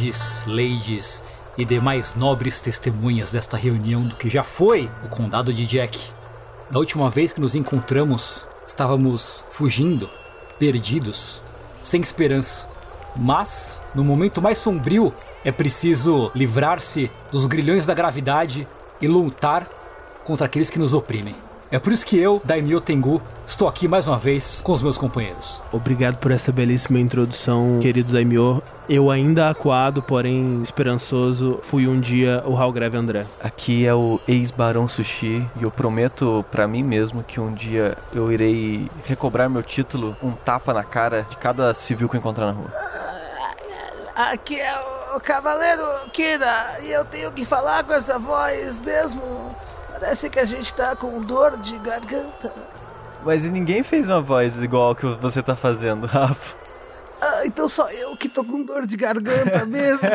lords, ladies e demais nobres testemunhas desta reunião do que já foi o condado de Jack. Da última vez que nos encontramos, estávamos fugindo, perdidos, sem esperança. Mas, no momento mais sombrio, é preciso livrar-se dos grilhões da gravidade e lutar contra aqueles que nos oprimem. É por isso que eu, Daimyo Tengu, estou aqui mais uma vez com os meus companheiros. Obrigado por essa belíssima introdução, querido Daimyo. Eu ainda acuado, porém esperançoso, fui um dia o Halgrave André. Aqui é o ex-barão Sushi e eu prometo para mim mesmo que um dia eu irei recobrar meu título, um tapa na cara de cada civil que eu encontrar na rua. Aqui é o Cavaleiro Kira e eu tenho que falar com essa voz mesmo. Parece que a gente tá com dor de garganta. Mas ninguém fez uma voz igual que você tá fazendo, Rafa. Ah, então só eu que tô com dor de garganta mesmo.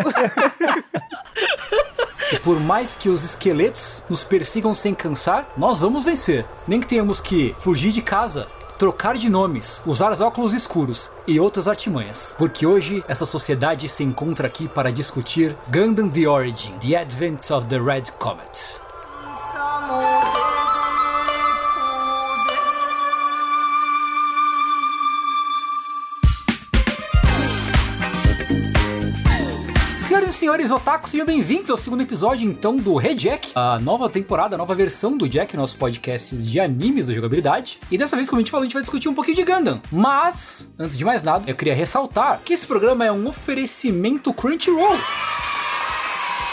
E por mais que os esqueletos nos persigam sem cansar, nós vamos vencer. Nem que tenhamos que fugir de casa, trocar de nomes, usar os óculos escuros e outras artimanhas. Porque hoje essa sociedade se encontra aqui para discutir Gundam The Origin, The Advent of the Red Comet. Senhores, otaku, sejam bem-vindos ao segundo episódio, então, do Rejack, a nova temporada, a nova versão do Jack, nosso podcast de animes da jogabilidade. E dessa vez, como a gente falou, a gente vai discutir um pouquinho de Gundam. Mas, antes de mais nada, eu queria ressaltar que esse programa é um oferecimento Crunchyroll.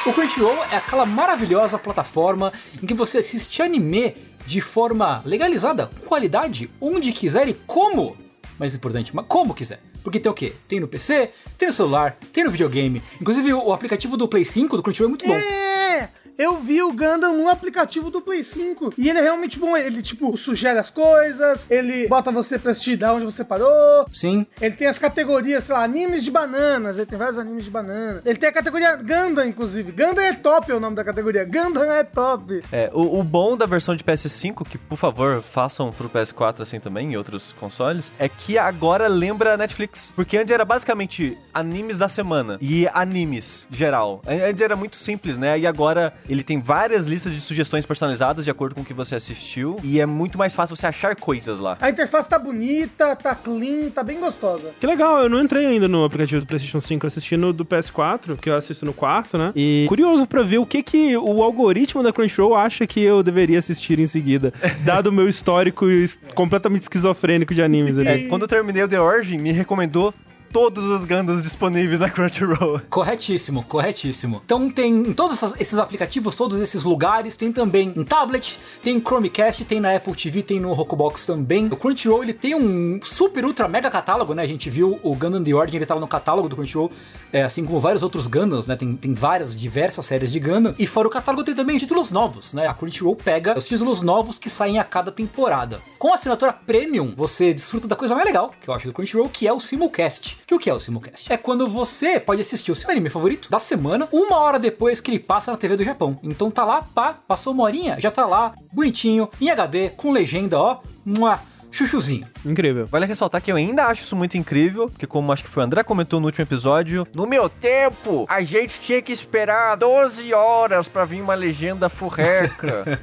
O Crunchyroll é aquela maravilhosa plataforma em que você assiste anime de forma legalizada, com qualidade, onde quiser e como. Mais importante, mas como quiser. Porque tem o quê? Tem no PC, tem no celular, tem no videogame. Inclusive o aplicativo do Play 5 do Crunchyroll é muito bom. É! Eu vi o Gundam no aplicativo do Play 5. E ele é realmente bom. Ele, tipo, sugere as coisas. Ele bota você pra assistir da onde você parou. Sim. Ele tem as categorias, sei lá, animes de bananas. Ele tem vários animes de banana. Ele tem a categoria Gundam, inclusive. Gundam é top é o nome da categoria. Gundam é top. É, o, o bom da versão de PS5, que por favor façam pro PS4 assim também e outros consoles, é que agora lembra a Netflix. Porque antes era basicamente animes da semana e animes geral. Antes era muito simples, né? E agora ele tem várias listas de sugestões personalizadas de acordo com o que você assistiu. E é muito mais fácil você achar coisas lá. A interface tá bonita, tá clean, tá bem gostosa. Que legal, eu não entrei ainda no aplicativo do PlayStation 5, eu assisti no do PS4, que eu assisto no quarto, né? E curioso pra ver o que que o algoritmo da Crunchyroll acha que eu deveria assistir em seguida, dado o meu histórico completamente esquizofrênico de animes ali. É, quando eu terminei o The Origin, me recomendou todos os Gundams disponíveis na Crunchyroll. Corretíssimo, corretíssimo. Então tem em todos esses aplicativos, todos esses lugares, tem também em tablet, tem em Chromecast, tem na Apple TV, tem no Rocobox também. O Crunchyroll ele tem um super ultra mega catálogo, né? A gente viu o Gundam The Origin, ele tava no catálogo do Crunchyroll, é, assim como vários outros Gundams, né? Tem, tem várias, diversas séries de Gundam. E fora o catálogo tem também títulos novos, né? A Crunchyroll pega os títulos novos que saem a cada temporada. Com a assinatura Premium, você desfruta da coisa mais legal que eu acho do Crunchyroll, que é o Simulcast. O que é o Simulcast? É quando você pode assistir o seu anime favorito da semana, uma hora depois que ele passa na TV do Japão. Então tá lá, pá, passou uma horinha, já tá lá, bonitinho, em HD, com legenda, ó, mua, chuchuzinho. Incrível. Vale ressaltar que eu ainda acho isso muito incrível, porque como acho que foi o André comentou no último episódio, no meu tempo, a gente tinha que esperar 12 horas pra vir uma legenda furreca.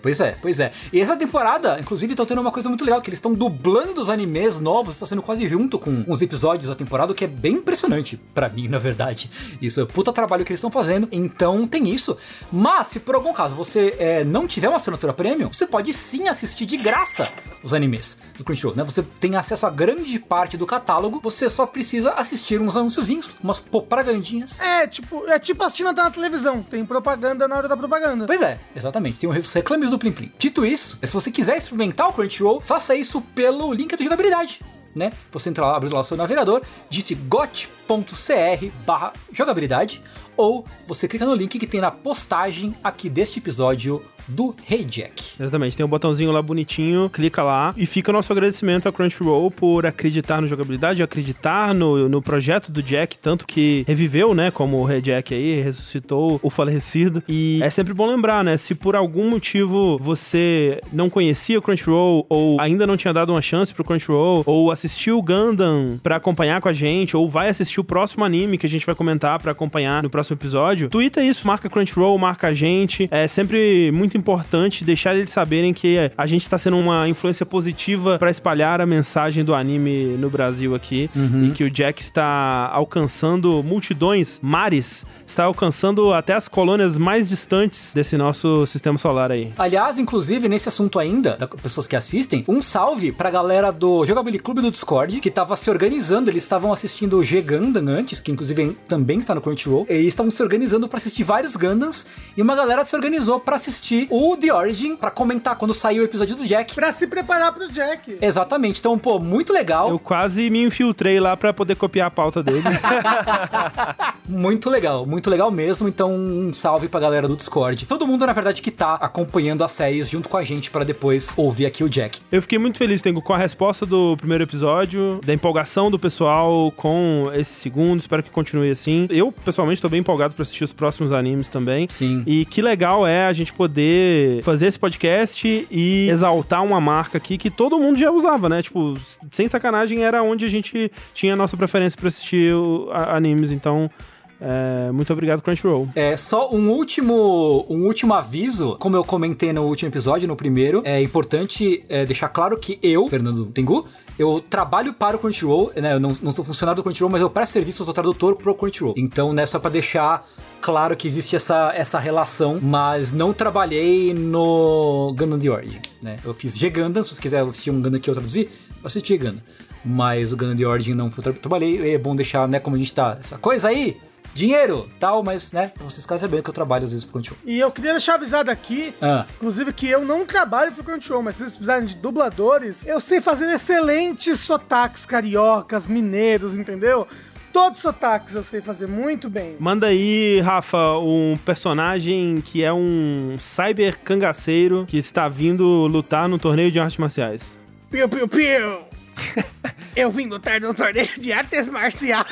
Pois é, pois é. E essa temporada, inclusive, estão tendo uma coisa muito legal, que eles estão dublando os animes novos, está sendo quase junto com os episódios da temporada, o que é bem impressionante pra mim, na verdade. Isso é puta trabalho que eles estão fazendo, então tem isso. Mas, se por algum caso você é, não tiver uma assinatura premium, você pode sim assistir de graça os animes do Crunchyroll, né? Você tem acesso a grande parte do catálogo, você só precisa assistir uns anunciozinhos, umas propagandinhas. É, tipo, é tipo assistindo na televisão. Tem propaganda na hora da propaganda. Pois é, exatamente. Tem os reclames do Plim Plim. Dito isso, se você quiser experimentar o Crunchyroll, faça isso pelo link da jogabilidade. Né? Você entra lá, abre lá o seu navegador, digite got.cr barra jogabilidade ou você clica no link que tem na postagem aqui deste episódio do Hey Jack. Exatamente, tem um botãozinho lá bonitinho, clica lá e fica o nosso agradecimento à Crunchyroll por acreditar no jogabilidade, acreditar no, no projeto do Jack, tanto que reviveu, né, como o Red Jack aí, ressuscitou o falecido. E é sempre bom lembrar, né, se por algum motivo você não conhecia o Crunchyroll ou ainda não tinha dado uma chance pro Crunchyroll ou assistiu o Gundam pra acompanhar com a gente, ou vai assistir o próximo anime que a gente vai comentar pra acompanhar no próximo episódio, twitta isso, marca Crunchyroll, marca a gente. É sempre muito importante deixar eles saberem que a gente está sendo uma influência positiva pra espalhar a mensagem do anime no Brasil aqui. E que o Jack está alcançando multidões, mares, está alcançando até as colônias mais distantes desse nosso sistema solar aí. Aliás, inclusive, nesse assunto ainda, das pessoas que assistem, um salve pra galera do Jogability Clube do Discord, que tava se organizando, eles estavam assistindo o G Gundam antes, que inclusive também está no Crunchyroll, e estavam se organizando pra assistir vários Gundams, e uma galera se organizou pra assistir o The Origin, pra comentar quando saiu o episódio do Jack. Pra se preparar pro Jack. Exatamente, então, pô, muito legal, Eu quase me infiltrei lá pra poder copiar a pauta deles. muito legal, muito legal mesmo, então um salve pra galera do Discord. Todo mundo, na verdade, que tá acompanhando as séries junto com a gente pra depois ouvir aqui o Jack. Eu fiquei muito feliz, Tengo, com a resposta do primeiro episódio, da empolgação do pessoal com esse segundo. Espero que continue assim. Eu, pessoalmente, tô bem empolgado pra assistir os próximos animes também. Sim. E que legal é a gente poder fazer esse podcast e exaltar uma marca aqui que todo mundo já usava, né? Tipo, sem sacanagem, era onde a gente tinha a nossa preferência pra assistir animes. Então, é, muito obrigado, Crunchyroll. É, só um último, um último aviso, como eu comentei no último episódio, no primeiro, é importante é, deixar claro que eu, Fernando Tengu, eu trabalho para o Crunchyroll, né, eu não, não sou funcionário do Crunchyroll, mas eu presto serviço, sou tradutor pro Crunchyroll. Então, né, só pra deixar claro que existe essa, essa relação, mas não trabalhei no Gundam The Origin, né. Eu fiz G-Gundam, se você quiser assistir um Gundam que eu traduzi, eu assisti G-Gundam. Mas o Gundam The Origin não foi, tra trabalhei, é bom deixar, né, como a gente tá, essa coisa aí, dinheiro, tal, mas, né, vocês ficarem sabendo que eu trabalho às vezes pro Crunchyroll. E eu queria deixar avisado aqui, Ah. inclusive, que eu não trabalho pro Crunchyroll, mas se vocês precisarem de dubladores, eu sei fazer excelentes sotaques cariocas, mineiros, entendeu? Todos os sotaques eu sei fazer muito bem. Manda aí, Rafa, um personagem que é um cyber cangaceiro que está vindo lutar no torneio de artes marciais. Piu, piu, piu! Eu vim lutar no torneio de artes marciais.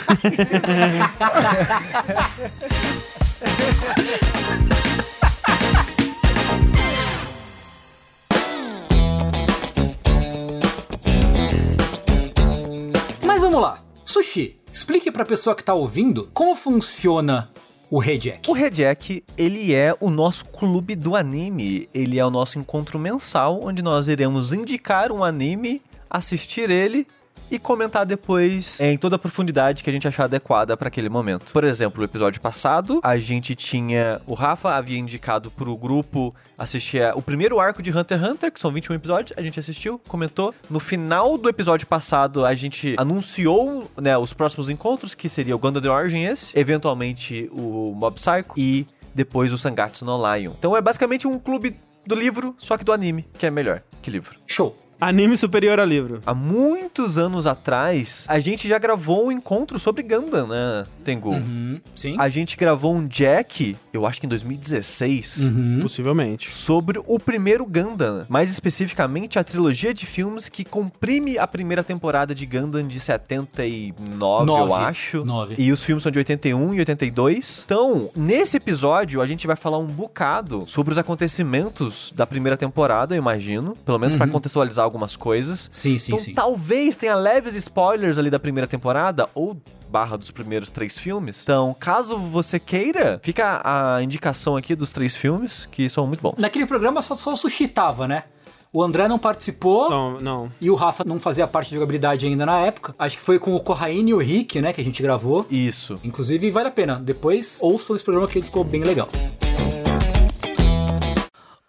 Mas vamos lá. Sushi, explique pra pessoa que tá ouvindo como funciona o Rejack. O Rejack, ele é o nosso clube do anime. Ele é o nosso encontro mensal, onde nós iremos indicar um anime, assistir ele e comentar depois em toda a profundidade que a gente achar adequada para aquele momento. Por exemplo, o episódio passado, a gente tinha. O Rafa havia indicado pro grupo assistir o primeiro arco de Hunter x Hunter, que são 21 episódios. A gente assistiu, comentou. No final do episódio passado, a gente anunciou né, os próximos encontros, que seria o Gundam The Origin esse, eventualmente o Mob Psycho e depois o Sangatsu no Lion. Então é basicamente um clube do livro, só que do anime, que é melhor que livro. Show. Anime superior a livro. Há muitos anos atrás, a gente já gravou um encontro sobre Gundam, né, Tengu? Hum, sim. A gente gravou um Jack, eu acho que em 2016, Uhum. Possivelmente. sobre o primeiro Gundam. Mais especificamente, a trilogia de filmes que comprime a primeira temporada de Gundam de 79, eu Nove. acho. Nove. E os filmes são de 81 e 82. Então, nesse episódio, a gente vai falar um bocado sobre os acontecimentos da primeira temporada, eu imagino. Pelo menos pra contextualizar algumas coisas. Sim, sim, então, sim. talvez tenha leves spoilers ali da primeira temporada, ou barra dos primeiros três filmes. Então, caso você queira, fica a indicação aqui dos três filmes, que são muito bons. Naquele programa só, só o Sushi tava, né? O André não participou. Não, não. E o Rafa não fazia parte de jogabilidade ainda na época. Acho que foi com o Corraine e o Rick, né, que a gente gravou. Isso. Inclusive, vale a pena. Depois, ouçam esse programa que ele ficou bem legal.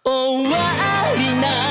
終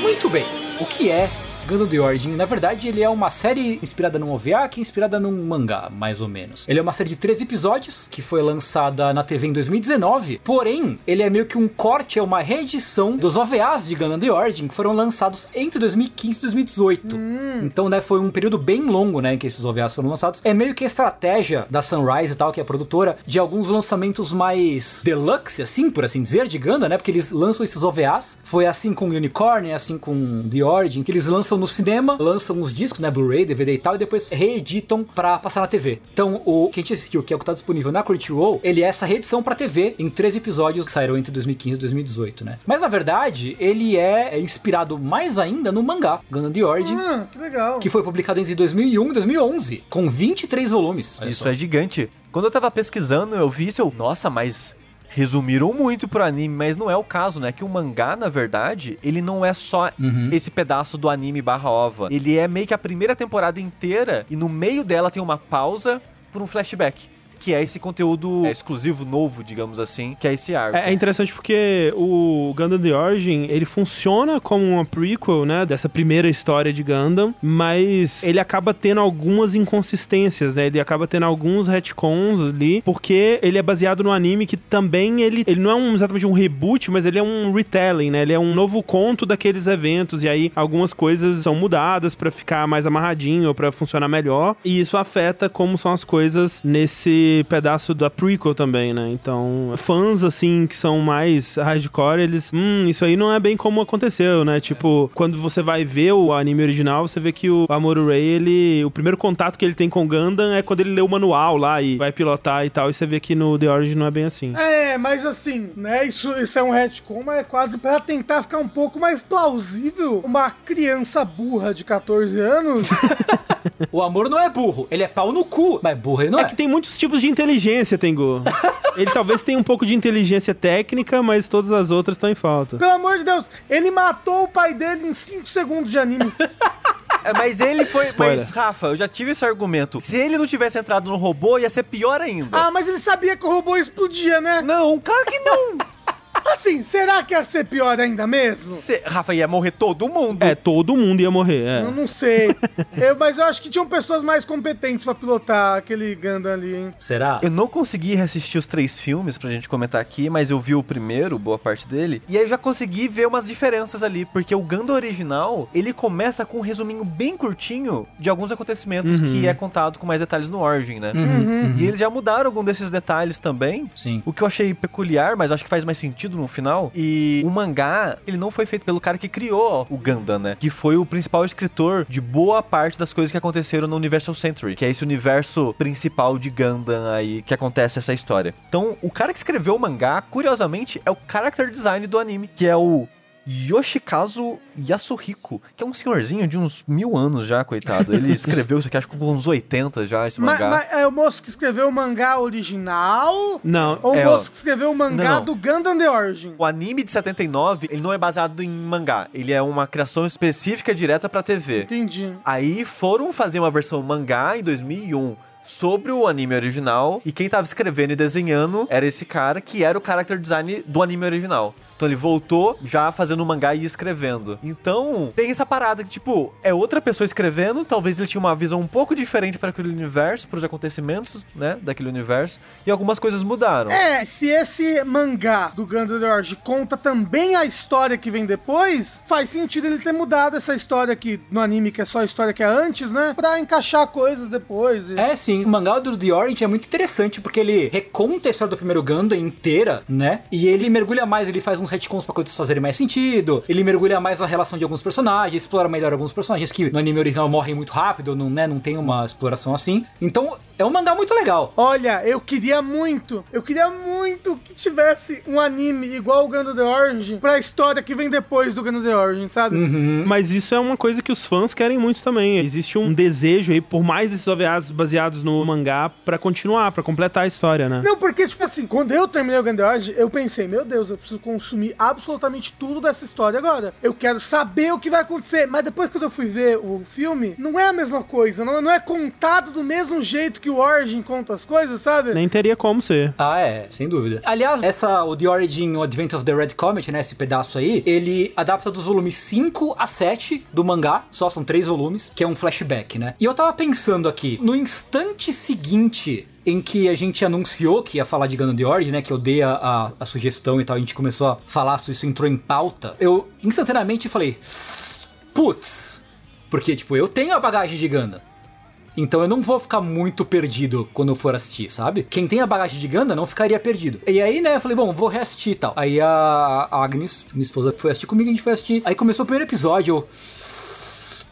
Muito bem. O que é Gundam The Origin? Na verdade, ele é uma série inspirada num OVA que é inspirada num mangá, mais ou menos. Ele é uma série de 13 episódios que foi lançada na TV em 2019. Porém, ele é meio que um corte, é uma reedição dos OVAs de Gundam The Origin que foram lançados entre 2015 e 2018. Então, né, foi um período bem longo, né, em que esses OVAs foram lançados. É meio que a estratégia da Sunrise e tal, que é a produtora, de alguns lançamentos mais deluxe, assim, por assim dizer, de Gundam, né? Porque eles lançam esses OVAs. Foi assim com Unicorn, assim com The Origin, que eles lançam lançam no cinema, lançam os discos, né, Blu-ray, DVD e tal, e depois reeditam pra passar na TV. Então, o que a gente assistiu, que é o que tá disponível na Crunchyroll, ele é essa reedição pra TV em três episódios que saíram entre 2015 e 2018, né? Mas na verdade, ele é inspirado mais ainda no mangá Gundam The Origin, Ah, que legal. que foi publicado entre 2001 e 2011, com 23 volumes. Olha Isso só. é gigante. Quando eu tava pesquisando, eu vi isso, eu, nossa, mas resumiram muito pro anime, mas não é o caso, né? Que o mangá, na verdade, ele não é só esse pedaço do anime barra ova. Ele é meio que a primeira temporada inteira e no meio dela tem uma pausa por um flashback. Que é esse conteúdo exclusivo novo, digamos assim, que é esse arco. É, é interessante porque o Gundam The Origin, ele funciona como uma prequel, né, dessa primeira história de Gundam, mas ele acaba tendo algumas inconsistências, né? Ele acaba tendo alguns retcons ali, porque ele é baseado no anime que também ele, ele não é um, exatamente um reboot, mas ele é um retelling, né? Ele é um novo conto daqueles eventos e aí algumas coisas são mudadas pra ficar mais amarradinho ou pra funcionar melhor, e isso afeta como são as coisas nesse pedaço da prequel também, né? Então, fãs assim que são mais hardcore, eles, hum, isso aí não é bem como aconteceu, né? Tipo, quando você vai ver o anime original, você vê que o Amuro Ray, ele, o primeiro contato que ele tem com o Gundam é quando ele lê o manual lá e vai pilotar e tal, e você vê que no The Origin não é bem assim. É, mas assim, né? Isso, isso é um retcon, mas é quase pra tentar ficar um pouco mais plausível. Uma criança burra de 14 anos. O amor não é burro, ele é pau no cu, mas burro ele não é. É que tem muitos tipos de inteligência, Tengu. Ele talvez tenha um pouco de inteligência técnica, mas todas as outras estão em falta. Pelo amor de Deus, ele matou o pai dele em 5 segundos de anime. É, mas ele foi. Spoiler. Mas, Rafa, eu já tive esse argumento. Se ele não tivesse entrado no robô, ia ser pior ainda. ah, mas ele sabia que o robô explodia, né? Não, claro que não! Assim, será que ia ser pior ainda mesmo? Cê- Rafa, ia morrer todo mundo. É, todo mundo ia morrer, Eu é. não sei. Eu- mas eu acho que tinham pessoas mais competentes pra pilotar aquele Gundam ali, hein? Será? Eu não consegui reassistir os três filmes pra gente comentar aqui, mas eu vi o primeiro, boa parte dele, e aí eu já consegui ver umas diferenças ali, porque o Gundam original, ele começa com um resuminho bem curtinho de alguns acontecimentos que é contado com mais detalhes no Origin, né? E eles já mudaram algum desses detalhes também, Sim. o que eu achei peculiar, mas acho que faz mais sentido no final. E o mangá, ele não foi feito pelo cara que criou o Gundam, né? Que foi o principal escritor de boa parte das coisas que aconteceram no Universal Century, que é esse universo principal de Gundam aí que acontece essa história. Então, o cara que escreveu o mangá, curiosamente, é o character design do anime, que é o Yoshikazu Yasuhiko, que é um senhorzinho de uns mil anos já, coitado. Ele escreveu isso aqui, acho que com uns 80 já, esse Mas, mangá. mas é o moço que escreveu o mangá original? Não, Ou o É, moço ó. que escreveu o mangá Não. do Gundam The Origin? O anime de 79, ele não é baseado em mangá. Ele é uma criação específica direta pra TV. Entendi. Aí foram fazer uma versão mangá em 2001 sobre o anime original e quem tava escrevendo e desenhando era esse cara que era o character design do anime original. Então ele voltou já fazendo o mangá e escrevendo. Então, tem essa parada que, tipo, é outra pessoa escrevendo, talvez ele tinha uma visão um pouco diferente para aquele universo, para os acontecimentos, né, daquele universo, e algumas coisas mudaram. É, se esse mangá do Gundam Origin conta também a história que vem depois, faz sentido ele ter mudado essa história aqui no anime, que é só a história que é antes, né? Pra encaixar coisas depois. e- É sim, o mangá do The Origin é muito interessante porque ele reconta a história do primeiro Gundam inteira, né? E ele mergulha mais, ele faz uns retcons pra coisas fazerem mais sentido, ele mergulha mais na relação de alguns personagens, explora melhor alguns personagens que no anime original morrem muito rápido, não, né? Não tem uma exploração assim. Então, é um mangá muito legal. Olha, eu queria muito, eu queria muito que tivesse um anime igual o Gundam The Origin pra história que vem depois do Gundam The Origin, sabe? Mas isso é uma coisa que os fãs querem muito também. Existe um desejo aí por mais desses OVAs baseados no mangá pra continuar, pra completar a história, né? Não, porque, tipo assim, quando eu terminei o Gundam The Origin, eu pensei, meu Deus, eu preciso consumir absolutamente tudo dessa história agora. Eu quero saber o que vai acontecer. Mas depois que eu fui ver o filme, não é a mesma coisa. Não, não é contado do mesmo jeito que o Origin conta as coisas, sabe? Nem teria como ser. Ah, é, sem dúvida. Aliás, essa, o The Origin, o Advent of the Red Comet, né, esse pedaço aí, ele adapta dos volumes 5 a 7 do mangá, só são três volumes, que é um flashback, né? E eu tava pensando aqui, no instante seguinte em que a gente anunciou que ia falar de Gundam The Origin, né, que eu dei a, a, sugestão e tal, a gente começou a falar, isso entrou em pauta, eu instantaneamente falei, putz, porque, tipo, eu tenho a bagagem de Gundam. Então eu não vou ficar muito perdido quando eu for assistir, sabe? Quem tem a bagagem de Ganda não ficaria perdido. E aí, né, eu falei, bom, vou reassistir e tal. Aí a Agnes, minha esposa, foi assistir comigo, a gente foi assistir. Aí começou o primeiro episódio, eu...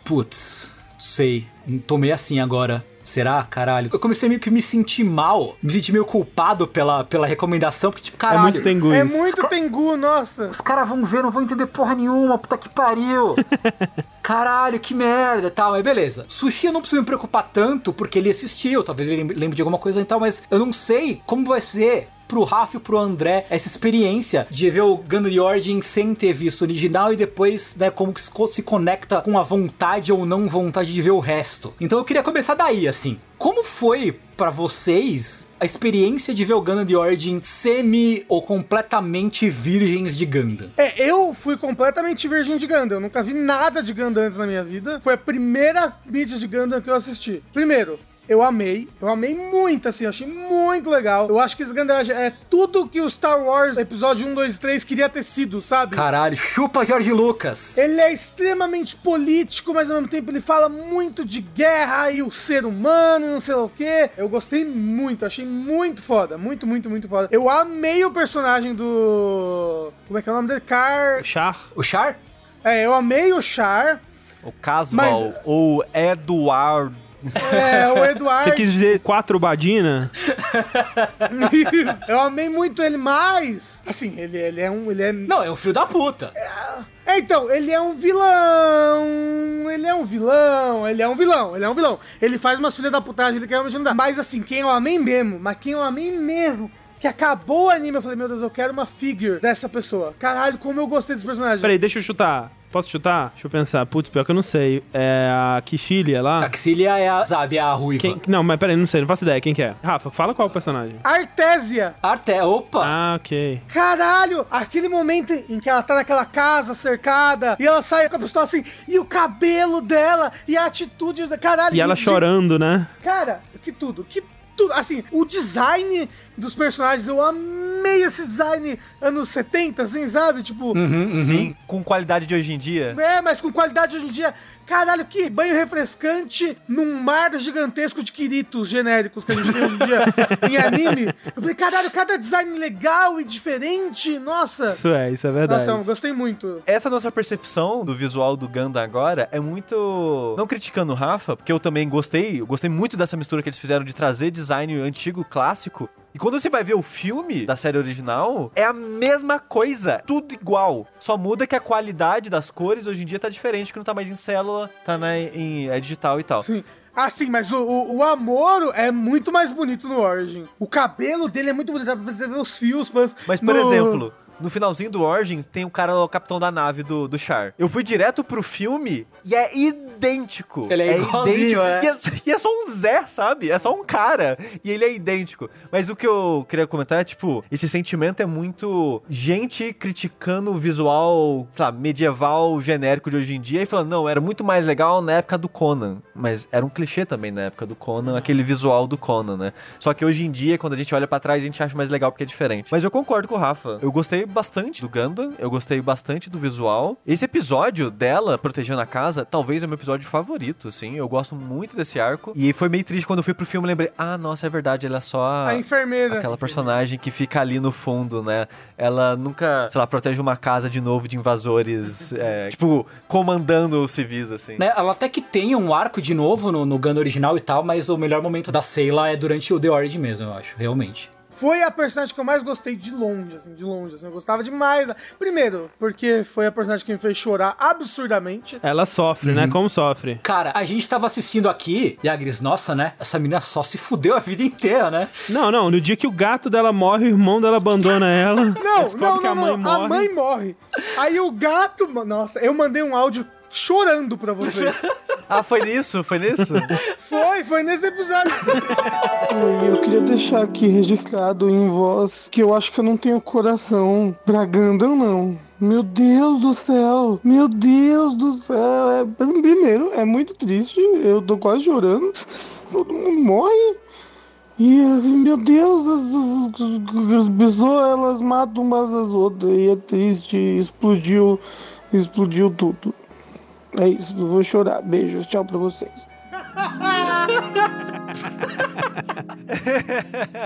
Putz, sei. Tomei assim agora. Será? Caralho. Eu comecei meio que me sentir mal, me sentir meio culpado pela, pela recomendação, porque, tipo, É caralho. muito Tengu É muito Tengu, nossa. Os caras vão ver, não vão entender porra nenhuma, puta que pariu. Caralho, que merda e tal. Mas beleza. Sushi eu não preciso me preocupar tanto, porque ele assistiu, talvez ele lembre de alguma coisa e tal, mas eu não sei como vai ser pro Rafa e pro André essa experiência de ver o Gundam Origin sem ter visto o original e depois, né, como que se co- se conecta com a vontade ou não vontade de ver o resto. Então eu queria começar daí, assim. Como foi pra vocês a experiência de ver o Gundam de Origin semi ou completamente virgens de Gundam? É, eu fui completamente virgem de Gundam. Eu nunca vi nada de Gundam antes na minha vida. Foi a primeira mídia de Gundam que eu assisti. Primeiro, eu amei. Eu amei muito, assim. Eu achei muito legal. Eu acho que esse Gundam é tudo que o Star Wars episódio 1, 2 e 3 queria ter sido, sabe? Caralho, chupa Jorge Lucas. Ele é extremamente político, mas ao mesmo tempo ele fala muito de guerra e o ser humano e não sei lá o quê. Eu gostei muito, achei muito foda. Muito, muito, muito foda. Eu amei o personagem do. Como é que é o nome dele? Car. Char. O Char? É, eu amei o Char. O Casval Mas- ou Eduardo. É, o Eduardo. Você quis dizer quatro Badina? Isso. Eu amei muito ele, mas. Assim, ele, ele é um. Ele é. Não, é um filho da puta. É, então, ele é um vilão. Ele é um vilão. Ele é um vilão. Ele é um vilão. Ele faz umas filhas da putagem que realmente não dá. Mas assim, quem eu amei mesmo, mas quem eu amei mesmo. Que acabou o anime, eu falei, meu Deus, eu quero uma figure dessa pessoa. Caralho, como eu gostei desse personagem. Peraí, deixa eu chutar. Posso chutar? Deixa eu pensar. Putz, pior que eu não sei. É a Kishilia lá? Taxilia é a, sabe, é a ruiva. Quem... Não, mas peraí, não sei, não faço ideia. Quem que é? Rafa, fala qual é o personagem. Artésia. Arte, opa. Ah, ok. Caralho, aquele momento em que ela tá naquela casa cercada e ela sai com a pistola assim, e o cabelo dela e a atitude da caralho. E ela de- chorando, né? Cara, que tudo, que tudo. Assim, o design dos personagens, eu amei esse design anos 70, assim, sabe? Tipo, Sim, com qualidade de hoje em dia. é, mas com qualidade hoje em dia. Caralho, que banho refrescante num mar gigantesco de quiritos genéricos que a gente tem hoje em dia em anime. Eu falei, caralho, cada design legal e diferente. Nossa. Isso é, isso é verdade. Nossa, eu gostei muito. Essa nossa percepção do visual do Gundam agora é muito. Não criticando o Rafa, porque eu também gostei, eu gostei muito dessa mistura que eles fizeram de trazer design antigo, clássico. E quando você vai ver o filme da série original, é a mesma coisa, tudo igual. Só muda que a qualidade das cores hoje em dia tá diferente, que não tá mais em célula, tá na, em, é digital e tal. Sim. Ah, sim, mas o, o, o Amoro é muito mais bonito no Origin. O cabelo dele é muito bonito, dá pra você ver os fios. Mas, Mas, por no- exemplo, no finalzinho do Origins, tem o cara, o capitão da nave do, do Char. Eu fui direto pro filme e é idêntico. Ele é igualzinho, é. E, é, e é só um Zé, sabe? É só um cara. E ele é idêntico. Mas o que eu queria comentar é, tipo, esse sentimento é muito gente criticando o visual, sei lá, medieval genérico de hoje em dia e falando, não, era muito mais legal na época do Conan. Mas era um clichê também na época do Conan, aquele visual do Conan, né? Só que hoje em dia, quando a gente olha pra trás, a gente acha mais legal porque é diferente. Mas eu concordo com o Rafa. Eu gostei bastante do Gundam, eu gostei bastante do visual. Esse episódio dela protegendo a casa, talvez é o meu episódio favorito, assim. Eu gosto muito desse arco. E foi meio triste quando eu fui pro filme, lembrei, ah, nossa, é verdade, ela é só a, A enfermeira. aquela personagem que fica ali no fundo, né? Ela nunca, sei lá, protege uma casa de novo de invasores, é, tipo, comandando os civis, assim. Né, ela até que tem um arco de novo no, no Gundam original e tal, mas o melhor momento da Sayla é durante o The Origin mesmo, eu acho, realmente. Foi a personagem que eu mais gostei de longe, assim, de longe, assim. Eu gostava demais. da- Primeiro, porque foi a personagem que me fez chorar absurdamente. Ela sofre, né? Como sofre? Cara, a gente tava assistindo aqui, e a Gris, nossa, né? Essa menina só se fudeu a vida inteira, né? Não, não. No dia que o gato dela morre, o irmão dela abandona ela. Não, não, que a não, mãe não. A mãe morre. Aí o gato. Nossa, eu mandei um áudio chorando pra vocês. Ah, foi nisso? Foi nisso? foi, foi nesse episódio. Eu queria deixar aqui registrado em voz que eu acho que eu não tenho coração pra Gundam, não. Meu Deus do céu! Meu Deus do céu! É, primeiro, é muito triste, eu tô quase chorando. Todo mundo morre. E, meu Deus, as, as- as pessoas elas matam umas às outras. E é triste, explodiu, explodiu tudo. É isso, eu vou chorar. Beijos, tchau pra vocês.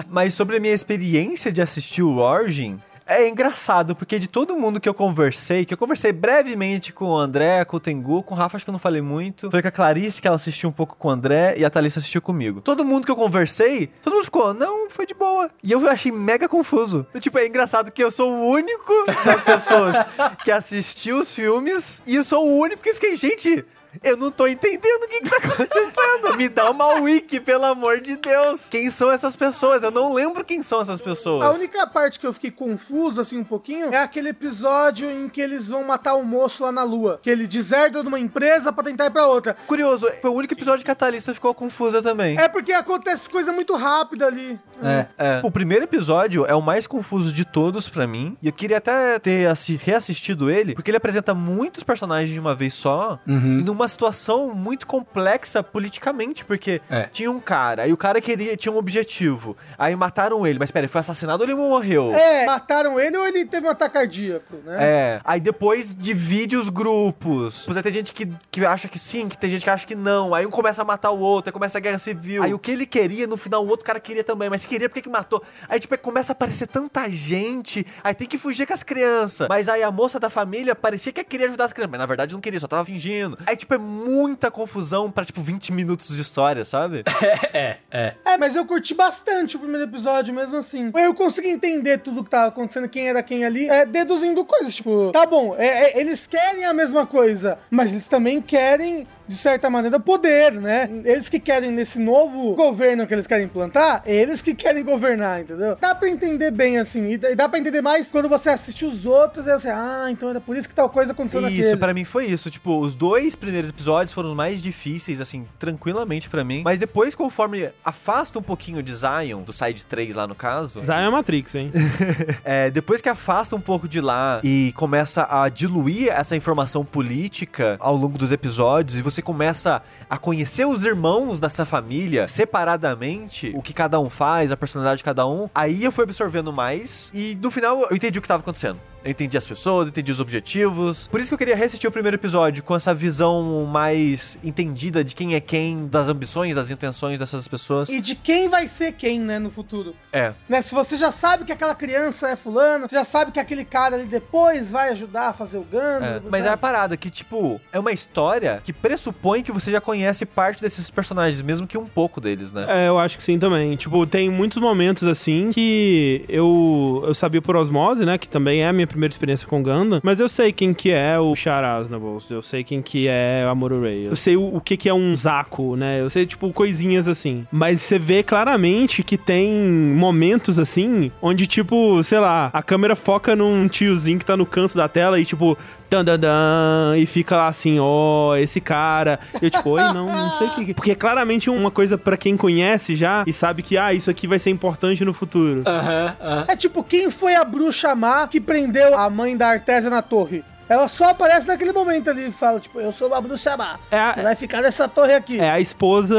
Mas sobre a minha experiência de assistir o Origin, É engraçado, porque de todo mundo que eu conversei, que eu conversei brevemente com o André, com o Tengu, com o Rafa, acho que eu não falei muito. Foi com a Clarice, que ela assistiu um pouco com o André, e a Thalissa assistiu comigo. Todo mundo que eu conversei, todo mundo ficou, não, foi de boa. E eu achei mega confuso. Tipo, é engraçado que eu sou o único das pessoas que assistiu os filmes, e eu sou o único que fiquei, gente. Eu não tô entendendo o que, que tá acontecendo. Me dá uma wiki, pelo amor de Deus. Quem são essas pessoas? Eu não lembro quem são essas pessoas. A única parte que eu fiquei confuso, assim, um pouquinho, é aquele episódio em que eles vão matar o moço lá na lua. Que ele deserta de uma empresa pra tentar ir pra outra. Curioso, foi o único episódio que a Thalissa ficou confusa também. É porque acontece coisa muito rápida ali. É. É. O primeiro episódio é o mais confuso de todos pra mim. E eu queria até ter assi- reassistido ele, porque ele apresenta muitos personagens de uma vez só, e numa situação muito complexa politicamente, porque É. tinha um cara, aí o cara queria, tinha um objetivo. Aí mataram ele, mas pera, ele foi assassinado ou ele morreu? É, mataram ele ou ele teve um ataque cardíaco, né? É, aí depois divide os grupos. Pois aí tem gente que, que acha que sim, que tem gente que acha que não. Aí um começa a matar o outro, aí começa a guerra civil. Aí o que ele queria, no final o outro cara queria também, mas queria porque que matou. Aí tipo, começa a aparecer tanta gente, aí tem que fugir com as crianças. Mas aí a moça da família parecia que queria ajudar as crianças, mas na verdade não queria, só tava fingindo. Aí tipo, é muita confusão pra tipo 20 minutos de história, sabe? É, é. É, mas eu curti bastante o primeiro episódio, mesmo assim. Eu consegui entender tudo que tava acontecendo, quem era quem ali, é, deduzindo coisas. Tipo, tá bom, é- é, eles querem a mesma coisa, mas eles também querem, de certa maneira, poder, né? Eles que querem nesse novo governo que eles querem implantar, eles que querem governar, entendeu? Dá pra entender bem, assim, e dá- e pra entender mais quando você assiste os outros, aí você, ah, então era por isso que tal coisa aconteceu Isso, naquele. pra mim foi isso. Tipo, os dois primeiros episódios foram os mais difíceis, assim, tranquilamente pra mim. Mas depois, conforme afasta um pouquinho de Zion, do Side 3 lá no caso, Zion é Matrix, hein? é, depois que afasta um pouco de lá e começa a diluir essa informação política ao longo dos episódios e você começa a conhecer os irmãos dessa família separadamente, o que cada um faz, a personalidade de cada um, aí eu fui absorvendo mais e no final eu entendi o que tava acontecendo. Eu entendi as pessoas, entendi os objetivos. Por isso que eu queria reassistir o primeiro episódio com essa visão mais entendida de quem é quem, das ambições, das intenções dessas pessoas. E de quem vai ser quem, né, no futuro. É. Né, se você já sabe que aquela criança é fulano, você já sabe que aquele cara ali depois vai ajudar a fazer o Gano. É, mas é a parada que, tipo, é uma história que pressupõe que você já conhece parte desses personagens, mesmo que um pouco deles, né? É, eu acho que sim também. Tipo, tem muitos momentos assim que eu, eu sabia por osmose, né? Que também é a minha primeira experiência com Gundam. Mas eu sei quem que é o Char Aznavour. Eu sei quem que é a Amuro-Ray. Eu sei o, o que que é um Zaku, né? Eu sei, tipo, coisinhas assim. Mas você vê claramente que tem momentos assim, onde, tipo, sei lá, a câmera foca num tiozinho que tá no canto da tela e, tipo, dan, dan, dan, e fica lá assim, ó, esse cara. Eu, tipo, oi, não, não sei o que. que-" Porque é claramente uma coisa pra quem conhece já e sabe que, ah, isso aqui vai ser importante no futuro. Aham, aham. É tipo, quem foi a bruxa má que prendeu a mãe da Artésia na torre? Ela só aparece naquele momento ali e fala, tipo, eu sou a bruxa má. É a- Você vai ficar nessa torre aqui. É a esposa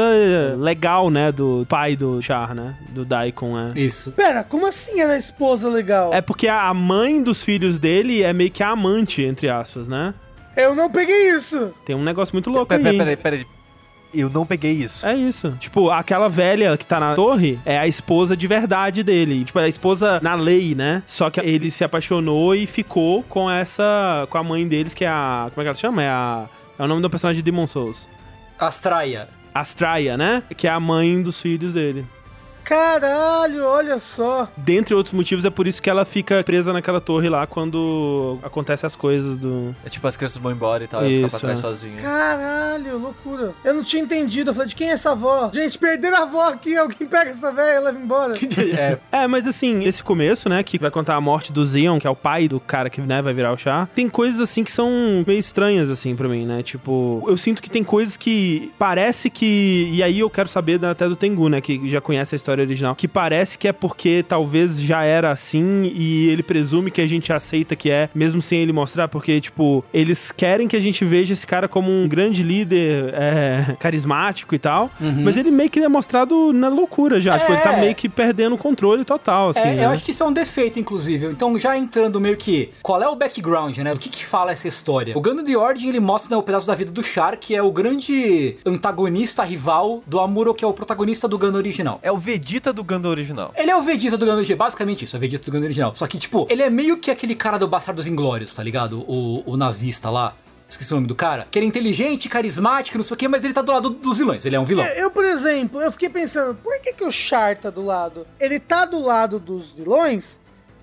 legal, né, do pai do Char, né? Do Daikon, é. Isso. Pera, como assim ela é esposa legal? É porque a mãe dos filhos dele é meio que a amante, entre aspas, né? Eu não peguei isso. Tem um negócio muito louco Peraí, aí. peraí, peraí. Eu não peguei isso. É isso. Tipo, aquela velha que tá na torre é a esposa de verdade dele. Tipo, é a esposa na lei, né? Só que ele se apaixonou e ficou com essa. com a mãe deles, que é a. Como é que ela se chama? É a. É o nome do personagem de Demon Souls. Astraia. Astraia, né? Que é a mãe dos filhos dele. Caralho, olha só. Dentre outros motivos, é por isso que ela fica presa naquela torre lá quando acontecem as coisas do. É tipo, as crianças vão embora e tal, e ficar pra Isso, trás é. sozinha. Caralho, loucura. Eu não tinha entendido. Eu falei, de quem é essa avó? Gente, perderam a avó aqui. Alguém pega essa velha e leva embora. É, É, mas assim, esse começo, né, que vai contar a morte do Zion, que é o pai do cara que, né, vai virar o chá, tem coisas assim que são meio estranhas, assim, pra mim, né? Tipo, eu sinto que tem coisas que parece que. E aí eu quero saber até do Tengu, né, que já conhece a história original, que parece que é porque talvez já era assim e ele presume que a gente aceita que é, mesmo sem ele mostrar, porque, tipo, eles querem que a gente veja esse cara como um grande líder é, carismático e tal, mas ele meio que é mostrado na loucura já. Tipo, ele tá É. meio que perdendo o controle total, assim. É, né? eu acho que isso é um defeito, inclusive. Então, já entrando meio que. Qual é o background, né? O que que fala essa história? O Gano de Origin, ele mostra né, o pedaço da vida do Char, que é o grande antagonista rival do Amuro, que é o protagonista do Gano original. É o Vegeta Vegeta do Gundam original. Ele é o Vegeta do Gundam original, basicamente isso, é o Vegeta do Gundam original. Só que, tipo, ele é meio que aquele cara do Bastardos Inglórios, tá ligado? O, o nazista lá. Esqueci o nome do cara. Que ele é inteligente, carismático, não sei o quê, mas ele tá do lado dos vilões. Ele é um vilão. Eu, por exemplo, eu fiquei pensando, por que, que o Char tá do lado? Ele tá do lado dos vilões?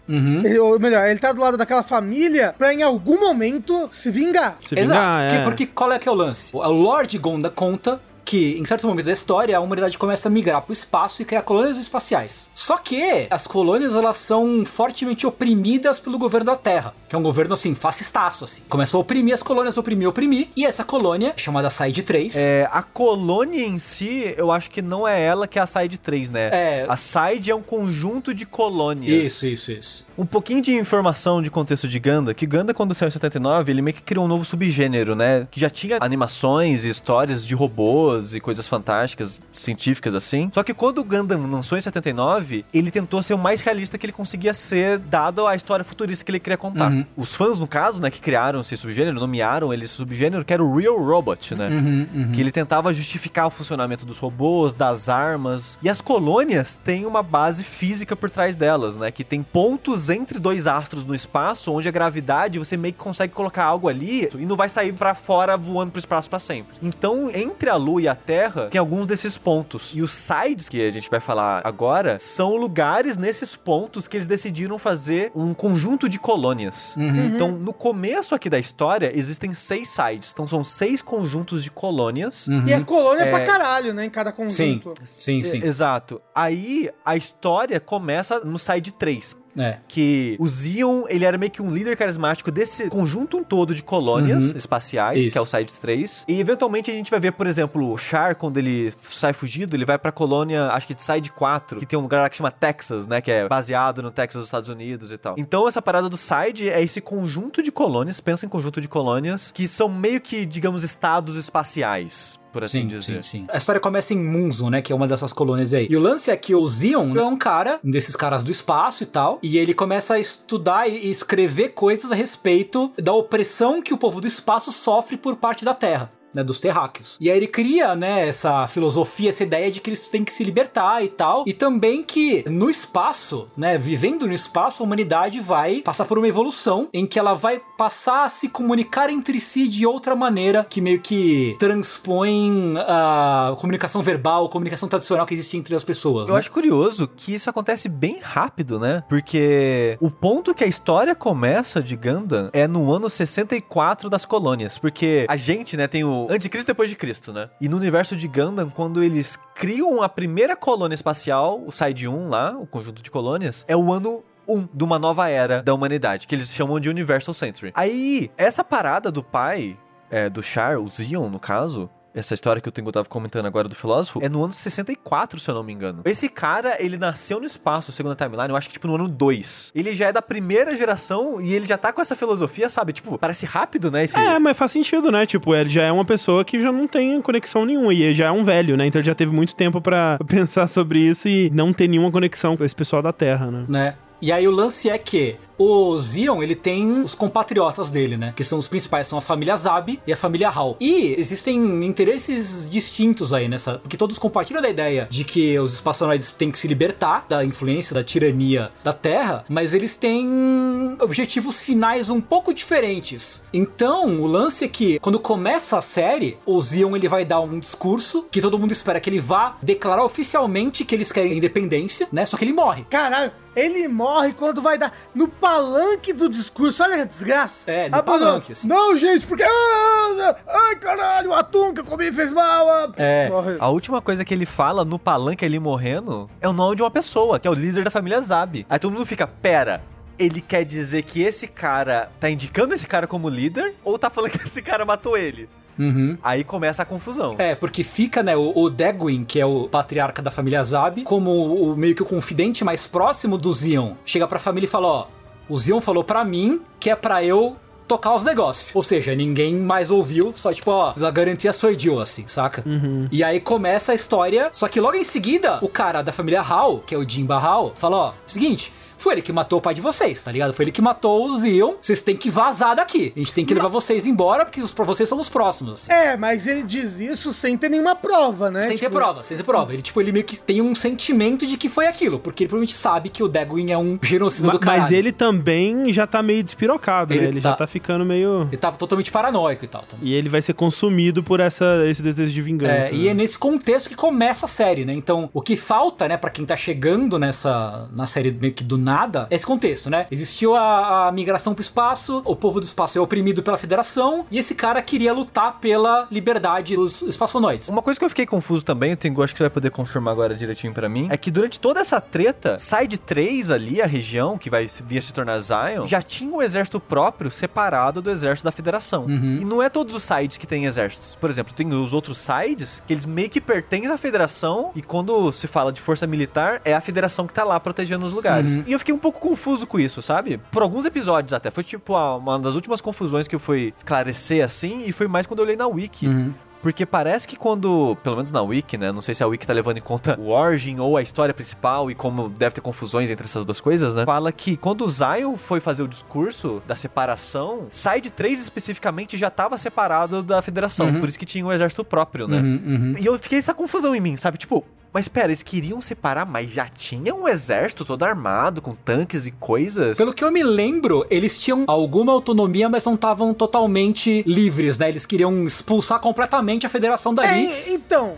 Uhum. Ele- ou melhor, ele tá do lado daquela família pra em algum momento se vingar. Se Exato. vingar, Que- é. porque qual é que é o lance? O Lord Gonda conta que, em certo momento da história, a humanidade começa a migrar pro espaço e criar colônias espaciais. Só que as colônias, elas são fortemente oprimidas pelo governo da Terra, que é um governo, assim, fascistaço, assim. Começou a oprimir as colônias, oprimir, oprimir, e essa colônia, chamada Side 3... É, a colônia em si, eu acho que não é ela que é a Side 3, né? É. A Side é um conjunto de colônias. Isso, isso, isso. Um pouquinho de informação de contexto de Ganda, que Ganda, quando saiu em 79, ele meio que criou um novo subgênero, né? Que já tinha animações e histórias de robôs e coisas fantásticas, científicas assim. Só que quando o Gundam lançou em 79, ele tentou ser o mais realista que ele conseguia ser, dado a história futurista que ele queria contar. Uhum. Os fãs, no caso, né, que criaram esse subgênero, nomearam ele esse subgênero, que era o Real Robot, né? Uhum, Que ele tentava justificar o funcionamento dos robôs, das armas. E as colônias têm uma base física por trás delas, né? Que tem pontos entre dois astros no espaço, onde a gravidade você meio que consegue colocar algo ali e não vai sair pra fora voando pro espaço pra sempre. Então, entre a Lua e a Terra, tem alguns desses pontos. E os sides, que a gente vai falar agora, são lugares nesses pontos que eles decidiram fazer um conjunto de colônias. Uhum. Então, no começo aqui da história, existem seis sides. Então, são seis conjuntos de colônias. E é colônia É. pra caralho, né? Em cada Uhum. Sim, conjunto. sim, sim. E- Exato. Aí, a história começa no side 3. É. Que o Zion, ele era meio que um líder carismático desse conjunto todo de colônias Uhum. espaciais, Isso. que é o Side 3. E eventualmente a gente vai ver, por exemplo, o Char, quando ele sai fugido, ele vai pra colônia, acho que de Side 4, que tem um lugar lá que chama Texas, né? Que é baseado no Texas dos Estados Unidos e tal. Então essa parada do Side é esse conjunto de colônias, pensa em conjunto de colônias, que são meio que, digamos, estados espaciais. Por assim sim, dizer. sim, sim. A história começa em Munzo, né? Que é uma dessas colônias aí. E o lance é que o Zion é um cara, um desses caras do espaço e tal. E ele começa a estudar e escrever coisas a respeito da opressão que o povo do espaço sofre por parte da Terra. Né, dos terráqueos. E aí ele cria, né, essa filosofia, essa ideia de que eles têm que se libertar e tal. E também que no espaço, né, vivendo no espaço, a humanidade vai passar por uma evolução em que ela vai passar a se comunicar entre si de outra maneira, que meio que transpõe a comunicação verbal, comunicação tradicional que existe entre as pessoas. Eu né? acho curioso que isso acontece bem rápido, né? Porque o ponto que a história começa de Gundam é no ano 64 das colônias. Porque a gente, né, tem o Anticristo depois de Cristo, né? E no universo de Gundam, quando eles criam a primeira colônia espacial, o Side 1 lá, o conjunto de colônias, é o ano 1 de uma nova era da humanidade, que eles chamam de Universal Century. Aí, essa parada do pai, é, do Char, o Zion, no caso, essa história que o Tengu tava comentando agora do filósofo, é no ano 64, se eu não me engano. Esse cara, ele nasceu no espaço, segundo a timeline, eu acho que tipo no ano 2. Ele já é da primeira geração e ele já tá com essa filosofia, sabe? Tipo, parece rápido, né? Esse... É, mas faz sentido, né? Tipo, ele já é uma pessoa que já não tem conexão nenhuma. E ele já é um velho, né? Então ele já teve muito tempo pra pensar sobre isso e não ter nenhuma conexão com esse pessoal da Terra, né? né? E aí o lance é que o Zion, ele tem os compatriotas dele, né? Que são os principais, são a família Zab e a família Hal. E existem interesses distintos aí nessa, porque todos compartilham da ideia de que os espaçonoides têm que se libertar da influência, da tirania da Terra, mas eles têm objetivos finais um pouco diferentes. Então, o lance é que quando começa a série, o Zion ele vai dar um discurso que todo mundo espera que ele vá declarar oficialmente que eles querem independência, né? Só que ele morre. Caralho, ele morre quando vai dar no palanque do discurso. Olha a desgraça. É, no Ah, pô, palanque, não. assim. Não, gente, porque. Ah, ai, caralho, o atum que eu comi fez mal. ah. É. Morre. A última coisa que ele fala no palanque ali morrendo é o nome de uma pessoa, que é o líder da família Zab. Aí todo mundo fica, pera, ele quer dizer que esse cara tá indicando esse cara como líder ou tá falando que esse cara matou ele? Uhum. Aí começa a confusão. É, porque fica, né, o, o Degwin, que é o patriarca da família Zab, como o, meio que o confidente mais próximo do Zion. Chega pra família e fala, ó, o Zion falou pra mim que é pra eu tocar os negócios. Ou seja, ninguém mais ouviu, só tipo, ó, a garantia sou eu, assim, saca? E aí começa a história, só que logo em seguida, o cara da família Hall, que é o Jimba Hall, fala, ó, seguinte, foi ele que matou o pai de vocês, tá ligado? Foi ele que matou o Zion. Vocês têm que vazar daqui. A gente tem que levar vocês embora, porque os pra vocês são os próximos. assim. É, mas ele diz isso sem ter nenhuma prova, né? Sem ter Tipo, prova, sem ter prova. Ele, tipo, ele meio que tem um sentimento de que foi aquilo, porque ele provavelmente sabe que o Deguin é um genocida Ma- do caralho. Mas ele também já tá meio despirocado, Ele né? Ele já tá- tá ficando meio. Ele tá totalmente paranoico e tal. também. E ele vai ser consumido por essa, esse desejo de vingança. É, e né? é nesse contexto que começa a série, né? Então, o que falta, né, pra quem tá chegando nessa na série meio que do nada, é esse contexto, né? Existiu a, a migração pro espaço, o povo do espaço é oprimido pela federação, e esse cara queria lutar pela liberdade dos espaçonoides. Uma coisa que eu fiquei confuso também, eu tenho, acho que você vai poder confirmar agora direitinho pra mim, é que durante toda essa treta, Side 3 ali, a região que vai se- vir se tornar Zion, já tinha um exército próprio separado do exército da federação. Uhum. E não é todos os sides que têm exércitos. Por exemplo, tem os outros sides que eles meio que pertencem à federação e quando se fala de força militar, é a federação que tá lá protegendo os lugares. Uhum. E eu fiquei um pouco confuso com isso, sabe? Por alguns episódios até. Foi tipo uma das últimas confusões que eu fui esclarecer assim, e foi mais quando eu olhei na wiki. Uhum. Porque parece que quando, pelo menos na Wiki, né? Não sei se a Wiki tá levando em conta o Origin ou a história principal e como deve ter confusões entre essas duas coisas, né? Fala que quando o Zion foi fazer o discurso da separação, Side 3 especificamente já tava separado da federação. Uhum. Por isso que tinha um exército próprio, né? Uhum, uhum. E eu fiquei essa confusão em mim, sabe? Tipo, mas pera, eles queriam separar, mas já tinha um exército todo armado, com tanques e coisas? Pelo que eu me lembro, eles tinham alguma autonomia, mas não estavam totalmente livres, né? Eles queriam expulsar completamente a federação dali. É, então,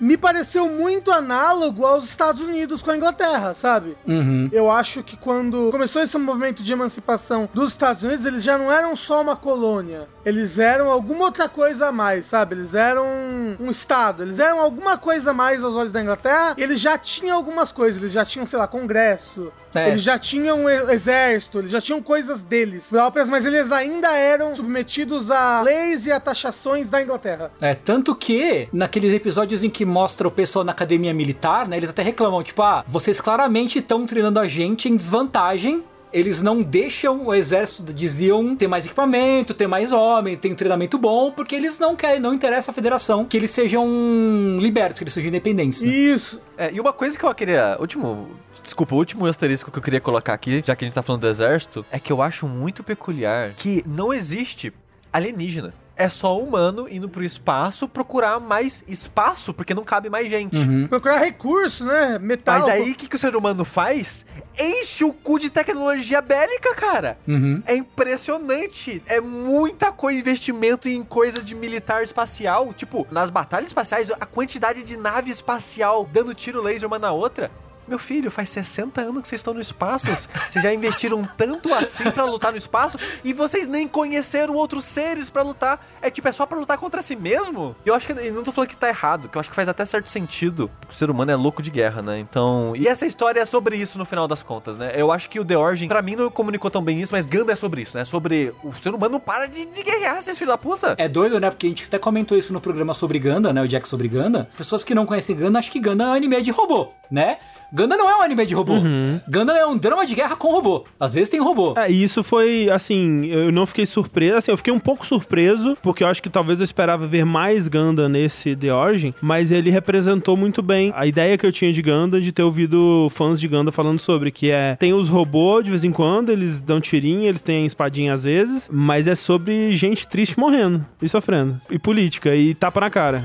me pareceu muito análogo aos Estados Unidos com a Inglaterra, sabe? Uhum. Eu acho que quando começou esse movimento de emancipação dos Estados Unidos, eles já não eram só uma colônia. Eles eram alguma outra coisa a mais, sabe? Eles eram um estado. Eles eram alguma coisa a mais aos olhos da Inglaterra. E eles já tinham algumas coisas. Eles já tinham, sei lá, congresso. É. Eles já tinham exército. Eles já tinham coisas deles próprias. Mas eles ainda eram submetidos a leis e a taxações da Inglaterra. É, tanto que naqueles episódios em que mostra o pessoal na academia militar, né, eles até reclamam, tipo, ah, vocês claramente estão treinando a gente em desvantagem. Eles não deixam o exército, diziam, ter mais equipamento, ter mais homem, ter um treinamento bom, porque eles não querem, não interessa a federação que eles sejam libertos, que eles sejam independentes. né? Isso. É, e uma coisa que eu queria. Último. Desculpa, o último asterisco que eu queria colocar aqui, já que a gente tá falando do exército, é que eu acho muito peculiar que não existe alienígena. É só humano indo pro espaço procurar mais espaço, porque não cabe mais gente. Uhum. Procurar recurso, né? Metal. Mas aí o que, que o ser humano faz? Enche o cu de tecnologia bélica, cara. Uhum. É impressionante. É muita coisa, investimento em coisa de militar espacial. Tipo, nas batalhas espaciais, a quantidade de nave espacial dando tiro laser uma na outra. Meu filho, faz 60 anos que vocês estão no espaço. Vocês já investiram tanto assim pra lutar no espaço e vocês nem conheceram outros seres pra lutar. É tipo, é só pra lutar contra si mesmo? Eu acho que eu não tô falando que tá errado, que eu acho que faz até certo sentido. O ser humano é louco de guerra, né? Então, e essa história é sobre isso no final das contas, né? Eu acho que o The Origin, pra mim, não comunicou tão bem isso, mas Ganda é sobre isso, né? Sobre o ser humano não para de, de guerrear, vocês filhos da puta. É doido, né? Porque a gente até comentou isso no programa sobre Ganda, né? O Jack sobre Ganda. Pessoas que não conhecem Ganda acham que Ganda é um anime de robô, né? Ganda não é um anime de robô. Ganda é um drama de guerra com robô. Às vezes tem robô. É, e isso foi, assim, eu não fiquei surpreso, assim, eu fiquei um pouco surpreso, porque eu acho que talvez eu esperava ver mais Ganda nesse The Origin, mas ele representou muito bem a ideia que eu tinha de Ganda, de ter ouvido fãs de Ganda falando sobre, que é, tem os robôs de vez em quando, eles dão tirinho, eles têm espadinha às vezes, mas é sobre gente triste morrendo e sofrendo, e política, e tapa na cara.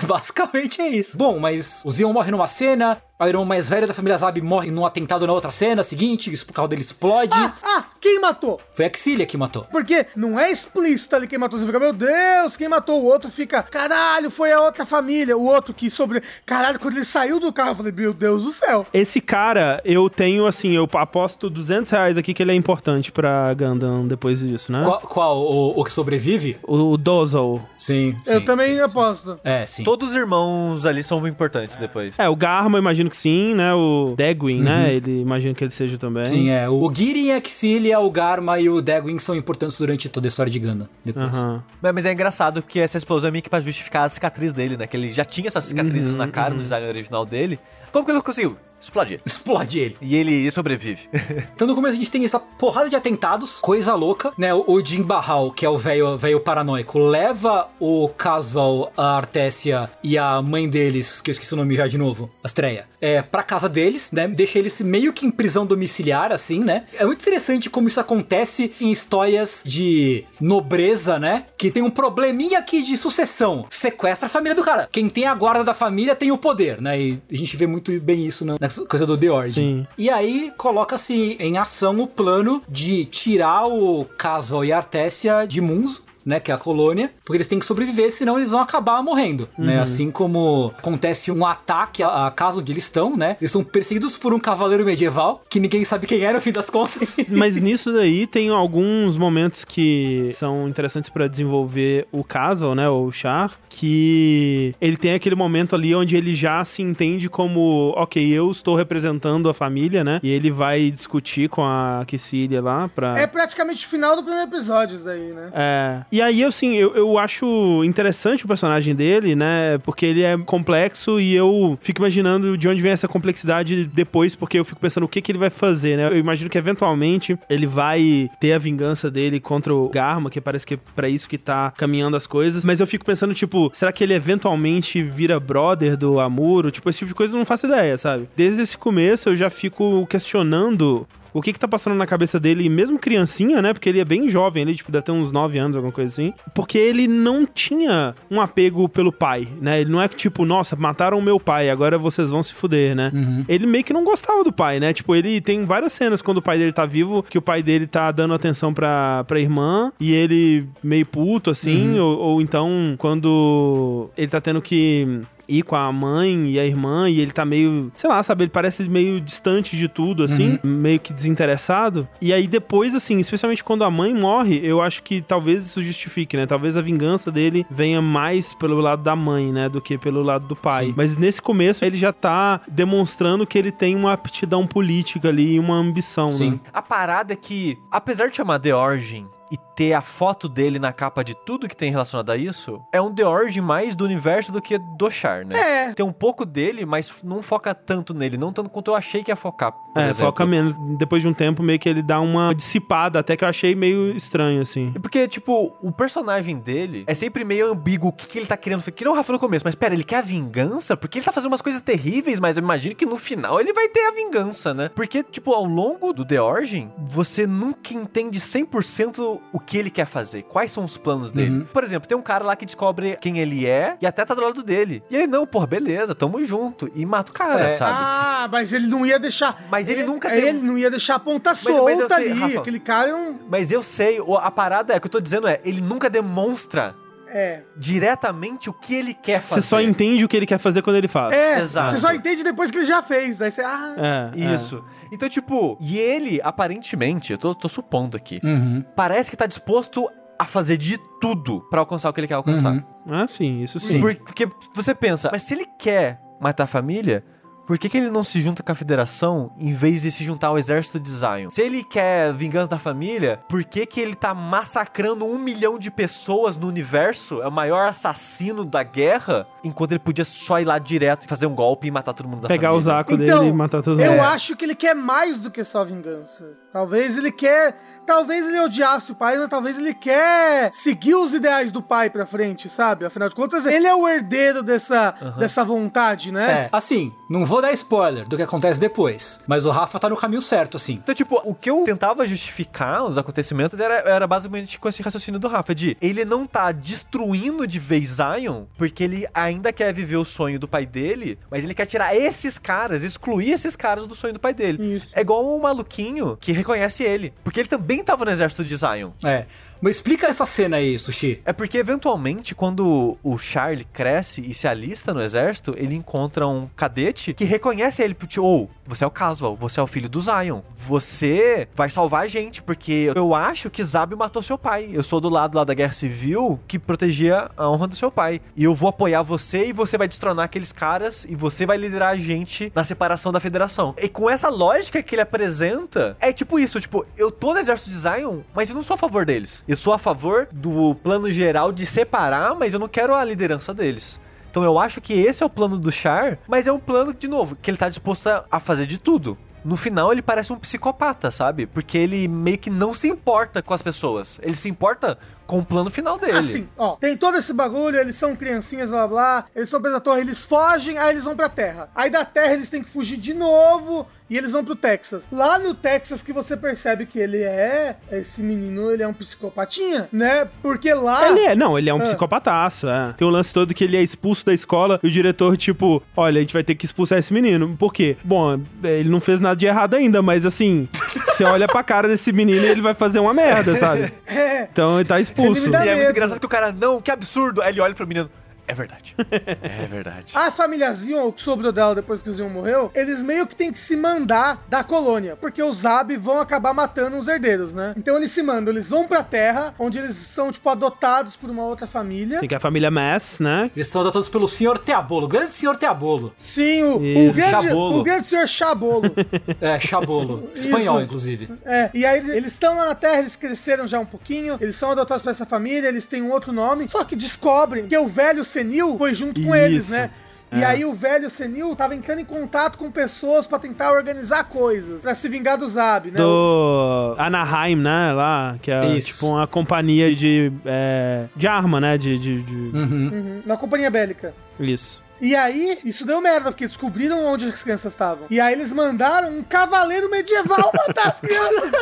Basicamente é isso. Bom, mas o Zion morre numa cena, o irmão mais velho da família Zab morre num atentado na outra cena seguinte, o carro dele explode. Ah, ah, quem matou? Foi a Exilia que matou. Porque não é explícito ali quem matou. Você fica, meu Deus, quem matou? O outro fica, caralho, foi a outra família. O outro que sobre. Caralho, quando ele saiu do carro, eu falei, meu Deus do céu. Esse cara, eu tenho, assim, eu aposto 200 reais aqui que ele é importante pra Gundam depois disso, né? Qual, qual? O, o que sobrevive? O, o Dozel. Sim. Eu sim. também aposto. É, sim. Todos os irmãos ali são importantes depois. É, o Garma, eu imagino que sim, né? O Deguin, né? Ele imagino que ele seja também. Sim, é. O Girin, a Exilia, o Garma e o Deguin são importantes durante toda a história de Ganda. Depois. Aham. Mas, é engraçado porque essa explosão é meio que pra justificar a cicatriz dele, né? Que ele já tinha essas cicatrizes na cara no design original dele. Como que ele conseguiu? Explode ele. Explode ele. E ele sobrevive. Então no começo a gente tem essa porrada de atentados, coisa louca, né? O Jim Barral, que é o velho velho paranoico, leva o Casval, a Artésia e a mãe deles, que eu esqueci o nome já de novo, Astreia, é, pra casa deles, né? Deixa eles meio que em prisão domiciliar, assim, né? É muito interessante como isso acontece em histórias de nobreza, né? Que tem um probleminha aqui de sucessão. Sequestra a família do cara. Quem tem a guarda da família tem o poder, né? E a gente vê muito bem isso na, nessa coisa do The Origin. Sim. E aí coloca-se em ação o plano de tirar o Casval e a Artésia de Munzo. Né, que é a colônia, porque eles têm que sobreviver, senão eles vão acabar morrendo, né? Assim como acontece um ataque à à casa onde eles estão, né? Eles são perseguidos por um cavaleiro medieval, que ninguém sabe quem era no fim das contas. Mas nisso daí tem alguns momentos que são interessantes pra desenvolver o Castle, né, o Char, que ele tem aquele momento ali onde ele já se entende como, ok, eu estou representando a família, né, e ele vai discutir com a Kessilia lá pra... É praticamente o final do primeiro episódio isso daí, né? É. E aí, assim, eu, eu acho interessante o personagem dele, né? Porque ele é complexo e eu fico imaginando de onde vem essa complexidade depois, porque eu fico pensando o que, que ele vai fazer, né? Eu imagino que eventualmente ele vai ter a vingança dele contra o Garma, que parece que é pra isso que tá caminhando as coisas. Mas eu fico pensando, tipo, será que ele eventualmente vira brother do Amuro? Tipo, esse tipo de coisa eu não faço ideia, sabe? Desde esse começo eu já fico questionando o que que tá passando na cabeça dele, mesmo criancinha, né? Porque ele é bem jovem, ele tipo, deve ter uns 9 anos, alguma coisa assim. Porque ele não tinha um apego pelo pai, né? Ele não é tipo, nossa, mataram o meu pai, agora vocês vão se fuder, né? Ele meio que não gostava do pai, né? Tipo, ele tem várias cenas quando o pai dele tá vivo, que o pai dele tá dando atenção pra, pra irmã, e ele meio puto, assim, ou, ou então quando ele tá tendo que ir com a mãe e a irmã e ele tá meio, sei lá, sabe, ele parece meio distante de tudo, assim, meio que desinteressado. E aí depois, assim, especialmente quando a mãe morre, eu acho que talvez isso justifique, né? Talvez a vingança dele venha mais pelo lado da mãe, né, do que pelo lado do pai. Sim. Mas nesse começo ele já tá demonstrando que ele tem uma aptidão política ali e uma ambição, Sim. né? A parada é que, apesar de chamar The Origin e ter a foto dele na capa de tudo que tem relacionado a isso, é um The Origin mais do universo do que do Char, né? É. Tem um pouco dele, mas não foca tanto nele, não tanto quanto eu achei que ia focar. É, exemplo. foca menos. Depois de um tempo, meio que ele dá uma dissipada, até que eu achei meio estranho, assim. E Porque, tipo, o personagem dele é sempre meio ambíguo o que, que ele tá querendo. Que não o Rafa no começo, mas pera, ele quer a vingança? Porque ele tá fazendo umas coisas terríveis, mas eu imagino que no final ele vai ter a vingança, né? Porque, tipo, ao longo do The Origin, você nunca entende 100% o que ele quer fazer. Quais são os planos dele. Por exemplo, tem um cara lá que descobre quem ele é e até tá do lado dele. E ele, não, porra, beleza, tamo junto. E mata o cara, É. sabe? Ah, mas ele não ia deixar. Mas ele nunca Ele deu- não ia deixar a ponta mas solta sei, ali. Rafa. Aquele cara é um. Mas eu sei, o- a parada é que eu tô dizendo é, ele nunca demonstra É. diretamente o que ele quer fazer. Você só entende o que ele quer fazer quando ele faz. É, Exato. você só entende depois que ele já fez. Aí você. Ah, É, é. Isso. Então, tipo, e ele, aparentemente, eu tô, tô supondo aqui, Uhum. parece que tá disposto a fazer de tudo pra alcançar o que ele quer alcançar. Uhum. Ah, sim, isso sim. Por- Porque você pensa, mas se ele quer matar a família, por que, que ele não se junta com a federação em vez de se juntar ao exército de Zion? Se ele quer vingança da família, por que, que ele tá massacrando um milhão de pessoas no universo? É o maior assassino da guerra, enquanto ele podia só ir lá direto e fazer um golpe e matar todo mundo da Pegar família. o saco Então, dele e matar todo mundo. eu É. acho que ele quer mais do que só vingança. Talvez ele quer. Talvez ele odiasse o pai, mas talvez ele quer seguir os ideais do pai pra frente, sabe? Afinal de contas, ele é o herdeiro dessa, dessa vontade, né? É, assim, não vou dar spoiler do que acontece depois, mas o Rafa tá no caminho certo, assim. Então, tipo, o que eu tentava justificar os acontecimentos era, era basicamente com esse raciocínio do Rafa, de ele não tá destruindo de vez Zion, porque ele ainda quer viver o sonho do pai dele, mas ele quer tirar esses caras, excluir esses caras do sonho do pai dele. Isso. É igual o maluquinho que reconhece ele, porque ele também tava no exército de Zion. É. Mas explica essa cena aí, Sushi. É porque, eventualmente, quando o Charlie cresce e se alista no exército, ele encontra um cadete que reconhece ele, tipo, oh, você é o Caswell, você é o filho do Zion. Você vai salvar a gente, porque eu acho que Zabio matou seu pai. Eu sou do lado lá da guerra civil que protegia a honra do seu pai. E eu vou apoiar você e você vai destronar aqueles caras e você vai liderar a gente na separação da federação. E com essa lógica que ele apresenta, é tipo isso, tipo, eu tô no exército de Zion, mas eu não sou a favor deles. Sou a favor do plano geral de separar, mas eu não quero a liderança deles. Então eu acho que esse é o plano do Char, mas é um plano, de novo, que ele tá disposto a fazer de tudo. No final, ele parece um psicopata, sabe? Porque ele meio que não se importa com as pessoas. Ele se importa com o plano final dele. Assim, ó, tem todo esse bagulho, eles são criancinhas, blá blá, eles são presos da torre, eles fogem, aí eles vão pra terra. Aí da terra eles têm que fugir de novo e eles vão pro Texas. Lá no Texas que você percebe que ele é, esse menino, ele é um psicopatinha, né? Porque lá... Ele é, não, ele é um Ah. psicopataço, é. Tem o lance todo que ele é expulso da escola e o diretor, tipo, olha, a gente vai ter que expulsar esse menino. Por quê? Bom, ele não fez nada de errado ainda, mas assim, você olha pra cara desse menino e ele vai fazer uma merda, sabe? É, Então ele tá expulso. Ele E é muito engraçado que o cara, não, que absurdo. Aí ele olha pro menino. É verdade. é verdade. A família Zion, o que sobrou dela depois que o Zion morreu, eles meio que têm que se mandar da colônia, porque os Zab vão acabar matando os herdeiros, né? Então eles se mandam, eles vão pra terra, onde eles são, tipo, adotados por uma outra família. Tem que a família Mass, né? Eles são adotados pelo Senhor Teabolo, grande Senhor Teabolo. Sim, o, o grande, Chabolo. o grande senhor Chabolo. É, Chabolo. Espanhol, Isso. inclusive. é, e aí eles- eles estão lá na Terra, eles cresceram já um pouquinho, eles são adotados por essa família, eles têm um outro nome, só que descobrem que o velho senil foi junto com eles, Isso. né? E aí o velho senil tava entrando em contato com pessoas pra tentar organizar coisas, pra se vingar do Zab, né? Do Anaheim, né? Lá, que é Isso. tipo uma companhia de, é, de arma, né? De, de, de- Uhum. Uhum, na companhia bélica. Isso. E aí, isso deu merda, porque descobriram onde as crianças estavam. E aí eles mandaram um cavaleiro medieval matar as crianças.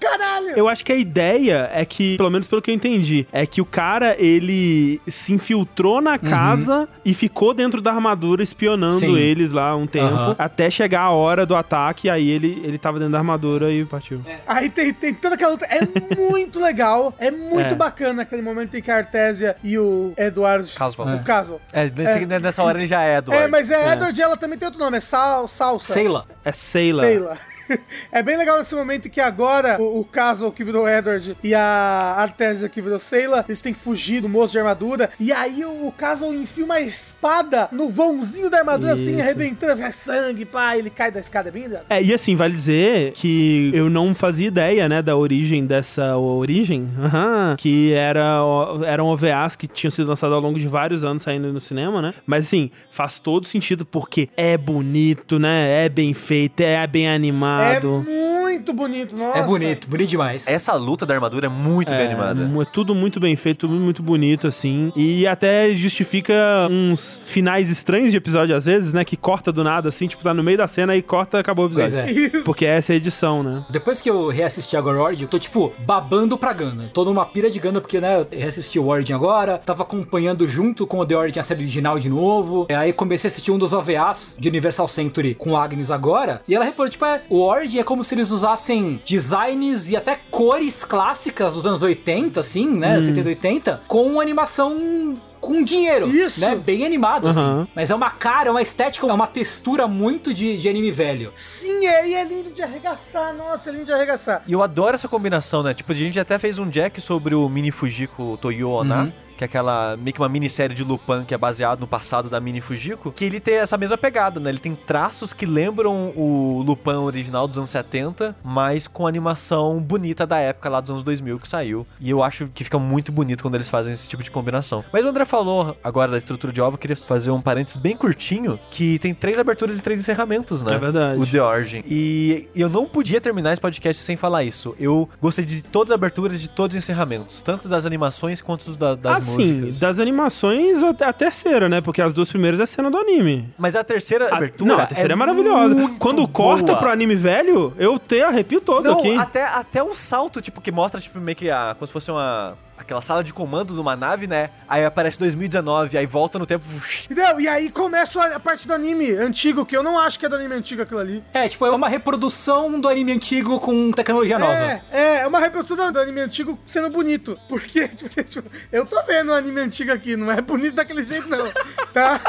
Caralho! Eu acho que a ideia é que, pelo menos pelo que eu entendi, é que o cara, ele se infiltrou na casa e ficou dentro da armadura espionando Sim. eles lá um tempo, Aham. até chegar a hora do ataque, aí ele, ele tava dentro da armadura e partiu. Aí tem, tem toda aquela luta. É muito legal. É muito É. bacana aquele momento em que a Artésia e o Edward. Caswell. O Caswell. É, nesse- nessa hora ele já é Edward. É, mas é, Edward e ela também tem outro nome. É Sal, Salsa. Sei lá. É Sailor. Sei lá. É bem legal nesse momento que agora o, o que virou Edward e a Artésia que virou Sailor, eles têm que fugir do moço de armadura. E aí o, o enfia uma espada no vãozinho da armadura, assim, Isso. arrebentando, vai sangue, pá, ele cai da escada bem. É, e assim, vale dizer que eu não fazia ideia, né, da origem dessa origem, aham, que era, eram OVAs que tinham sido lançados ao longo de vários anos saindo no cinema, né? Mas assim, faz todo sentido porque é bonito, né? É bem feito, é bem animado. É muito bonito, nossa. É bonito, bonito demais. Essa luta da armadura é muito bem animada. É tudo muito bem feito, tudo muito bonito, assim. E até justifica uns finais estranhos de episódio, às vezes, né? Que corta do nada, assim, tipo, tá no meio da cena e corta, acabou o episódio. Pois é. Porque essa é a edição, né? Depois que eu reassisti agora o Origin, eu tô, tipo, babando pra Gana. Tô numa pira de Gana, porque, né, eu reassisti o Origin agora, tava acompanhando junto com o The Origin a série original de novo. Aí comecei a assistir um dos OVAs de Universal Century com a Agnes agora. E ela reparou, tipo, é, o Origin é como se eles usassem designs e até cores clássicas dos anos 80, assim, né, 70 e 80, com animação com dinheiro, Isso. né? Bem animado, Aham. assim. Mas é uma cara, é uma estética, é uma textura muito de, de anime velho. Sim, é, e é lindo de arregaçar, nossa, é lindo de arregaçar. E eu adoro essa combinação, né? Tipo, a gente até fez um jack sobre o Mini Fujiko Toyo Ona. Que é aquela, meio que uma minissérie de Lupin que é baseado no passado da Mini Fujiko. Que ele tem essa mesma pegada, né? Ele tem traços que lembram o Lupin original dos anos 70, mas com animação bonita da época lá dos anos 2000 que saiu. E eu acho que fica muito bonito quando eles fazem esse tipo de combinação. Mas o André falou agora da estrutura de obra, eu queria fazer um parênteses bem curtinho, que tem três aberturas e três encerramentos, né? É verdade. O The Origin. E eu não podia terminar esse podcast sem falar isso. Eu gostei de todas as aberturas e de todos os encerramentos, tanto das animações quanto da- das assim, músicas. das animações até a terceira, né? Porque as duas primeiras é cena do anime. Mas a terceira A- abertura. não, a terceira é, maravilhosa. muito Quando corta boa. pro anime velho, eu te arrepio todo Não, aqui. até, até um salto, tipo, que mostra, tipo, meio que a, como se fosse uma. Aquela sala de comando de uma nave, né? Aí aparece 2019, aí volta no tempo. Entendeu? E aí começa a parte do anime antigo, que eu não acho que é do anime antigo aquilo ali. É, tipo, é uma reprodução do anime antigo com tecnologia nova. É, é, é uma reprodução do, do anime antigo sendo bonito. Porque, porque, tipo, eu tô vendo o anime antigo aqui, não é bonito daquele jeito, não. Tá?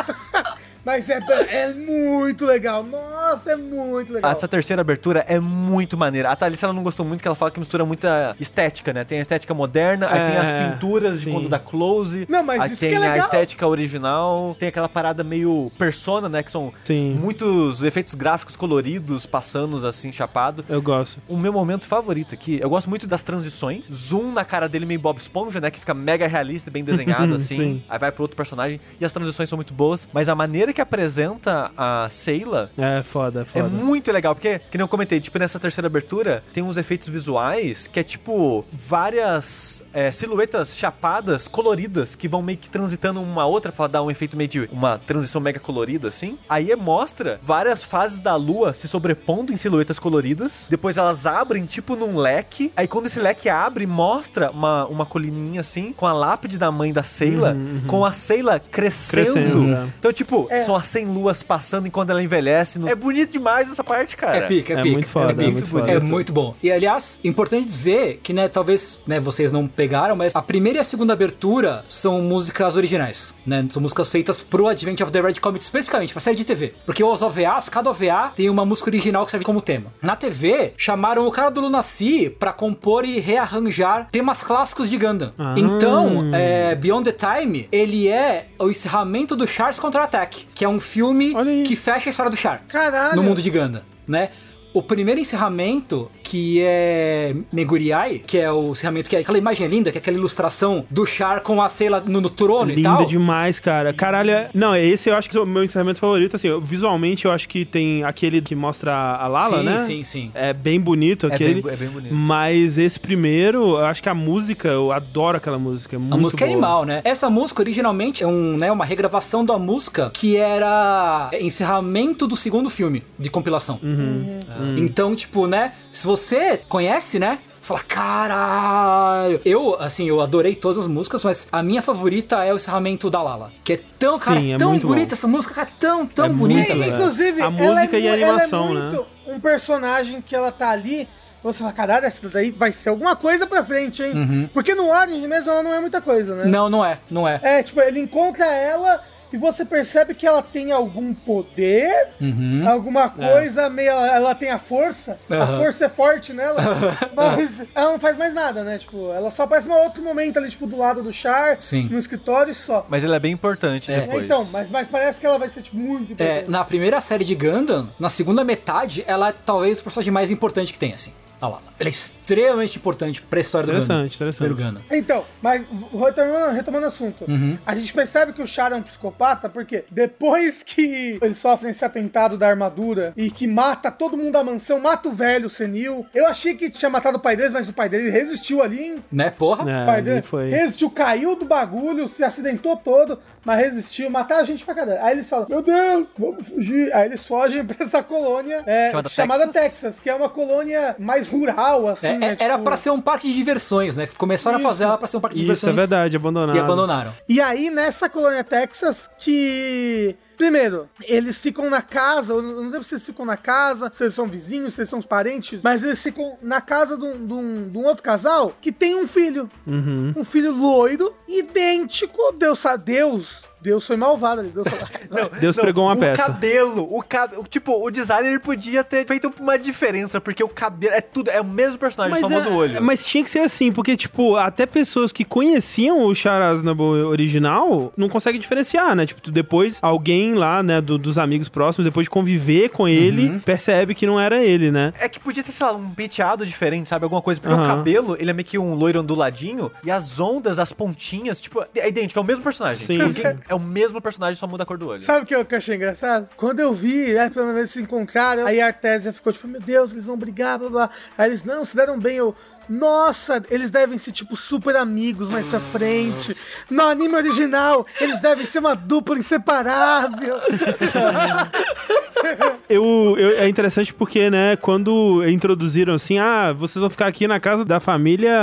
Mas é, é muito legal. Nossa, é muito legal. Essa terceira abertura é muito maneira. A Thalissa ela não gostou muito, que ela fala que mistura muita estética, né? Tem a estética moderna, aí É, tem as pinturas de sim. quando dá close. Não, mas aí isso tem que é a legal. estética original, tem aquela parada meio persona, né? Que são Sim. muitos efeitos gráficos coloridos, passando assim, chapado. Eu gosto. O meu momento favorito aqui, eu gosto muito das transições. Zoom na cara dele meio Bob Esponja, né? Que fica mega realista, bem desenhado, assim. Sim. Aí vai pro outro personagem. E as transições são muito boas. Mas a maneira que apresenta a Sayla É foda, é é foda. muito legal, porque, que eu comentei, tipo, nessa terceira abertura, tem uns efeitos visuais que é tipo várias é, silhuetas chapadas, coloridas, que vão meio que transitando uma outra pra dar um efeito meio de uma transição mega colorida, assim. Aí mostra várias fases da lua se sobrepondo em silhuetas coloridas. Depois elas abrem, tipo, num leque. Aí quando esse leque abre, mostra uma, uma colininha assim, com a lápide da mãe da Sayla, com a Sayla crescendo. Crescendo, é. Então, tipo, É. são as 100 luas passando enquanto ela envelhece. É bonito demais essa parte, cara. É pica, é, É pica. muito foda, é pica. muito foda. É muito bom. E aliás, importante dizer que, né, talvez né, vocês não pegaram, mas a primeira e a segunda abertura são músicas originais, né? São músicas feitas pro Advent of the Red Comet, especificamente pra série de TV. Porque os OVAs, cada OVA tem uma música original que serve como tema. Na TV, chamaram o cara do Lunacy pra compor e rearranjar temas clássicos de Gundam. Ah. Então, é, Beyond the Time, ele é o encerramento do Char's Contra-Attack, que é um filme que fecha a história do Char Caralho. no mundo de Ganda, né? O primeiro encerramento, que é Meguriai, que é o encerramento, que é aquela imagem linda, que é aquela ilustração do Char com a Sayla no, no trono e Linda tal. demais, cara. Caralho, é- não, esse eu acho que é o meu encerramento favorito. Assim, eu- visualmente eu acho que tem aquele que mostra a Lala, sim, né? sim, sim. É bem bonito É aquele. bem- é bem bonito. Mas esse primeiro, eu acho que a música, eu adoro aquela música. É A muito música é boa. animal, né? Essa música originalmente é um, né, uma regravação da música que era encerramento do segundo filme de compilação. Uhum. Então, tipo, né? Se você conhece, né? Você fala, caralho. Eu, assim, eu adorei todas as músicas, mas a minha favorita é o encerramento da Lala. Que é tão, cara, Sim, é tão muito bonita bom. essa música, cara, tão, tão É muito bonita, velho. Inclusive, A ela música é, e a ela animação, é né? muito um personagem que ela tá ali. Você fala, caralho, essa daí vai ser alguma coisa pra frente, hein? Uhum. Porque no Orange mesmo ela não é muita coisa, né? Não, não é, não é. É, tipo, ele encontra ela e você percebe que ela tem algum poder, alguma coisa meio. Ela tem a força, a Uhum. Aham. força é forte nela, mas ela não faz mais nada, né? Tipo, ela só aparece um outro momento ali, tipo, do lado do Char, Sim. no escritório só. Mas ele é bem importante É. É, depois. então, mas, mas parece que ela vai ser, tipo, muito É, importante. na primeira série de Gundam, na segunda metade, ela é talvez o personagem mais importante que tem, assim. Olha lá. Ela é extremamente importante pra história do Gundam. Interessante, interessante. Gundam. Então, mas retomando, retomando o assunto, Uhum. a gente percebe que o Char é um psicopata porque depois que ele sofre esse atentado da armadura e que mata todo mundo da mansão, mata o velho senil, eu achei que tinha matado o pai deles, mas o pai dele resistiu ali, hein? Né, porra? O É, pai ali dele foi. resistiu, caiu do bagulho, se acidentou todo, mas resistiu, matar a gente pra caralho. Aí eles falam, meu Deus, vamos fugir. Aí eles fogem pra essa colônia é, Chamada chamada, Texas. Texas. que é uma colônia mais rural, assim, É, né? é- era tipo- pra ser um parque de diversões, né? Começaram Isso. a fazer ela pra ser um parque de Isso, diversões. é verdade, abandonado. E abandonaram. E aí, nessa colônia Texas, que. Primeiro, eles ficam na casa, eu não sei se eles ficam na casa, se eles são vizinhos, se eles são os parentes, mas eles ficam na casa de um, de um- de um outro casal que tem um filho. Uhum. Um filho loiro, idêntico, Deus sabe, Deus, Deus foi malvado ali, Deus Não, Deus pregou uma o peça. cabelo, o cabelo, tipo, o designer ele podia ter feito uma diferença, porque o cabelo é tudo, é o mesmo personagem, só é- muda o olho. mas tinha que ser assim, porque, tipo, até pessoas que conheciam o Char Aznavour original não conseguem diferenciar, né? Tipo, depois alguém lá, né, do- dos amigos próximos, depois de conviver com ele, percebe que não era ele, né? É que podia ter, sei lá, um penteado diferente, sabe? Alguma coisa. Porque o Aham. cabelo, ele é meio que um loiro onduladinho. E as ondas, as pontinhas, tipo, é idêntico, é o mesmo personagem. Sim. Tipo, quem- é o mesmo personagem, só muda a cor do olho. Sabe o que eu, achei engraçado? Quando eu vi, é, pela vez se encontraram, aí a Artésia ficou tipo, meu Deus, eles vão brigar, blá blá. Aí eles, não, se deram bem, eu. Nossa, eles devem ser, tipo, super amigos mais pra frente. No anime original, eles devem ser uma dupla inseparável. Eu, eu- é interessante porque, né, quando introduziram assim, ah, vocês vão ficar aqui na casa da família.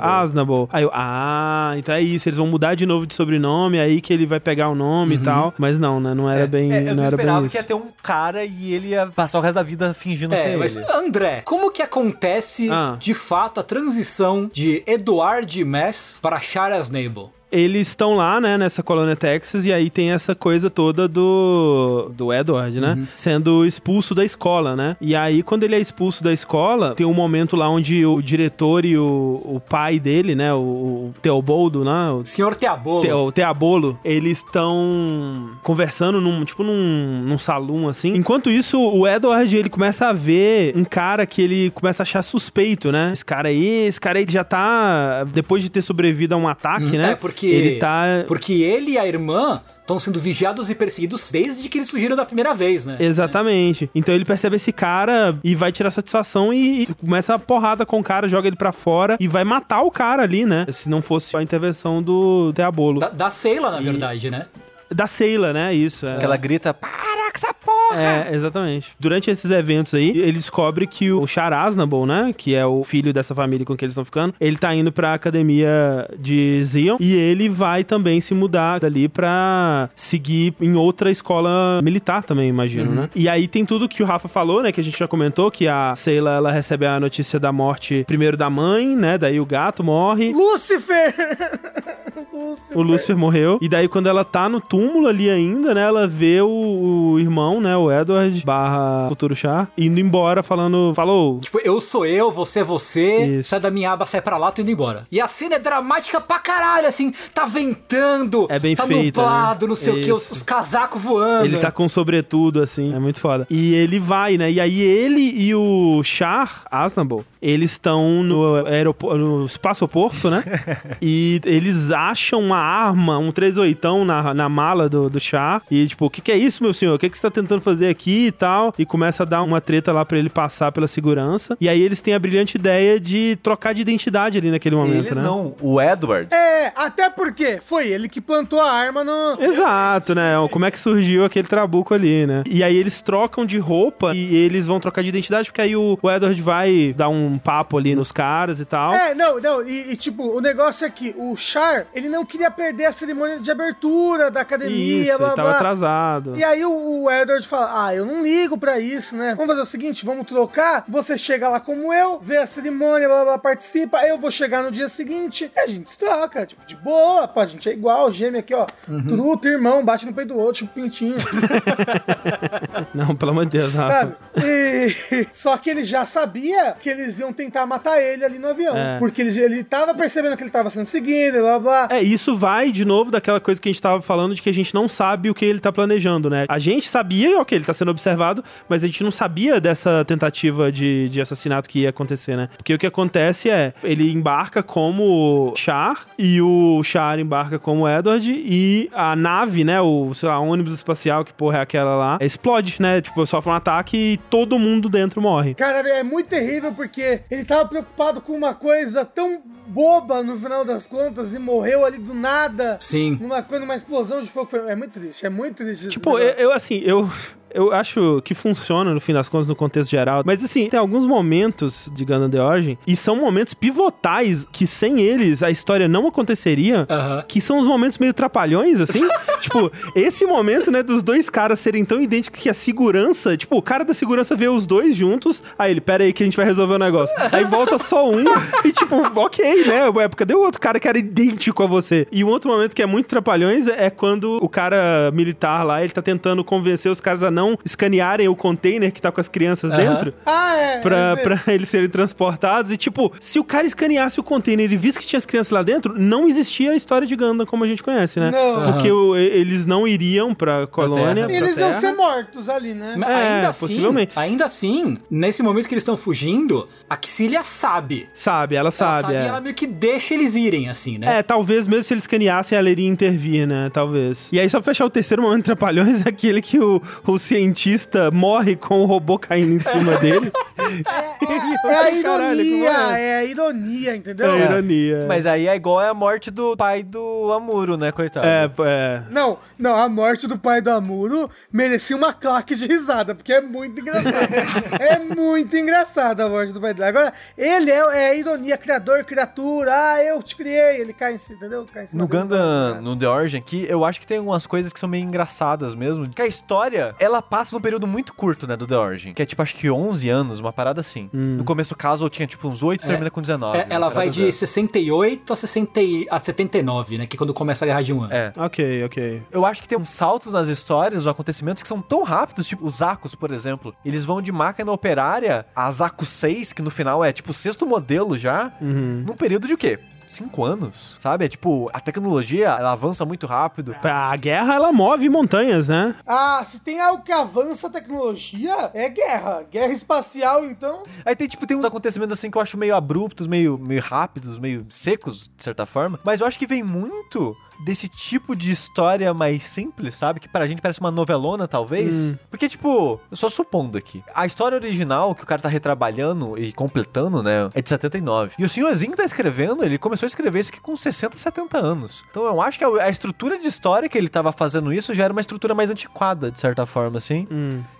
Aznavour. Aí eu, ah, então é isso, eles vão mudar de novo de sobrenome, aí que ele vai pegar o nome e tal. Mas não, né, não era bem, É, eu não não era bem esperava isso. que ia ter um cara e ele ia passar o resto da vida fingindo É, ser mas ele. André, como que acontece Ah. de fato a transição de Eduard Mess para Charas Nable? Eles estão lá, né, nessa colônia Texas, e aí tem essa coisa toda do, do Edward, né? Uhum. Sendo expulso da escola, né? E aí, quando ele é expulso da escola, tem um momento lá onde o diretor e o, o pai dele, né, o, o Teobaldo, né? O Senhor Teabolo. Te- o Teabolo, eles estão conversando num, tipo, num, num salão, assim. Enquanto isso, o Edward, ele começa a ver um cara que ele começa a achar suspeito, né? Esse cara aí, esse cara aí já tá, depois de ter sobrevivido a um ataque, né? É, porque. Ele tá... Porque ele e a irmã estão sendo vigiados e perseguidos desde que eles fugiram da primeira vez, né? Exatamente. Então ele percebe esse cara e vai tirar satisfação e, e começa a porrada com o cara, joga ele pra fora e vai matar o cara ali, né? Se não fosse a intervenção do Teabolo. Da, da Seila, na verdade, né? Da Seila, né? Isso. É. Que ela grita, para com essa porra! É, exatamente. Durante esses eventos aí, ele descobre que o Char Aznavour, né, que é o filho dessa família com que eles estão ficando, ele tá indo pra academia de Zion e ele vai também se mudar dali pra seguir em outra escola militar também, imagino, né? E aí tem tudo que o Rafa falou, né, que a gente já comentou, que a Seila, ela recebe a notícia da morte primeiro da mãe, né, daí o gato morre, Lúcifer! Lúcifer. o Lúcifer morreu. E daí, quando ela tá no túmulo ali ainda, né? Ela vê o, o irmão, né? O Edward barra futuro chá, indo embora, falando. Falou. Tipo, eu sou eu, você é você, Isso. sai da minha aba, sai pra lá, tô indo embora. E a cena é dramática pra caralho, assim, tá ventando, É bem tá feita, nublado, né? não sei o que, os, Isso. os casacos voando. Ele tá com sobretudo, assim. É muito foda. E ele vai, né? E aí ele e o Char Aznavour, eles estão no, aeroporto, no espaçoporto, né? e eles acham uma arma, um 38 na, na mala do, do Char. E tipo, o que, que é isso, meu senhor? O que, que você tá tentando fazer aqui e tal? E começa a dar uma treta lá pra ele passar pela segurança. E aí eles têm a brilhante ideia de trocar de identidade ali naquele momento, Eles né? não, o Edward. É, até porque foi ele que plantou a arma no. Exato, né? Como é que surgiu aquele trabuco ali, né? E aí eles trocam de roupa e eles vão trocar de identidade, porque aí o, o Edward vai dar um papo ali nos caras e tal. É, não, não, e, e, tipo, o negócio é que o Char, ele não queria perder a cerimônia de abertura da academia, Isso, blá ele tava blá. atrasado. E aí o, o Edward fala: Ah, eu não ligo pra isso, né? Vamos fazer o seguinte: vamos trocar. Você chega lá como eu, vê a cerimônia, blá, blá, blá, participa. Eu vou chegar no dia seguinte e a gente se troca. Tipo, de boa, pô, a gente é igual, gêmeo aqui, ó. Truto, irmão, bate no peito do outro, tipo pintinho, Não, pelo amor de Deus, Rafa. sabe? E... Só que ele já sabia que eles iam tentar matar ele ali no avião. É. Porque ele, ele tava percebendo que ele tava sendo seguido, blá blá. É, isso vai de novo daquela coisa que a gente tava falando de que a gente não sabe o que ele tá planejando, né? A gente sabia, ok, ele tá sendo observado, mas a gente não sabia dessa tentativa de, de assassinato que ia acontecer, né? Porque o que acontece é, ele embarca como Char e o Char embarca como Edward e a nave, né, o, sei lá, ônibus espacial, que porra é aquela lá, explode, né? Tipo, sofre um ataque e todo mundo dentro morre. Cara, é muito terrível porque ele tava preocupado com uma coisa tão boba no final das contas e morreu ali do nada. Sim. Numa coisa, numa explosão de fogo. É muito triste, é muito triste. Tipo, eu, eu, assim, eu. Eu acho que funciona no fim das contas no contexto geral. Mas assim, tem alguns momentos de Gundam The Origin e são momentos pivotais que sem eles a história não aconteceria. Aham. Que são os momentos meio trapalhões, assim. tipo, esse momento, né, dos dois caras serem tão idênticos que a segurança. Tipo, o cara da segurança vê os dois juntos. Aí ele, pera aí que a gente vai resolver o negócio. Aí volta só um e, tipo, ok, né? Ué, cadê o outro cara que era idêntico a você? E um outro momento que é muito trapalhões é quando o cara militar lá, ele tá tentando convencer os caras a não escanearem o container que tá com as crianças dentro. Ah, é. Pra, esse- pra eles serem transportados. E, tipo, se o cara escaneasse o container e visse que tinha as crianças lá dentro, não existia a história de Gundam como a gente conhece, né? Não. Porque o- eles não iriam pra colônia. pra Eles iam Terra. ser mortos ali, né? Mas É, ainda assim, possivelmente. ainda assim, nesse momento que eles estão fugindo, a Xilia sabe. Sabe, ela Ela sabe. sabe é. e ela meio que deixa eles irem, assim, né? É, talvez mesmo se eles escaneassem, ela iria intervir, né? Talvez. E aí, só pra fechar o terceiro momento de Trapalhões, é aquele que o, o cientista morre com o robô caindo em cima dele. É a Caralho, ironia, é? é a ironia, entendeu? É ironia. Mas aí é igual a morte do pai do Amuro, né, coitado? É, é. Não, não, a morte do pai do Amuro merecia uma claque de risada, porque é muito engraçado. é muito engraçado a morte do pai dele. Agora, ele é, é a ironia, criador, criatura, ah, eu te criei, ele cai em si, entendeu? Cai em cima No. Gundam, no The Origin aqui, eu acho que tem algumas coisas que são meio engraçadas mesmo. Que a história, ela passa num período muito curto, né, do The Origin. Que é tipo, acho que 11 anos, uma parada assim. No começo, o caso, tinha tipo uns 8 e termina com 19. É, ela vai de dessa. 68 a, 60, e- a 79, né? Que é quando começa a Guerra de um ano. É. Ok, ok. Eu acho que tem uns saltos nas histórias, os acontecimentos que são tão rápidos, tipo os Zacos, por exemplo. Eles vão de máquina operária a Zaco 6, que no final é tipo o sexto modelo já, num período de o quê? Cinco anos, sabe? É tipo, a tecnologia, ela avança muito rápido. A guerra, ela move montanhas, né? Ah, se tem algo que avança a tecnologia, é guerra. Guerra espacial, então. Aí tem, tipo, tem uns acontecimentos assim que eu acho meio abruptos, meio, meio rápidos, meio secos, de certa forma. Mas eu acho que vem muito desse tipo de história mais simples, sabe? Que pra gente parece uma novelona, talvez. Porque, tipo, eu só supondo aqui. A história original que o cara tá retrabalhando e completando, né? É de 79. E o senhorzinho que tá escrevendo, ele começou a escrever isso aqui com 60, 70 anos. Então eu acho que a, estrutura de história que ele tava fazendo isso já era uma estrutura mais antiquada, de certa forma, assim.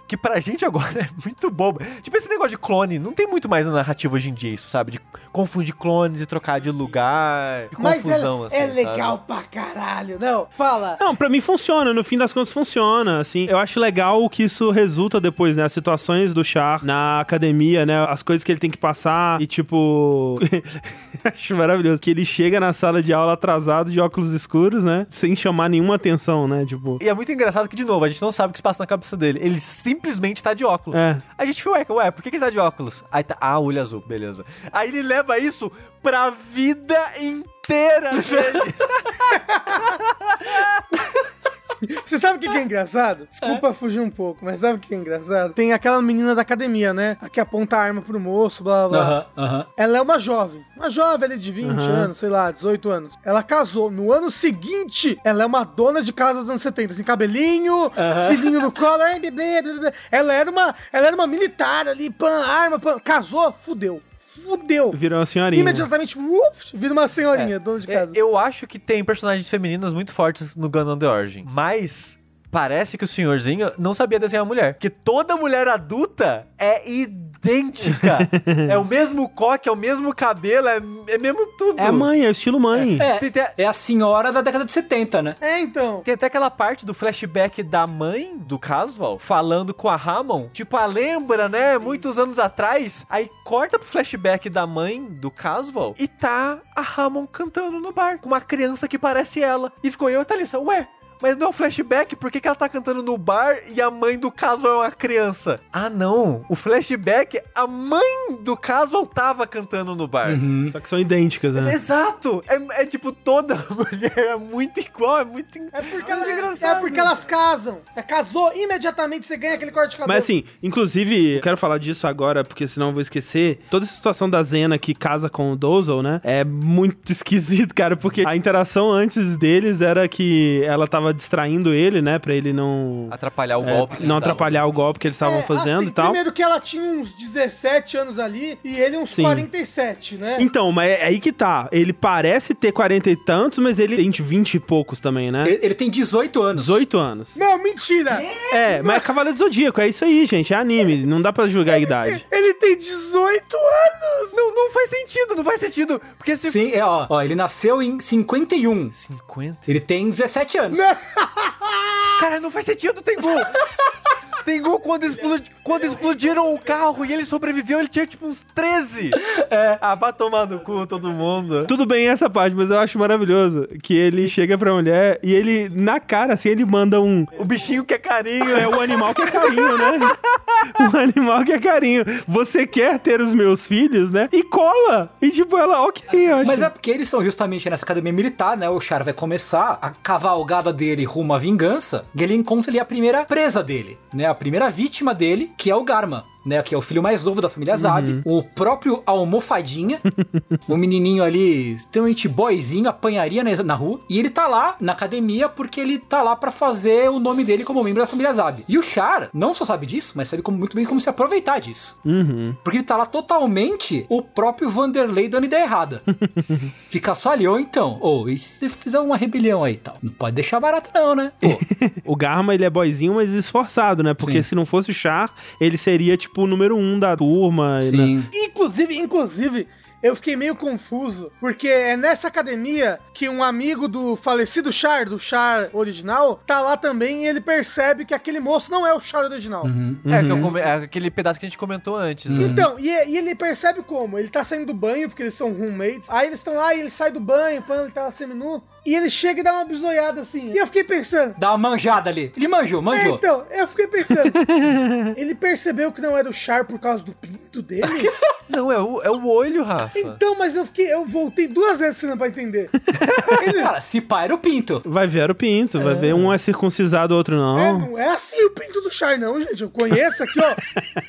Que pra gente agora é muito bobo. Tipo, esse negócio de clone, não tem muito mais na narrativa hoje em dia isso, sabe? De confundir clones e trocar de lugar, de Mas confusão, é, assim, é sabe? legal pra caralho. Não, fala. Não, pra mim funciona, no fim das contas funciona, assim. Eu acho legal que isso resulta depois, né? As situações do Char na academia, né? As coisas que ele tem que passar e, tipo... acho maravilhoso. Que ele chega na sala de aula atrasado, de óculos escuros, né? Sem chamar nenhuma atenção, né? Tipo... E é muito engraçado que, de novo, a gente não sabe o que se passa na cabeça dele. Ele simplesmente tá de óculos. É. A gente fica, ué, ué, por que, que ele tá de óculos? Aí tá, ah, olho azul, beleza. Aí ele leva isso pra vida inteira dele. Você sabe o que, que é engraçado? Desculpa fugir um pouco, mas sabe o que é engraçado? Tem aquela menina da academia, né? A que aponta a arma pro moço, blá blá blá. Aham, aham. Ela é uma jovem. Uma jovem ali de 20 anos, sei lá, 18 anos. Ela casou. No ano seguinte, ela é uma dona de casa dos anos 70. Assim, cabelinho, filhinho no colo. Ela era uma, ela era uma militar ali, pan, arma, pan. Casou, fudeu. Fudeu. Virou uma senhorinha. Imediatamente, uff, vira uma senhorinha, dona de É, casa. eu acho que tem personagens femininas muito fortes no Gundam The Origin. Mas parece que o senhorzinho não sabia desenhar mulher. Porque toda mulher adulta é idêntica. é o mesmo coque, é o mesmo cabelo, é, é mesmo tudo. É a mãe, é o estilo mãe. É, Tem, tem- é a senhora da década de 70, né? É, então. tem até aquela parte do flashback da mãe do Casval falando com a Ramon. Tipo, a lembra, né? Muitos anos atrás. Aí corta pro flashback da mãe do Casval e tá a Ramon cantando no bar com uma criança que parece ela. E ficou eu e a Thalissa, ué. Mas não é um flashback, por que, que ela tá cantando no bar e a mãe do Casval é uma criança? Ah, não. O flashback, a mãe do Casval tava cantando no bar. Só que são idênticas, né? Exato! É, é tipo, toda mulher é muito igual, é muito, É porque, muito elas, é porque elas casam. É, casou, imediatamente você ganha aquele corte de cabelo. Mas assim, inclusive, eu quero falar disso agora, porque senão eu vou esquecer. Toda essa situação da Zena que casa com o Dozel, né? É muito esquisito, cara, porque a interação antes deles era que ela tava distraindo ele, né? Pra ele não. atrapalhar o é, golpe. que eles não atrapalhar o golpe que eles estavam É, fazendo assim, e tal. Primeiro que ela tinha uns 17 anos ali e ele uns Sim. 47, né? Então, mas é aí que tá. Ele parece ter 40 e tantos, mas ele tem 20 e poucos também, né? Ele, ele tem 18 anos. 18 anos. Não, mentira! É, mas é Cavaleiro do Zodíaco, é isso aí, gente. É anime, não dá pra julgar a idade. Ele tem 18 anos! Não, não faz sentido, não faz sentido. Porque se. Sim, é, ó, ó, ele nasceu em 51. 50? Ele tem 17 anos. Cara, não faz sentido, Tengu! Tengu, quando, explodi- quando explodiram o carro e ele sobreviveu, ele tinha tipo uns 13. É. Ah, vai tomar no cu todo mundo. Tudo bem essa parte, mas eu acho maravilhoso que ele chega pra mulher e ele, na cara, assim, ele manda um. O bichinho que é carinho. É o animal que é carinho, né? O animal que é carinho. Você quer ter os meus filhos, né? E cola! E tipo, ela, ok, eu acho. Mas é porque eles são justamente nessa academia militar, né? O Char vai começar a cavalgada dele rumo à vingança. E ele encontra ali a primeira presa dele, né? A primeira vítima dele, que é o Garma. Né, que é o filho mais novo da família Zab, o próprio Almofadinha, o menininho ali, extremamente boyzinho, apanharia na, na rua, e ele tá lá na academia porque ele tá lá pra fazer o nome dele como membro da família Zab. E o Char não só sabe disso, mas sabe como- muito bem como se aproveitar disso. Uhum. Porque ele tá lá totalmente o próprio Vanderlei dando ideia errada. Fica só ali, ou então, ou e se fizer uma rebelião aí e tal? Não pode deixar barato não, né? O Garma, ele é boyzinho, mas esforçado, né? Porque Sim. se não fosse o Char, ele seria, tipo, o número um da turma. né? sim. Inclusive, inclusive, eu fiquei meio confuso, porque é nessa academia que um amigo do falecido Char, do Char original, tá lá também e ele percebe que aquele moço não é o Char original. É, que eu come- é aquele pedaço que a gente comentou antes. né? Então, e, e ele percebe como? Ele tá saindo do banho, porque eles são roommates. Aí eles estão lá e ele sai do banho, quando ele tá lá seminu. E ele chega e dá uma bisoiada assim. E eu fiquei pensando. Dá uma manjada ali. Ele manjou, É, manjou. então, eu fiquei pensando. ele percebeu que não era o Char por causa do pinto dele? Não, é o, é o olho, Rafa. Então, mas eu fiquei. Eu voltei duas vezes cena pra entender. Ele, Cara, se pá era o pinto. Vai ver o pinto, vai ver um é circuncisado, o outro É, não. não é assim o pinto do Char, não, gente. Eu conheço aqui, ó.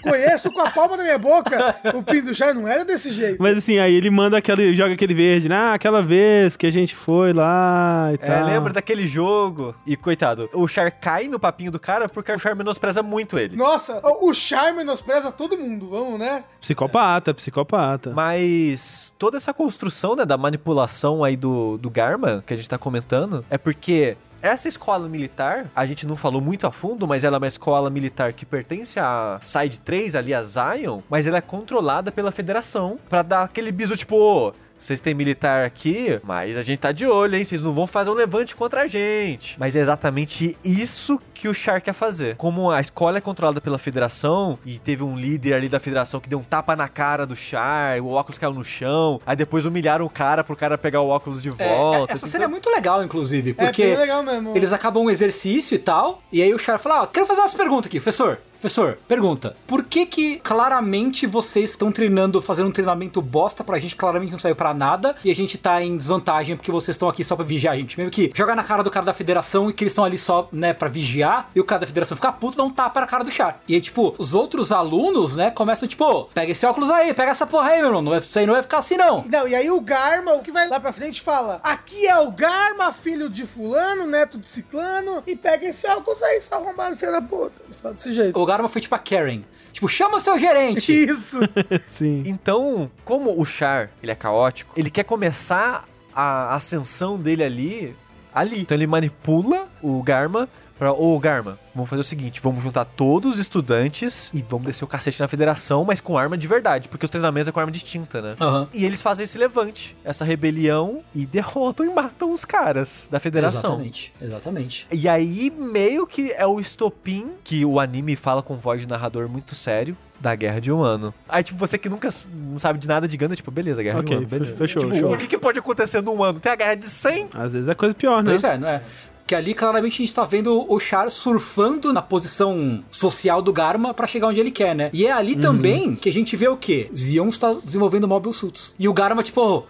Conheço com a palma da minha boca. O pinto do Char não era desse jeito. Mas assim, aí ele manda aquele, joga aquele verde, né? Ah, aquela vez que a gente foi lá e É, lembra daquele jogo? E coitado, o Char cai no papinho do cara porque o Char menospreza muito ele. Nossa, o Char menospreza todo mundo, vamos, né? Psicopata, psicopata. Mas toda essa construção né, da manipulação aí do, do Garma, que a gente tá comentando, é porque essa escola militar, a gente não falou muito a fundo, mas ela é uma escola militar que pertence à Side 3, ali a Zion, mas ela é controlada pela federação pra dar aquele biso tipo, "Ô, vocês têm militar aqui, mas a gente tá de olho, hein? Vocês não vão fazer um levante contra a gente. Mas é exatamente isso que o Char quer fazer. Como a escola é controlada pela federação e teve um líder ali da federação que deu um tapa na cara do Char, o óculos caiu no chão, aí depois humilharam o cara pro cara pegar o óculos de É, volta. essa Tem cena é muito legal, inclusive, É porque bem legal mesmo. eles acabam um exercício e tal, e aí o Char fala, ó, quero fazer umas perguntas aqui, professor. Professor, pergunta. Por que que claramente vocês estão treinando, fazendo um treinamento bosta pra gente, claramente não saiu pra nada, e a gente tá em desvantagem porque vocês estão aqui só pra vigiar a gente? Meio que jogar na cara do cara da federação e que eles estão ali só, né, pra vigiar, e o cara da federação fica puto, dá um tapa na cara do Char. E aí, tipo, os outros alunos, né, começam, tipo, "Ô, pega esse óculos aí, pega essa porra aí, meu irmão, não isso aí não vai ficar assim não. Não, e aí o Garma, o que vai lá pra frente, fala: Aqui é o Garma, filho de Fulano, neto de Ciclano, e pega esse óculos aí, seu arrombado, filho da puta. Ele fala desse jeito. O Garma foi tipo a Karen. Tipo, chama o seu gerente. Isso. Sim. Então, como o Char, ele é caótico, ele quer começar a ascensão dele ali, ali. Então ele manipula o Garma pra, ô Garma, vamos fazer o seguinte, vamos juntar todos os estudantes e vamos descer o cacete na federação, mas com arma de verdade, porque os treinamentos é com arma distinta, né? Aham. E eles fazem esse levante, essa rebelião e derrotam e matam os caras da federação. Exatamente, exatamente. E aí, meio que é o estopim que o anime fala com voz de narrador muito sério da Guerra de um Ano. Aí, tipo, você que nunca não sabe de nada de Ganda, tipo, beleza, Guerra de Ok, um Ano, beleza. fechou, Tipo, show. o que, que pode acontecer num ano? Tem a Guerra de 100? Às vezes é coisa pior, né? Pois é, não é? Que ali claramente a gente tá vendo o Char surfando na posição social do Garma pra chegar onde ele quer, né? E é ali também que a gente vê o quê? Zion está desenvolvendo Mobile Suits. E o Garma, tipo,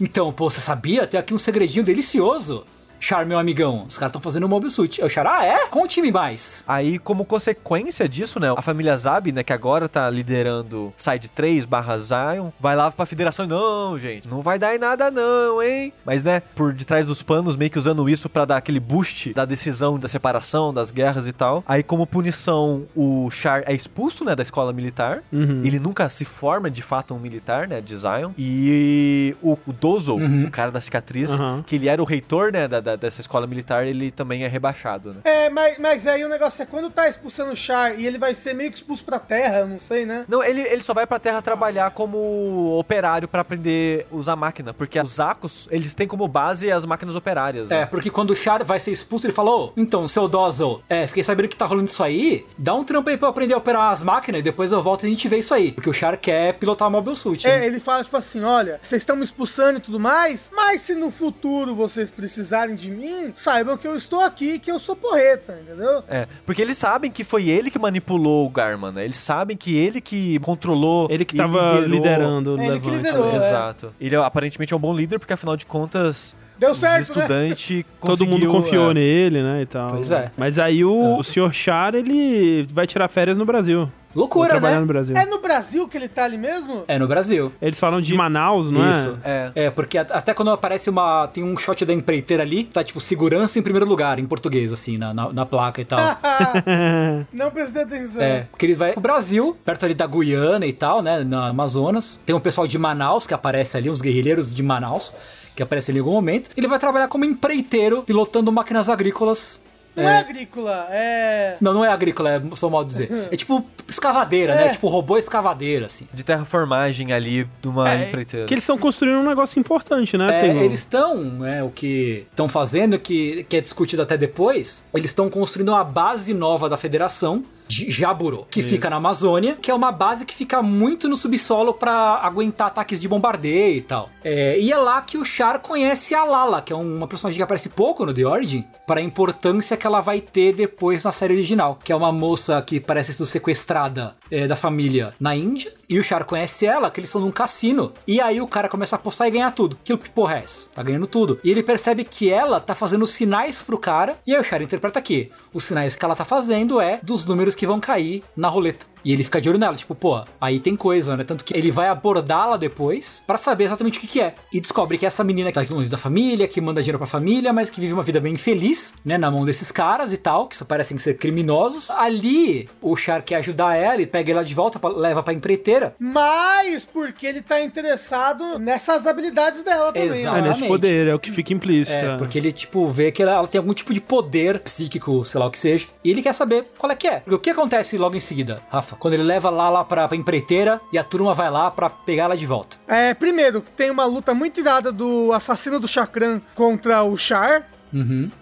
então, pô, você sabia? Tem aqui um segredinho delicioso. Char, meu amigão, os caras estão fazendo um Mobile Suit. O Char, ah, é? Conte-me mais. Aí, como consequência disso, né, a família Zab, né, que agora tá liderando Side 3 barra Zion, vai lá pra federação e, não, gente, não vai dar em nada não, hein? Mas, né, por detrás dos panos, meio que usando isso pra dar aquele boost da decisão da separação, das guerras e tal. Aí, como punição, o Char é expulso, né, da escola militar. Uhum. Ele nunca se forma, de fato, um militar, né, de Zion. E o, o Dozo, o cara da cicatriz, Uhum. que ele era o reitor, né, da, da- dessa escola militar, ele também é rebaixado, né? É, mas, mas aí o negócio é quando tá expulsando o Char e ele vai ser meio que expulso pra terra, não sei, né? Não, ele, ele só vai pra terra trabalhar como operário pra aprender a usar máquina, porque os Akos, eles têm como base as máquinas operárias, É, né? porque quando o Char vai ser expulso, ele falou: Então, seu Dozzle, é, fiquei sabendo que tá rolando isso aí. Dá um trampo aí pra eu aprender a operar as máquinas e depois eu volto e a gente vê isso aí. Porque o Char quer pilotar o Mobile Suit. É, né? ele fala tipo assim, olha, vocês estão me expulsando e tudo mais, mas se no futuro vocês precisarem de mim, saibam que eu estou aqui, que eu sou porreta, entendeu? É, porque eles sabem que foi ele que manipulou o Garman, né? Eles sabem que ele que controlou. Ele que tava liderou. liderando o É, ele que levante. liderou. é. Exato. Ele é, aparentemente é um bom líder, porque afinal de contas, Deu os certo, né? estudantes Todo mundo confiou é, nele, né, e tal. Pois é. Mas aí o, o Sr. Char, ele vai tirar férias no Brasil. Loucura, trabalhar né? no Brasil. É no Brasil que ele tá ali mesmo? É no Brasil. Eles falam de Manaus, não Isso. é? É. É, porque até quando aparece uma. Tem um shot da empreiteira ali, tá tipo segurança em primeiro lugar, em português, assim, na, na, na placa e tal. Não prestei atenção. É, porque ele vai pro Brasil, perto ali da Guiana e tal, né, na Amazonas. Tem um pessoal de Manaus que aparece ali, uns guerrilheiros de Manaus, que aparecem ali em algum momento. Ele vai trabalhar como empreiteiro, pilotando máquinas agrícolas. Não é agrícola, é. Não, não é agrícola, é só mal dizer. É tipo escavadeira, né? É. Tipo robô escavadeira, assim. De terraformagem ali de uma empreiteira. Que eles estão construindo um negócio importante, né? É, eles estão, né, o que estão fazendo, que, que é discutido até depois, eles estão construindo uma base nova da federação de Jaburo, que fica na Amazônia, que é uma base que fica muito no subsolo pra aguentar ataques de bombardeio e tal. É, e é lá que o Char conhece a Lala, que é uma personagem que aparece pouco no The Origin, para a importância que ela vai ter depois na série original, que é uma moça que parece ser sequestrada é, da família na Índia, e o Char conhece ela, que eles estão num cassino, e aí o cara começa a apostar e ganhar tudo. Que porra é essa? Tá ganhando tudo. E ele percebe que ela tá fazendo sinais pro cara, e aí o Char interpreta que os sinais que ela tá fazendo é dos números que vão cair na roleta. E ele fica de olho nela, tipo, pô, aí tem coisa, né? Tanto que ele vai abordá-la depois pra saber exatamente o que, que é. E descobre que essa menina que tá longe da família, que manda dinheiro pra família, mas que vive uma vida bem infeliz, né? Na mão desses caras e tal, que só parecem ser criminosos. Ali, o Char quer ajudar ela, ele pega ela de volta, pra- leva pra empreiteira. Mas porque ele tá interessado nessas habilidades dela também. É, Exato. ó. nesse Exatamente. poder, é o que fica implícito. É, porque ele, tipo, vê que ela, ela tem algum tipo de poder psíquico, sei lá o que seja, e ele quer saber qual é que é. Porque o que acontece logo em seguida, Rafa? Quando ele leva lá, lá pra, pra empreiteira e a turma vai lá pra pegar ela de volta. É, primeiro, tem uma luta muito irada do assassino do Chakran contra o Char.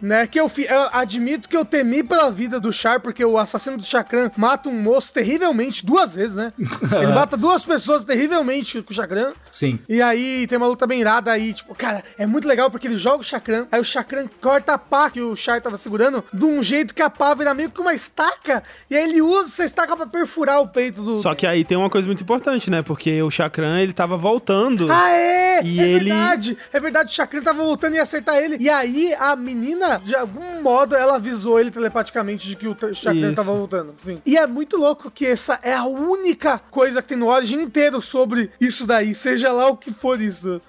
Né, que eu, eu admito que eu temi pela vida do Char, porque o assassino do Chakran mata um moço terrivelmente, duas vezes, né? Ele mata duas pessoas terrivelmente com o Chakran. Sim. E aí tem uma luta bem irada aí, tipo, cara, é muito legal porque ele joga o Chakran, aí o Chakran corta a pá que o Char tava segurando de um jeito que a pá vira meio que uma estaca, e aí ele usa essa estaca pra perfurar o peito do. Só que aí tem uma coisa muito importante, né? Porque o Chakran, ele tava voltando. Ah, é! E é ele- verdade! É verdade, o Chakran tava voltando e ia acertar ele. E aí a menina, de algum modo, ela avisou ele telepaticamente de que o Chakran tava voltando. Sim. E é muito louco que essa é a única coisa que tem no Origin inteiro sobre isso daí, seja lá o que for isso.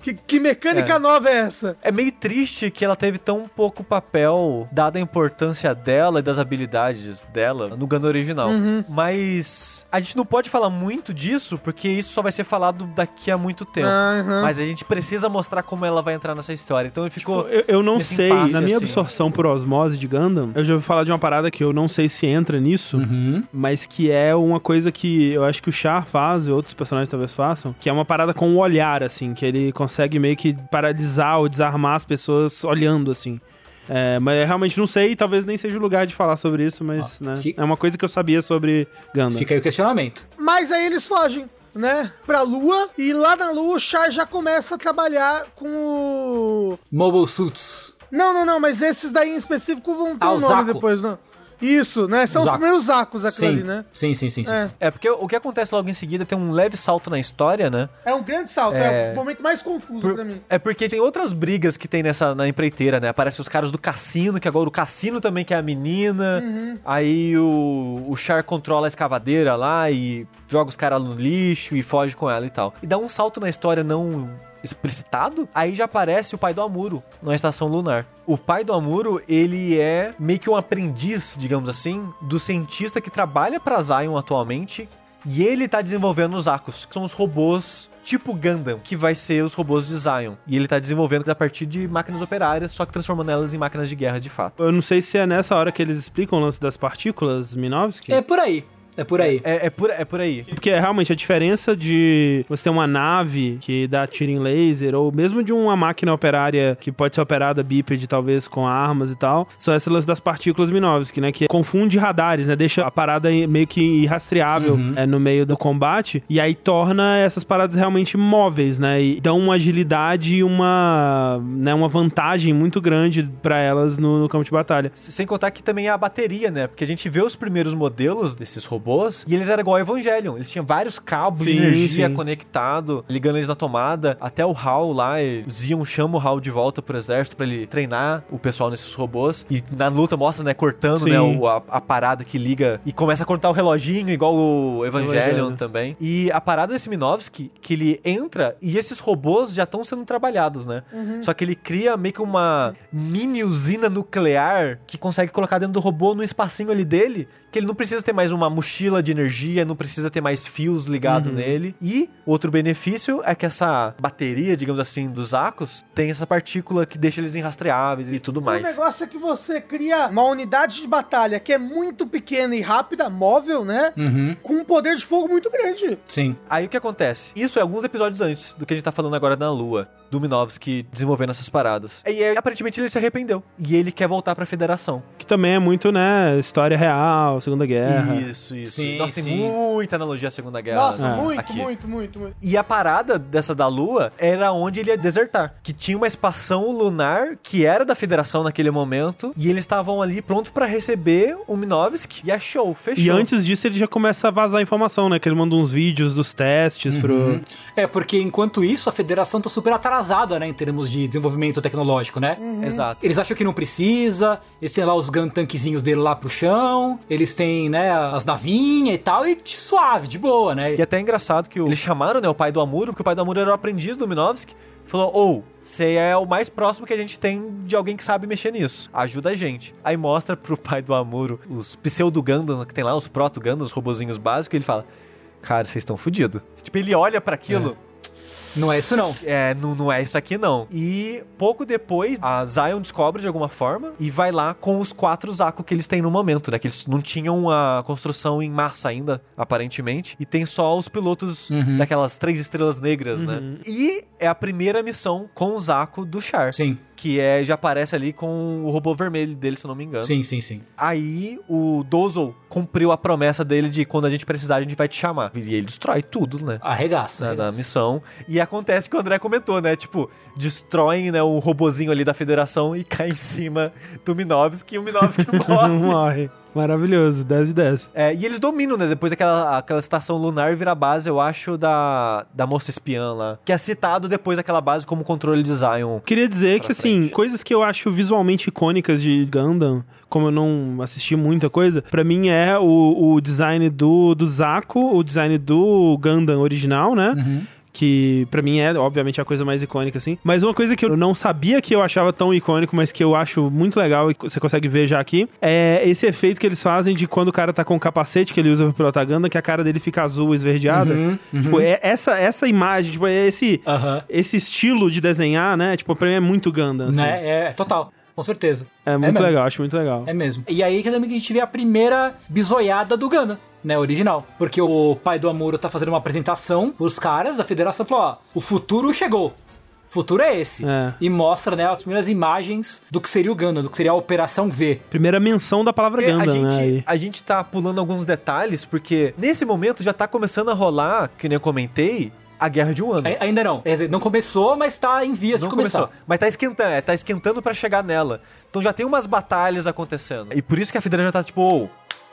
Que, que mecânica É. nova é essa? É meio triste que ela teve tão pouco papel, dada a importância dela e das habilidades dela no Gundam original. Mas a gente não pode falar muito disso, porque isso só vai ser falado daqui a muito tempo. Aham. Mas a gente precisa mostrar como ela vai entrar nessa história. Então ele ficou. Eu, eu não sei, impasse, na minha assim. absorção por osmose de Gundam, eu já ouvi falar de uma parada que eu não sei se entra nisso, mas que é uma coisa que eu acho que o Char faz, e outros personagens talvez façam, que é uma parada com o olhar, assim, que ele consegue meio que paralisar ou desarmar as pessoas olhando, assim. É, mas eu realmente não sei, talvez nem seja o lugar de falar sobre isso, mas né, fica- é uma coisa que eu sabia sobre Gundam. Fica aí o questionamento. Mas aí eles fogem. Né, pra lua, e lá na lua o Char já começa a trabalhar com o. Mobile Suits. Não, não, não, mas esses daí em específico vão ter Ah, um o nome Zaco. depois, não. Isso, né? São os Zaco. primeiros Zacos aquilo Sim. ali, né? sim, sim, sim, sim, É. sim. É, porque o que acontece logo em seguida tem um leve salto na história, né? É um grande salto, é, o momento mais confuso Por- pra mim. é porque tem outras brigas que tem nessa na empreiteira, né? Aparecem os caras do cassino, que agora o cassino também quer a menina. Aí o, o Char controla a escavadeira lá e joga os caras no lixo e foge com ela e tal. E dá um salto na história não explicitado, aí já aparece o pai do Amuro na estação lunar. O pai do Amuro, ele é meio que um aprendiz, digamos assim, do cientista que trabalha pra Zion atualmente, e ele tá desenvolvendo os Akos, que são os robôs tipo Gundam, que vai ser os robôs de Zion. E ele tá desenvolvendo a partir de máquinas operárias, só que transformando elas em máquinas de guerra de fato. Eu não sei se é nessa hora que eles explicam o lance das partículas, Minovski. É por aí. É por aí. É, é, por, é por aí. Porque realmente a diferença de você ter uma nave que dá tiro em laser, ou mesmo de uma máquina operária que pode ser operada bípede, talvez com armas e tal, são essas das partículas Minovski, né? Que confunde radares, né? Deixa a parada meio que irrastreável é, no meio do combate, e aí torna essas paradas realmente móveis, né? E dão uma agilidade e uma, né, uma vantagem muito grande pra elas no, no campo de batalha. Sem contar que também é a bateria, né? Porque a gente vê os primeiros modelos desses robôs robôs e eles eram igual ao Evangelion. Eles tinham vários cabos de Sim, energia sim. conectado, ligando eles na tomada. Até o HAL lá, e o Zion chama o HAL de volta pro exército pra ele treinar o pessoal nesses robôs. E na luta mostra, né, cortando, Sim. né, o- a, a parada que liga e começa a cortar o reloginho, igual o Evangelion, Evangelion. também. E a parada desse Minovski, que ele entra e esses robôs já estão sendo trabalhados, né? Só que ele cria meio que uma mini usina nuclear que consegue colocar dentro do robô no espacinho ali dele, que ele não precisa ter mais uma mochila de energia, não precisa ter mais fios ligados nele. E outro benefício é que essa bateria, digamos assim, dos Acos tem essa partícula que deixa eles irrastreáveis e tudo O mais. negócio é que você cria uma unidade de batalha que é muito pequena e rápida, móvel, né? Uhum. Com um poder de fogo muito grande. Sim. Aí o que acontece? Isso é alguns episódios antes do que a gente tá falando agora na Lua, do Minovski desenvolvendo essas paradas. E aí, aparentemente ele se arrependeu. E ele quer voltar pra federação. Que também é muito, né, história real, Segunda Guerra. Isso, isso. Sim, Nossa, tem sim. muita analogia à Segunda Guerra. Nossa, É. muito, aqui. muito, muito, muito. E a parada dessa da Lua era onde ele ia desertar. Que tinha uma expansão lunar que era da Federação naquele momento. E eles estavam ali pronto pra receber o Minovski. E achou, fechou. E antes disso ele já começa a vazar informação, né? Que ele manda uns vídeos dos testes pro. É, porque enquanto isso, a federação tá super atrasada, né, em termos de desenvolvimento tecnológico, né? Exato. Eles acham que não precisa, eles têm lá os gun tanquezinhos dele lá pro chão, eles têm, né, as navinhas e tal, e de suave, de boa, né? E até é engraçado que o- eles chamaram, né, o pai do Amuro, porque o pai do Amuro era o aprendiz do Minovski. Falou, ou, você é o mais próximo que a gente tem de alguém que sabe mexer nisso. Ajuda a gente. Aí mostra pro pai do Amuro os pseudo-Gundams que tem lá, os proto-Gundams, os robozinhos básicos, e ele fala, cara, vocês estão fodidos. Tipo, ele olha pra aquilo... Não é isso não. É, não, não é isso aqui não. E pouco depois, a Zion descobre de alguma forma e vai lá com os quatro Zaku que eles têm no momento, né? Que eles não tinham a construção em massa ainda, aparentemente. E tem só os pilotos daquelas três estrelas negras, né? E é a primeira missão com o Zaku do Char. Sim, Que é, já aparece ali com o robô vermelho dele, se eu não me engano. sim, sim, sim. Aí o Dozo cumpriu a promessa dele de quando a gente precisar, a gente vai te chamar. E ele destrói tudo, né? Arregaça. na, missão. E acontece que o André comentou, né? Tipo, destroem né, o robozinho ali da federação e cai em cima do Minovski e o Minovski morre. Morre. Maravilhoso, 10 de 10. É, e eles dominam, né? Depois daquela aquela estação lunar vira base, eu acho, da, da moça espiã lá. Que é citado depois daquela base como controle de Zion. Queria dizer que, assim, frente. coisas que eu acho visualmente icônicas de Gundam, como eu não assisti muita coisa, pra mim é o, o design do, do Zaku, o design do Gundam original, né? Que pra mim é, obviamente, a coisa mais icônica, assim. Mas uma coisa que eu não sabia que eu achava tão icônico, mas que eu acho muito legal e você consegue ver já aqui, é esse efeito que eles fazem de quando o cara tá com o capacete que ele usa pra pilotar Gundam, que a cara dele fica azul esverdeada. Tipo, é essa, essa imagem, tipo, é esse, Aham. esse estilo de desenhar, né? Tipo, pra mim é muito Gundam. assim. Né? É, total. Com certeza. É muito mesmo. legal, acho muito legal. É mesmo. E aí que também que a gente vê a primeira bisoiada do Gana, né, original. Porque o pai do Amuro tá fazendo uma apresentação pros caras da federação e falou, ó, o futuro chegou. O futuro é esse. É. E mostra, né, as primeiras imagens do que seria o Gundam, do que seria a Operação V. Primeira menção da palavra É, Gundam, a, gente, né? a gente tá pulando alguns detalhes, porque nesse momento já tá começando a rolar, que nem eu comentei, a guerra de um ano. Ainda não. Quer dizer, não começou, mas tá em vias Não de começar. começou. Mas tá esquentando, é, tá esquentando pra chegar nela. Então já tem umas batalhas acontecendo. E por isso que a Federa já tá tipo, ô,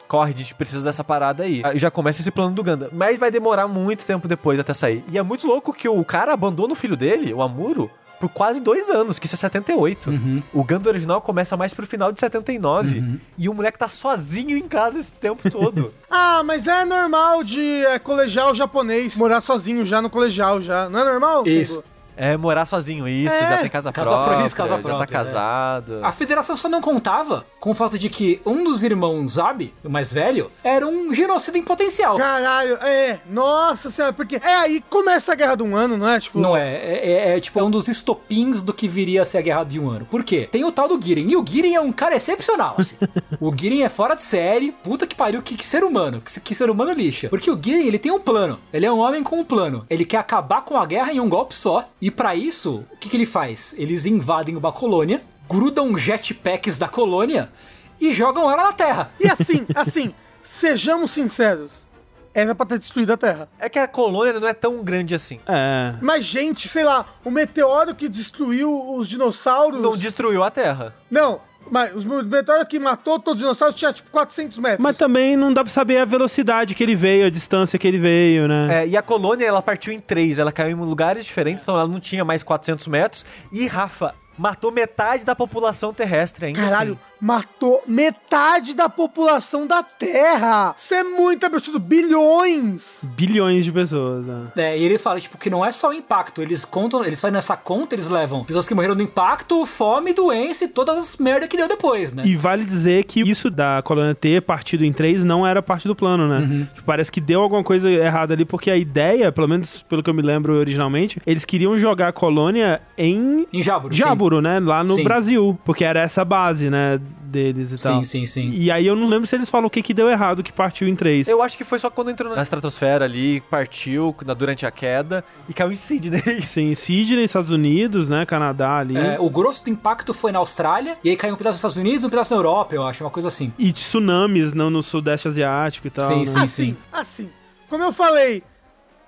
corre, a gente precisa dessa parada aí. Aí Já começa esse plano do Ganda. Mas vai demorar muito tempo depois até sair. E é muito louco que o cara abandona o filho dele, o Amuro, por quase dois anos, que isso é 78. O Ganda original começa mais pro final de 79. E o moleque tá sozinho em casa esse tempo todo. Ah, mas é normal de é, colegial japonês morar sozinho já no colegial já. Não é normal? Isso. É, morar sozinho, isso, É, já tem casa, casa própria, própria, casa já tá própria, né? casado. A federação só não contava com o fato de que um dos irmãos Zabi, o mais velho, era um genocida em potencial. Caralho, é. Nossa senhora, porque. É aí que começa a guerra de um ano, não é? Tipo. Não é, é, é, é, tipo é um dos estopins do que viria a ser a guerra de um ano. Por quê? Tem o tal do Giren, e o Giren é um cara excepcional, assim. o Giren é fora de série, puta que pariu, que, que ser humano, que, que ser humano lixa. Porque o Giren, ele tem um plano, ele é um homem com um plano. Ele quer acabar com a guerra em um golpe só, e pra isso, o que, que ele faz? Eles invadem uma colônia, grudam jetpacks da colônia e jogam ela na Terra. E assim, assim, sejamos sinceros. Era pra ter destruído a Terra. É que a colônia não é tão grande assim. É. Mas, gente, sei lá, o meteoro que destruiu os dinossauros. Não destruiu a Terra. Não, Mas os meteoros que matou todos os dinossauros tinha tipo 400 metros. Mas também não dá pra saber a velocidade que ele veio, a distância que ele veio, né? É, e a colônia, ela partiu em três. Ela caiu em lugares diferentes, então ela não tinha mais 400 metros. E, Rafa, matou metade da população terrestre ainda. Caralho, assim. Matou metade da população da Terra. Isso é muito absurdo. Bilhões. Bilhões de pessoas, né? É, e ele fala, tipo, que não é só o impacto. Eles contam, eles fazem essa conta, eles levam pessoas que morreram no impacto, fome, doença e todas as merda que deu depois, né? E vale dizer que isso da colônia ter partido em três não era parte do plano, né? Tipo, parece que deu alguma coisa errada ali, porque a ideia, pelo menos pelo que eu me lembro originalmente, eles queriam jogar a colônia em Em Jaburo. Jaburo, né? Lá no Sim. Brasil. Porque era essa base, né? Deles e Sim, tal. sim, sim. sim. E aí eu não lembro se eles falam o que, que deu errado, que partiu em três. Eu acho que foi só quando entrou na estratosfera ali, partiu na- durante a queda e caiu em Sydney. Sim, Sydney, Estados Unidos, né? Canadá ali. É, o grosso do impacto foi na Austrália, e aí caiu um pedaço nos Estados Unidos e um pedaço na Europa, eu acho, uma coisa assim. E tsunamis no, no Sudeste Asiático e tal. Sim, né? sim. assim, assim. Como eu falei,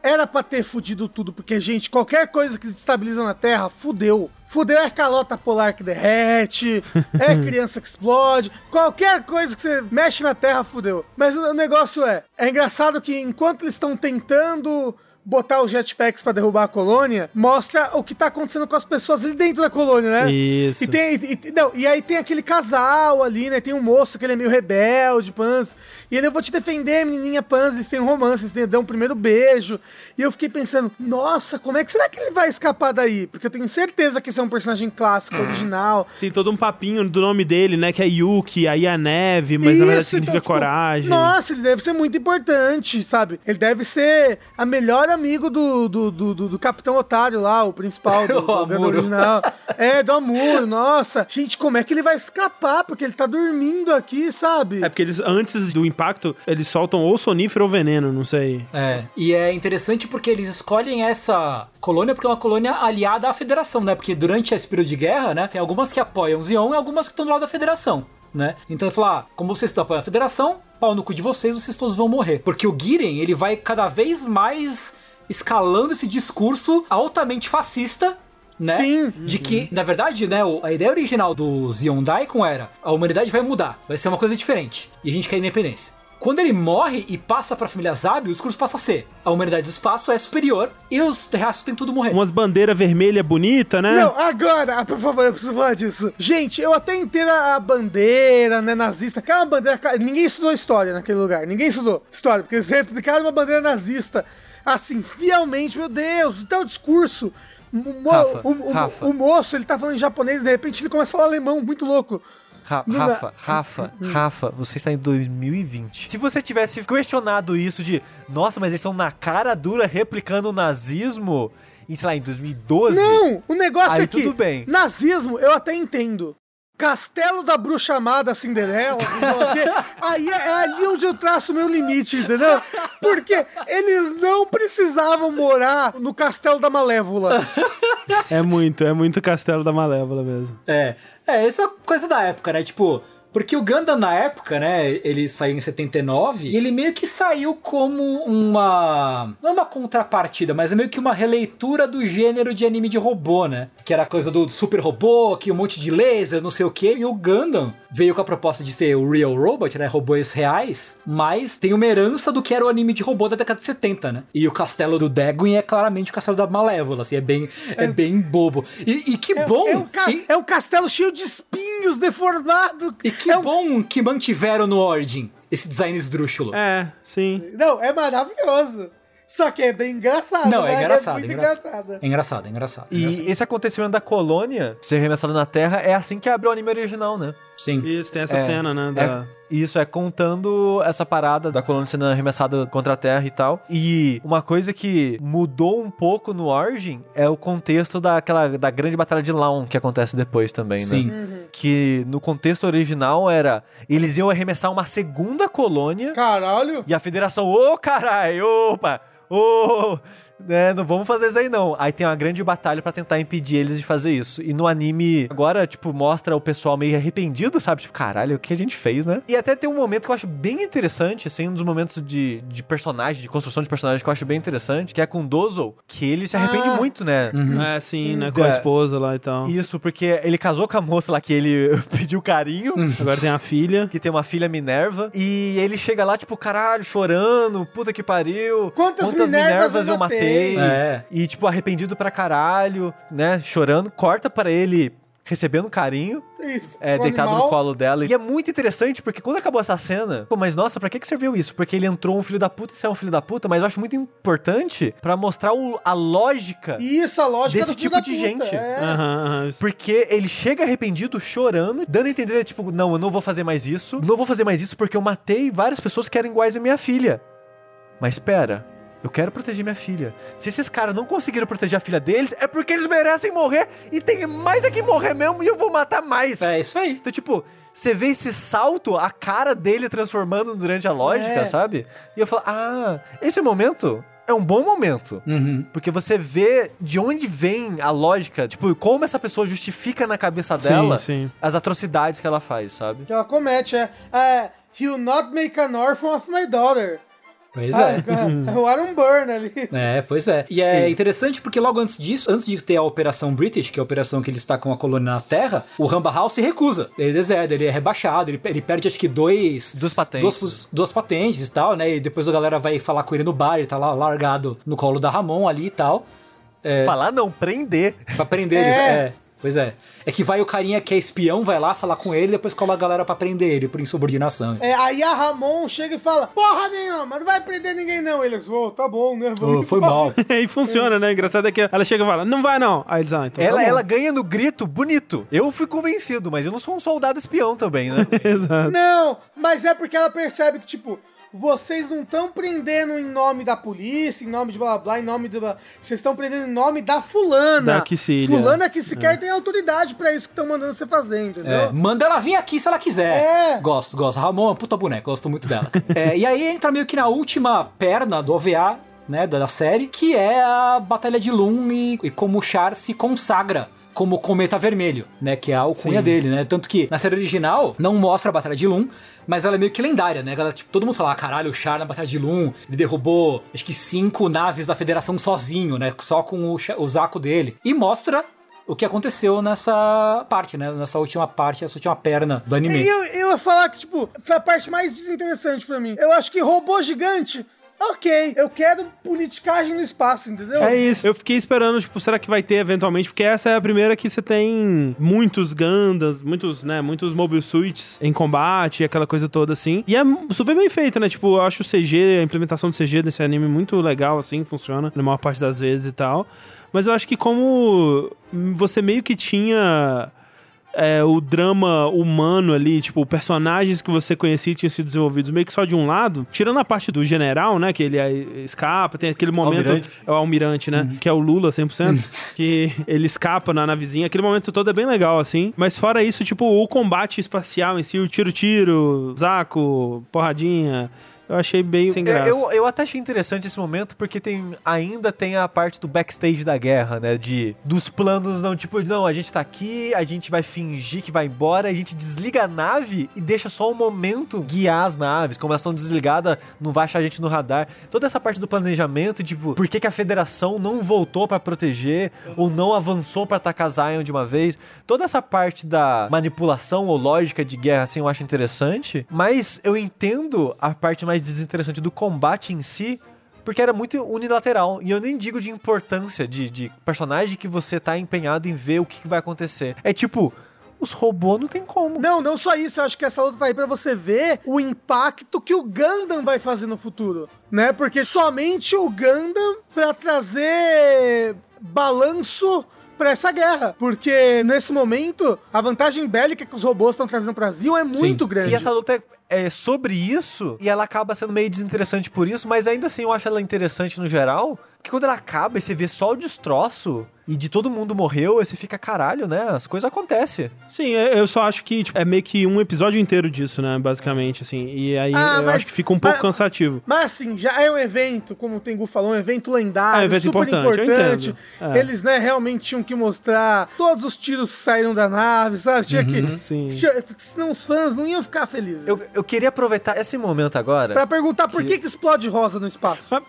era pra ter fudido tudo, porque, gente, qualquer coisa que destabiliza na Terra, fudeu. Fudeu é calota polar que derrete, é criança que explode, qualquer coisa que você mexe na Terra, fudeu. Mas o negócio é, é engraçado que enquanto eles estão tentando botar os jetpacks pra derrubar a colônia, mostra o que tá acontecendo com as pessoas ali dentro da colônia, né? Isso. E tem, e, não, e aí tem aquele casal ali, né? Tem um moço que ele é meio rebelde, Pans. E ele, eu vou te defender, menininha Pans. Eles têm um romance, eles têm, dão um primeiro beijo. E eu fiquei pensando, nossa, como é que será que ele vai escapar daí? Porque eu tenho certeza que esse é um personagem clássico, original. Tem todo um papinho do nome dele, né? Que é Yuki, aí a neve, mas na verdade Isso, significa então, tipo, coragem. Nossa, ele deve ser muito importante, sabe? Ele deve ser a melhor amigo do, do, do, do- do Capitão Otário lá, o principal do, do Ganda Amuro. original. É, do Amor, nossa. Gente, como é que ele vai escapar? Porque ele tá dormindo aqui, sabe? É porque eles, antes do impacto, eles soltam ou sonífero ou veneno, não sei. É, e é interessante porque eles escolhem essa colônia porque é uma colônia aliada à federação, né? Porque durante esse período de guerra, né, tem algumas que apoiam Zion e algumas que estão do lado da federação. Né? Então ele fala, ah, como vocês estão apoiando a federação, pau no cu de vocês, vocês todos vão morrer. Porque o Giren, ele vai cada vez mais escalando esse discurso altamente fascista, né? Sim. De que, na verdade, né, a ideia original do Zion Daikon era a humanidade vai mudar, vai ser uma coisa diferente. E a gente quer independência. Quando ele morre e passa pra família Zabi, o discurso passa a ser a humanidade do espaço é superior e os terráqueos têm tudo morrer. Umas bandeiras vermelhas bonitas, né? Não, agora, ah, por favor, eu preciso falar disso. Gente, eu até entendo a bandeira, né, nazista. Aquela bandeira. cara, Ninguém estudou história naquele lugar. Ninguém estudou história, porque eles replicaram uma bandeira nazista. Assim, fielmente, meu Deus, o teu discurso. O, mo- Rafa, o- o- Rafa. o moço, ele tá falando em japonês, de repente ele começa a falar alemão, muito louco. Ra-. Rafa, Rafa, Rafa, você está em 2020. Se você tivesse questionado isso de, nossa, mas eles estão na cara dura replicando o nazismo, em, sei lá, em 2012. Não, o negócio Aí é que tudo bem. nazismo eu até entendo. Castelo da bruxa amada Cinderela, aí é, é ali onde eu traço o meu limite, entendeu? Porque eles não precisavam morar no castelo da Malévola. É muito, é muito Castelo da Malévola mesmo. É, é, essa é coisa da época, né? Tipo, porque o Gundam na época, né, ele saiu em 79 e ele meio que saiu como uma. Não uma contrapartida, mas é meio que uma releitura do gênero de anime de robô, né? Que era a coisa do super robô, que um monte de laser, não sei o que. E o Gundam veio com a proposta de ser o Real Robot, né? Robôs reais, mas tem uma herança do que era o anime de robô da década de 70, né? E o castelo do Dagon é claramente o castelo da Malévola, assim, é bem, é bem bobo. E, e que bom! É um, ca- e- é um castelo cheio de espinhos deformado. e que é um- bom que mantiveram no Origin esse design esdrúxulo. É, sim. Não, é maravilhoso. Só que é bem engraçado. Não, é né? engraçado, É muito é engra- engraçado. É engraçado, é engraçado. é E engraçado. esse acontecimento da colônia ser arremessado na Terra é assim que abre o anime original, né? Sim. Isso, tem essa É, cena, né? É, Da... isso, é contando essa parada da colônia sendo arremessada contra a Terra e tal. E uma coisa que mudou um pouco no Origin é o contexto daquela, da grande batalha de Laon que acontece depois também, Sim. né? Que no contexto original era eles iam arremessar uma segunda colônia Caralho. e a federação, ô caralho, opa, ô. Né, não vamos fazer isso aí não. Aí tem uma grande batalha pra tentar impedir eles de fazer isso. E no anime, agora, tipo, mostra o pessoal meio arrependido, sabe? Tipo, caralho, o que a gente fez, né? E até tem um momento que eu acho bem interessante, assim, um dos momentos de, de personagem, de construção de personagem que eu acho bem interessante, que é com o Dozo, que ele se arrepende Ah. muito, né? É, sim, né? Com a É. esposa lá e tal. Isso, porque ele casou com a moça lá que ele pediu carinho. Agora tem a filha. Que tem uma filha Minerva. E ele chega lá, tipo, caralho, chorando. Puta que pariu. Quantas Minervas eu matei? É. E, tipo, arrependido pra caralho, né? Chorando. Corta pra ele recebendo carinho. Isso. É, deitado animal- no colo dela. E é muito interessante, porque quando acabou essa cena, pô, mas nossa, pra que que serviu isso? Porque ele entrou um filho da puta e saiu um filho da puta, mas eu acho muito importante pra mostrar o- a lógica. Isso, a lógica Desse do filho tipo da de puta, gente. é. Aham, aham. Porque ele chega arrependido, chorando, dando a entender, tipo, não, eu não vou fazer mais isso. Não vou fazer mais isso porque eu matei várias pessoas que eram iguais a minha filha. Mas espera, eu quero proteger minha filha. Se esses caras não conseguiram proteger a filha deles, é porque eles merecem morrer e tem mais a que morrer mesmo e eu vou matar mais. É isso aí. Então, tipo, você vê esse salto, a cara dele transformando durante a lógica, É. sabe? E eu falo, ah, esse momento é um bom momento. Uhum. Porque você vê de onde vem a lógica, tipo, como essa pessoa justifica na cabeça Sim, dela sim. as atrocidades que ela faz, sabe? Que ela comete, é. é He'll not make an orphan of my daughter. Pois Ah, é. é o Aaron Burn ali. É, pois é. E é interessante porque logo antes disso, antes de ter a Operação British, que é a operação que eles estacam a colônia na Terra, o Ramba House se recusa. Ele deserta, ele é rebaixado, ele, ele perde acho que dois... Duas patentes. Duas, duas patentes e tal, né? E depois a galera vai falar com ele no bar, ele tá lá largado no colo da Ramon ali e tal. Falar não, prender. Pra prender ele. É. É. Pois é. É que vai o carinha que é espião, vai lá falar com ele depois cola a galera pra prender ele por insubordinação. É, aí a Ramon chega e fala: Porra nenhuma, não vai prender ninguém não. Eles, ô, tá bom, né? Ô, foi mal. e funciona, né? Engraçado é que ela chega e fala, não vai não. Aí eles, ah, então Ela, tá ela ganha no grito bonito. Eu fui convencido, mas eu não sou um soldado espião também, né? Exato. Não, mas é porque ela percebe que, tipo, vocês não estão prendendo em nome da polícia, em nome de blá blá blá, em nome do. blá- Vocês estão prendendo em nome da fulana. Da Quicília. Fulana que sequer tem autoridade pra isso que estão mandando você fazer, entendeu? É, manda ela vir aqui se ela quiser. É. Gosto, gosto. Ramon é uma puta boneca, gosto muito dela. É, e aí entra meio que na última perna do OVA, né, da da série, que é a Batalha de Loon e, e como o Char se consagra como Cometa Vermelho, né, que é a alcunha dele, né? Tanto que na série original não mostra a Batalha de Loon, mas ela é meio que lendária, né? Galera, tipo, todo mundo fala, ah, caralho, o Char na Batalha de Loon, ele derrubou, acho que cinco naves da Federação sozinho, né? Só com o, o Zaco dele. E mostra o que aconteceu nessa parte, né? Nessa última parte, essa última perna do anime. E eu, eu ia falar que, tipo, foi a parte mais desinteressante pra mim. Eu acho que robô gigante, ok. Eu quero politicagem no espaço, entendeu? É isso. Eu fiquei esperando, tipo, será que vai ter eventualmente? Porque essa é a primeira que você tem muitos Gandas, muitos, né, muitos Mobile Suits em combate, aquela coisa toda assim. E é super bem feita, né? Tipo, eu acho o CG, a implementação do CG desse anime muito legal, assim, funciona na maior parte das vezes e tal. Mas eu acho que como você meio que tinha é, o drama humano ali, tipo, personagens que você conhecia tinham sido desenvolvidos meio que só de um lado, tirando a parte do general, né, que ele é, escapa, tem aquele momento... Almirante. É o almirante, né, que é o Lula 100%, que ele escapa na navezinha, aquele momento todo é bem legal, assim, mas fora isso, tipo, o combate espacial em si, o tiro-tiro, zaco, porradinha... Eu achei bem sem graça. Eu, eu até achei interessante esse momento porque tem ainda tem a parte do backstage da guerra, né? De dos planos não tipo, não, a gente tá aqui, a gente vai fingir que vai embora, a gente desliga a nave e deixa só o momento guiar as naves. Como elas estão desligadas, não vai achar a gente no radar. Toda essa parte do planejamento, tipo, por que, que a federação não voltou pra proteger ou não avançou pra atacar Zion de uma vez? Toda essa parte da manipulação ou lógica de guerra assim eu acho interessante, mas eu entendo a parte mais desinteressante do combate em si, porque era muito unilateral. E eu nem digo de importância de, de personagem que você tá empenhado em ver o que, que vai acontecer. É tipo, os robôs não tem como. Não, não só isso, eu acho que essa luta tá aí pra você ver o impacto que o Gundam vai fazer no futuro, né? Porque somente o Gundam pra trazer balanço pra essa guerra. Porque nesse momento, a vantagem bélica que os robôs estão trazendo pro Brasil é muito grande. E essa luta é, é sobre isso e ela acaba sendo meio desinteressante por isso, mas ainda assim eu acho ela interessante no geral. Que quando ela acaba e você vê só o destroço e de todo mundo morreu, aí você fica caralho, né? As coisas acontecem. Sim, é- eu só acho que tipo, é meio que um episódio inteiro disso, né? Basicamente, assim. E aí Ah, eu mas- acho que fica um pouco mas- cansativo. Mas assim, já é um evento, como o Tengu falou, um evento lendário, É um evento super importante, importante. É. Eles, né, realmente tinham que mostrar todos os tiros que saíram da nave, sabe? Tinha que. Uhum, sim. tinha- porque senão os fãs não iam ficar felizes. Eu, eu queria aproveitar esse momento agora. Pra perguntar por que, que explode rosa no espaço. Ah,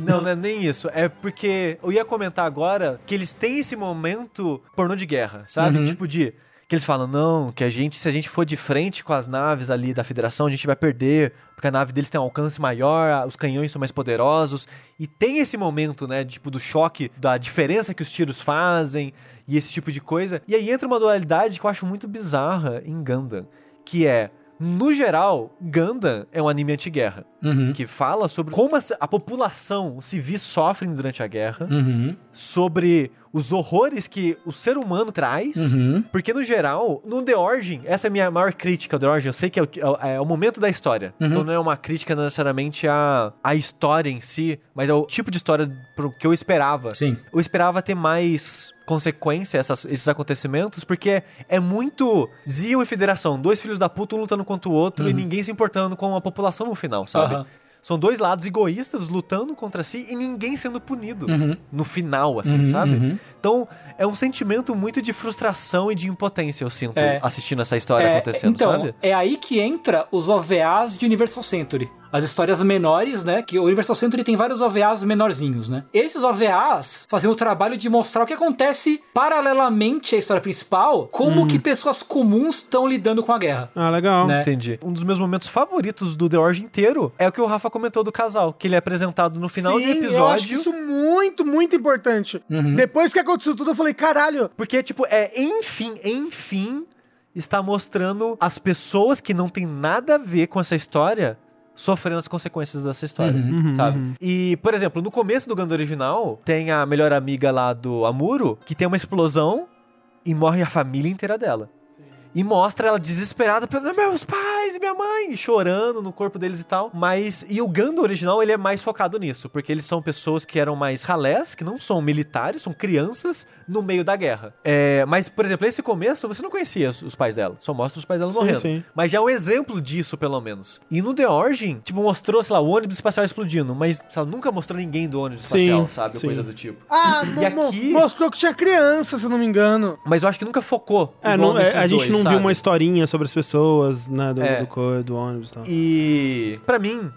Não, não é nem isso. É porque eu ia comentar agora que eles têm esse momento pornô de guerra, sabe? Tipo de. Que eles falam, não, que a gente, se a gente for de frente com as naves ali da federação, a gente vai perder, porque a nave deles tem um alcance maior, os canhões são mais poderosos. E tem esse momento, né, tipo, do choque, da diferença que os tiros fazem e esse tipo de coisa. E aí entra uma dualidade que eu acho muito bizarra em Gundam, que é. No geral, Gundam é um anime anti-guerra, Uhum. que fala sobre como a, a população, os civis sofrem durante a guerra, Uhum. sobre os horrores que o ser humano traz. Uhum. Porque, no geral, no The Origin, essa é a minha maior crítica ao The Origin. Eu sei que é o, é o- é momento da história. Então não é uma crítica necessariamente à, à história em si, mas é o tipo de história pro que eu esperava. Sim. Eu esperava ter mais consequência essas- esses acontecimentos, porque é muito Zion e Federação, dois filhos da puta um lutando contra o outro e ninguém se importando com a população no final, sabe? Aham. São dois lados egoístas lutando contra si e ninguém sendo punido Uhum. no final, assim, sabe? Então, é um sentimento muito de frustração e de impotência, eu sinto, É. assistindo essa história É, acontecendo, então, sabe? é aí que entra os OVAs de Universal Century. As histórias menores, né? Que o Universal Century tem vários OVAs menorzinhos, né? Esses OVAs faziam o trabalho de mostrar o que acontece paralelamente à história principal, como que pessoas comuns estão lidando com a guerra. Ah, legal. Né? Entendi. Um dos meus momentos favoritos do The Origin inteiro é o que o Rafa comentou do casal, que ele é apresentado no final de Sim, episódio. eu acho isso muito, muito importante. Uhum. Depois que aconteceu tudo, eu falei, caralho, Porque, tipo, é, enfim, enfim, está mostrando as pessoas que não tem nada a ver com essa história sofrendo as consequências dessa história, Uhum, sabe? E, por exemplo, no começo do Gundam original, tem a melhor amiga lá do Amuro, que tem uma explosão e morre a família inteira dela. E mostra ela desesperada pelos meus pais e minha mãe, chorando no corpo deles e tal. Mas, e o Gundam original, ele é mais focado nisso, porque eles são pessoas que eram mais ralés, que não são militares, são crianças no meio da guerra. É, mas, por exemplo, esse começo, você não conhecia os, pais dela, só mostra os pais dela morrendo. sim. Mas já é um exemplo disso, pelo menos. E no The Origin, tipo, mostrou, sei lá, o ônibus espacial explodindo, mas sei lá, nunca mostrou ninguém do ônibus Sim, espacial, sabe? Ou sim. Coisa do tipo. ah, E aqui- mostrou que tinha criança, se eu não me engano. Mas eu acho que nunca focou. É, não- é, a gente dois, não sabe? viu uma historinha sobre as pessoas, né, do, É. do, do ônibus e tal. E pra mim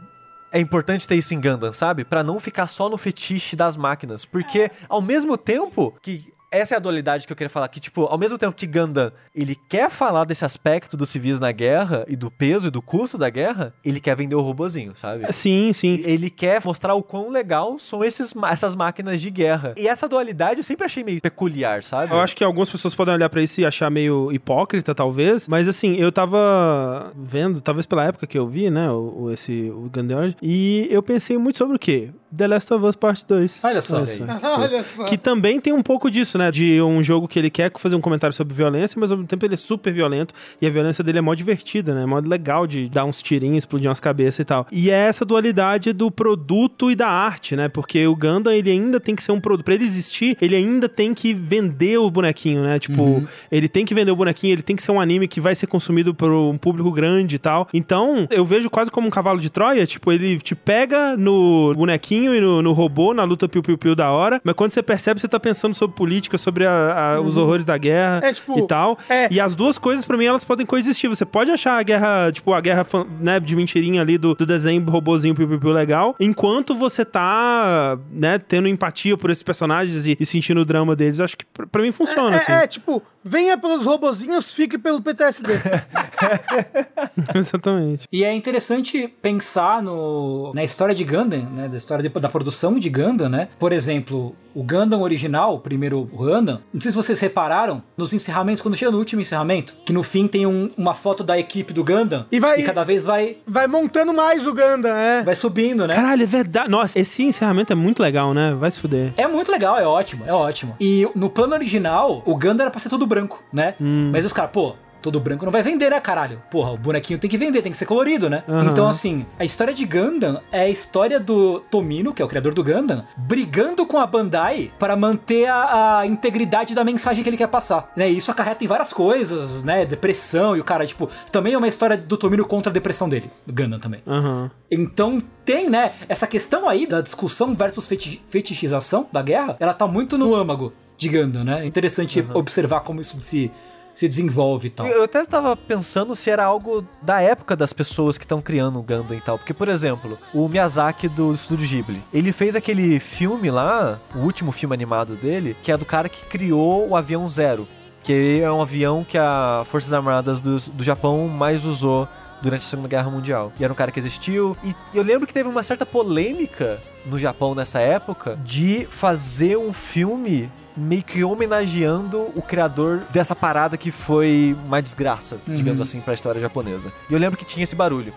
é importante ter isso em Gundam, sabe? Pra não ficar só no fetiche das máquinas, porque ao mesmo tempo que essa é a dualidade que eu queria falar, que tipo, ao mesmo tempo que Gundam, ele quer falar desse aspecto dos civis na guerra e do peso e do custo da guerra, ele quer vender o robozinho, sabe? É, Sim, sim. Ele quer mostrar o quão legal são esses, essas máquinas de guerra. E essa dualidade eu sempre achei meio peculiar, sabe? Eu acho que algumas pessoas podem olhar pra isso e achar meio hipócrita, talvez. Mas assim, eu tava vendo, talvez pela época que eu vi, né, o, o- esse o Gundam, e eu pensei muito sobre o quê? The Last of Us Part 2. Olha só. Olha só. Que também tem um pouco disso, né? De um jogo que ele quer fazer um comentário sobre violência, mas ao mesmo tempo ele é super violento e a violência dele é mó divertida, né? É mó legal de dar uns tirinhos, explodir umas cabeças e tal. E é essa dualidade do produto e da arte, né? Porque o Gundam, ele ainda tem que ser um produto. Pra ele existir, ele ainda tem que vender o bonequinho, né? Tipo, ele tem que vender o bonequinho, ele tem que ser um anime que vai ser consumido por um público grande e tal. Então, eu vejo quase como um cavalo de Troia, tipo, ele te pega no bonequinho e no, no robô, na luta piu-piu-piu da hora, mas quando você percebe, você tá pensando sobre política, sobre a- a- os horrores da guerra É, tipo, e tal. é. E as duas coisas, pra mim, elas podem coexistir. Você pode achar a guerra, tipo, a guerra né, de mentirinha ali do, do desenho robozinho piu-piu-piu legal, enquanto você tá, né, tendo empatia por esses personagens e, e sentindo o drama deles. Acho que pra, pra mim funciona, assim. É, é, tipo, venha pelos robozinhos, fique pelo PTSD. Exatamente. E é interessante pensar no, na história de Gundam, né? Da história de- da produção de Gundam, né? Por exemplo, o Gundam original, o primeiro Gundam, não sei se vocês repararam, nos encerramentos, quando chega no último encerramento, que no fim tem um- uma foto da equipe do Gundam E vai- cada vez vai, Vai montando mais o Gundam, é. vai subindo, né? Caralho, é verdade. Nossa, esse encerramento é muito legal, né? Vai se fuder. É muito legal, é ótimo, é ótimo. E no plano original, o Gundam era pra ser todo branco, né? Mas os caras, pô, todo branco não vai vender, né, caralho? Porra, o bonequinho tem que vender, tem que ser colorido, né? Aham. Então, assim, a história de Gundam é a história do Tomino, que é o criador do Gundam, brigando com a Bandai para manter a, a integridade da mensagem que ele quer passar, né? E isso acarreta em várias coisas, né? Depressão e o cara, tipo, também é uma história do Tomino contra a depressão dele, do Gundam também. Aham. Então tem, né, essa questão aí da discussão versus feti- fetichização da guerra, ela tá muito no âmago de Gundam, né? É interessante observar como isso se, se desenvolve e tal. Eu até tava pensando se era algo da época das pessoas que estão criando o Gundam e tal. Porque, por exemplo, o Miyazaki do Estúdio Ghibli, ele fez aquele filme lá, o último filme animado dele, que é do cara que criou o Avião Zero. Que é um avião que a Forças Armadas do, do Japão mais usou durante a Segunda Guerra Mundial. E era um cara que existiu. E eu lembro que teve uma certa polêmica no Japão nessa época de fazer um filme meio que homenageando o criador dessa parada que foi uma desgraça, digamos assim, pra história japonesa. E eu lembro que tinha esse barulho.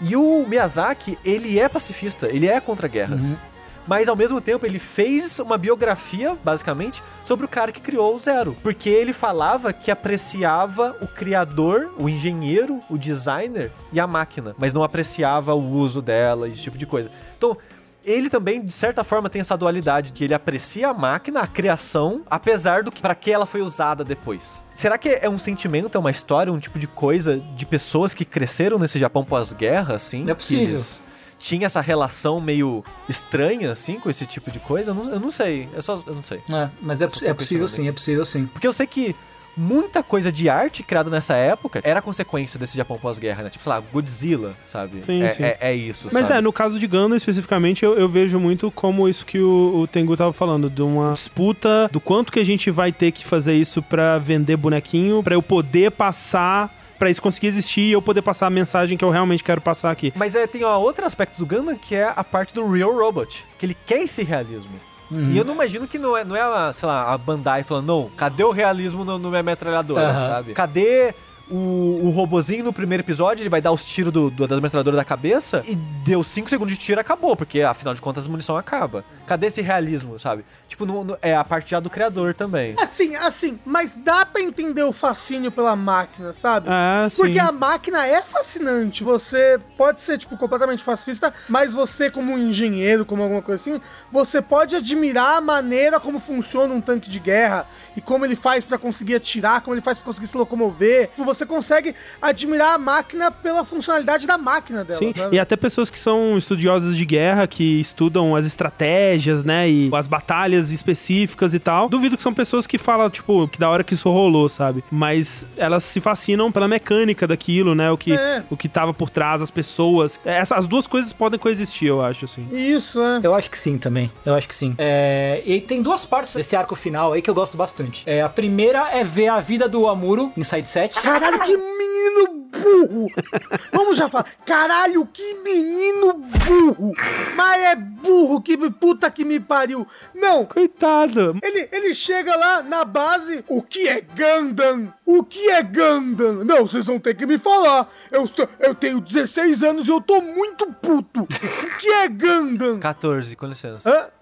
E o Miyazaki, ele é pacifista, ele é contra guerras. Mas ao mesmo tempo ele fez uma biografia, basicamente, sobre o cara que criou o Zero. Porque ele falava que apreciava o criador, o engenheiro, o designer e a máquina, mas não apreciava o uso dela, esse tipo de coisa. Então, ele também, de certa forma, tem essa dualidade que ele aprecia a máquina, a criação, apesar do que para que ela foi usada depois. Será que é um sentimento, é uma história, um tipo de coisa de pessoas que cresceram nesse Japão pós-guerra, assim? É possível. Eles tinham essa relação meio estranha, assim, com esse tipo de coisa? Eu não, eu não sei. É só, eu não sei. É, mas é, poss- é possível sim, é possível sim. Porque eu sei que muita coisa de arte criada nessa época era consequência desse Japão pós-guerra, né? Tipo, sei lá, Godzilla, sabe? Sim, é, sim. É, é isso, Mas sabe? é, no caso de Gundam especificamente, eu, eu vejo muito como isso que o, o Tengu tava falando, de uma disputa do quanto que a gente vai ter que fazer isso pra vender bonequinho, pra eu poder passar, pra isso conseguir existir e eu poder passar a mensagem que eu realmente quero passar aqui. Mas é, tem ó, outro aspecto do Gundam que é a parte do Real Robot, que ele quer esse realismo. Uhum. E eu não imagino que não é, não é a, sei lá, a Bandai falando, não, cadê o realismo no, no minha metralhadora, Aham. sabe? Cadê o, o robozinho no primeiro episódio, ele vai dar os tiros do, do- das metralhadoras da cabeça e deu 5 segundos de tiro acabou, porque afinal de contas a munição acaba. Cadê esse realismo, sabe? Tipo, no- no- é a parte já do criador também. Assim, assim, mas dá pra entender o fascínio pela máquina, sabe? É, sim. Porque a máquina é fascinante. Você pode ser, tipo, completamente pacifista, mas você, como um engenheiro, como alguma coisa assim, você pode admirar a maneira como funciona um tanque de guerra e como ele faz pra conseguir atirar, como ele faz pra conseguir se locomover. Você consegue admirar a máquina pela funcionalidade da máquina dela, Sim, sabe? e até pessoas que são estudiosas de guerra, que estudam as estratégias, né, e as batalhas específicas e tal. Duvido que são pessoas que falam, tipo, que da hora que isso rolou, sabe? Mas elas se fascinam pela mecânica daquilo, né, o que, É. o que tava por trás, as pessoas. Essa, as duas coisas podem coexistir, eu acho, assim. Isso, é. Eu acho que sim também. Eu acho que sim. É, e tem duas partes desse arco final aí que eu gosto bastante. É, a primeira é ver a vida do Amuro em Side 7. Caralho, que menino burro! Vamos já falar. Caralho, que menino burro! Mas é burro, que puta que me pariu. Não, Coitado. ele, ele chega lá na base. O que é Gundam? O que é Gundam? Não, vocês vão ter que me falar. Eu, eu tenho 16 anos e eu tô muito puto. O que é Gundam? 14, com licença. Hã?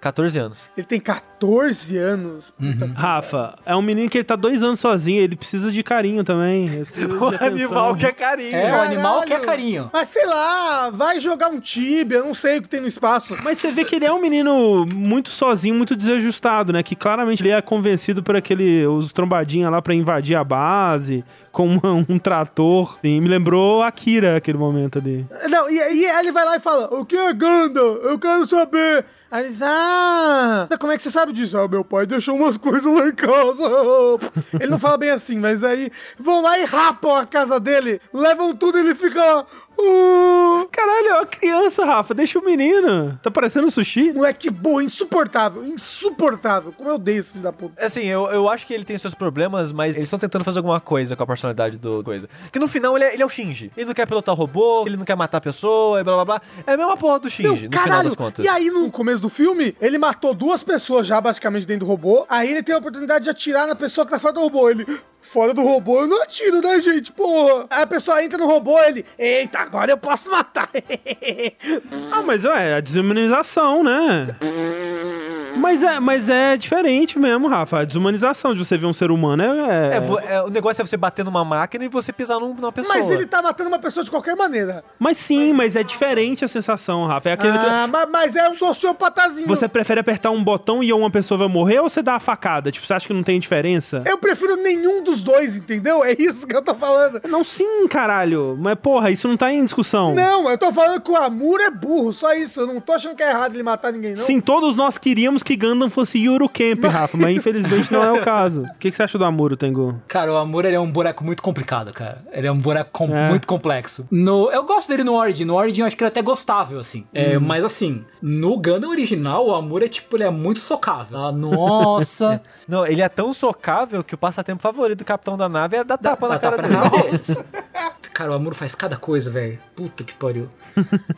14 anos. Ele tem 14 anos. Puta Rafa, é um menino que ele tá dois anos sozinho, ele precisa de carinho também. O animal que é carinho. É, o Caralho. animal que é carinho. Mas sei lá, vai jogar um Tibia, não sei o que tem no espaço. Mas você vê que ele é um menino muito sozinho, muito desajustado, né? Que claramente ele é convencido por aquele. os trombadinha lá pra invadir a base, com uma- um trator. Sim, me lembrou Akira aquele momento ali. Não, e, e ele vai lá e fala: O que é Gundam? Eu quero saber. Aí eles, ah, como é que você sabe disso? Ah, meu pai deixou umas coisas lá em casa. Ele não fala bem assim, mas aí vão lá e rapam a casa dele, levam tudo e ele fica Caralho, é uma criança, Rafa, deixa o menino. Tá parecendo sushi? Moleque burro, insuportável, insuportável. Como eu odeio esse filho da puta. Assim, eu, eu acho que ele tem seus problemas, mas eles estão tentando fazer alguma coisa com a personalidade do coisa. Que no final ele é, ele é o Shinji. Ele não quer pilotar o robô, ele não quer matar a pessoa, e blá blá blá. É a mesma porra do Shinji, Não, no final caralho, das contas. e aí no começo do filme, ele matou duas pessoas já basicamente dentro do robô. Aí ele tem a oportunidade de atirar na pessoa que tá fora do robô. Ele, fora do robô eu não atiro, né, gente? Porra. Aí a pessoa entra no robô, ele, eita, agora eu posso matar. Ah, mas é a desumanização, né? Mas é, mas é diferente mesmo, Rafa. A desumanização de você ver um ser humano é. É, vo- é, o negócio é você bater numa máquina e você pisar num- numa pessoa. Mas ele tá matando uma pessoa de qualquer maneira. Mas sim, mas é diferente a sensação, Rafa. É aquele que- Ah, ma- mas é um sociopatazinho. Você prefere apertar um botão e uma pessoa vai morrer ou você dá a facada? Tipo, você acha que não tem diferença? Eu prefiro nenhum dos dois, entendeu? É isso que eu tô falando. Não, sim, caralho. Mas, porra, isso não tá em discussão. Não, eu tô falando que o Amuro é burro, só isso. Eu não tô achando que é errado ele matar ninguém, não. Sim, todos nós queríamos que Gundam fosse Yuru Camp, Rafa, mas infelizmente não é o caso. O que, que você acha do Amuro, Tengu? Cara, o Amor ele é um boneco muito complicado, cara. Ele é um boneco com- É. muito complexo. No, eu gosto dele no Origin. No Origin eu acho que ele é até gostável, assim. É, mas assim, no Gundam original, o Amor é tipo, ele é muito socável. Ah, nossa. Não, ele é tão socável que o passatempo favorito capitão da nave é dar tapa na cara tapa dele. na cara dele. Cara, o Amuro faz cada coisa, velho. Puta que pariu.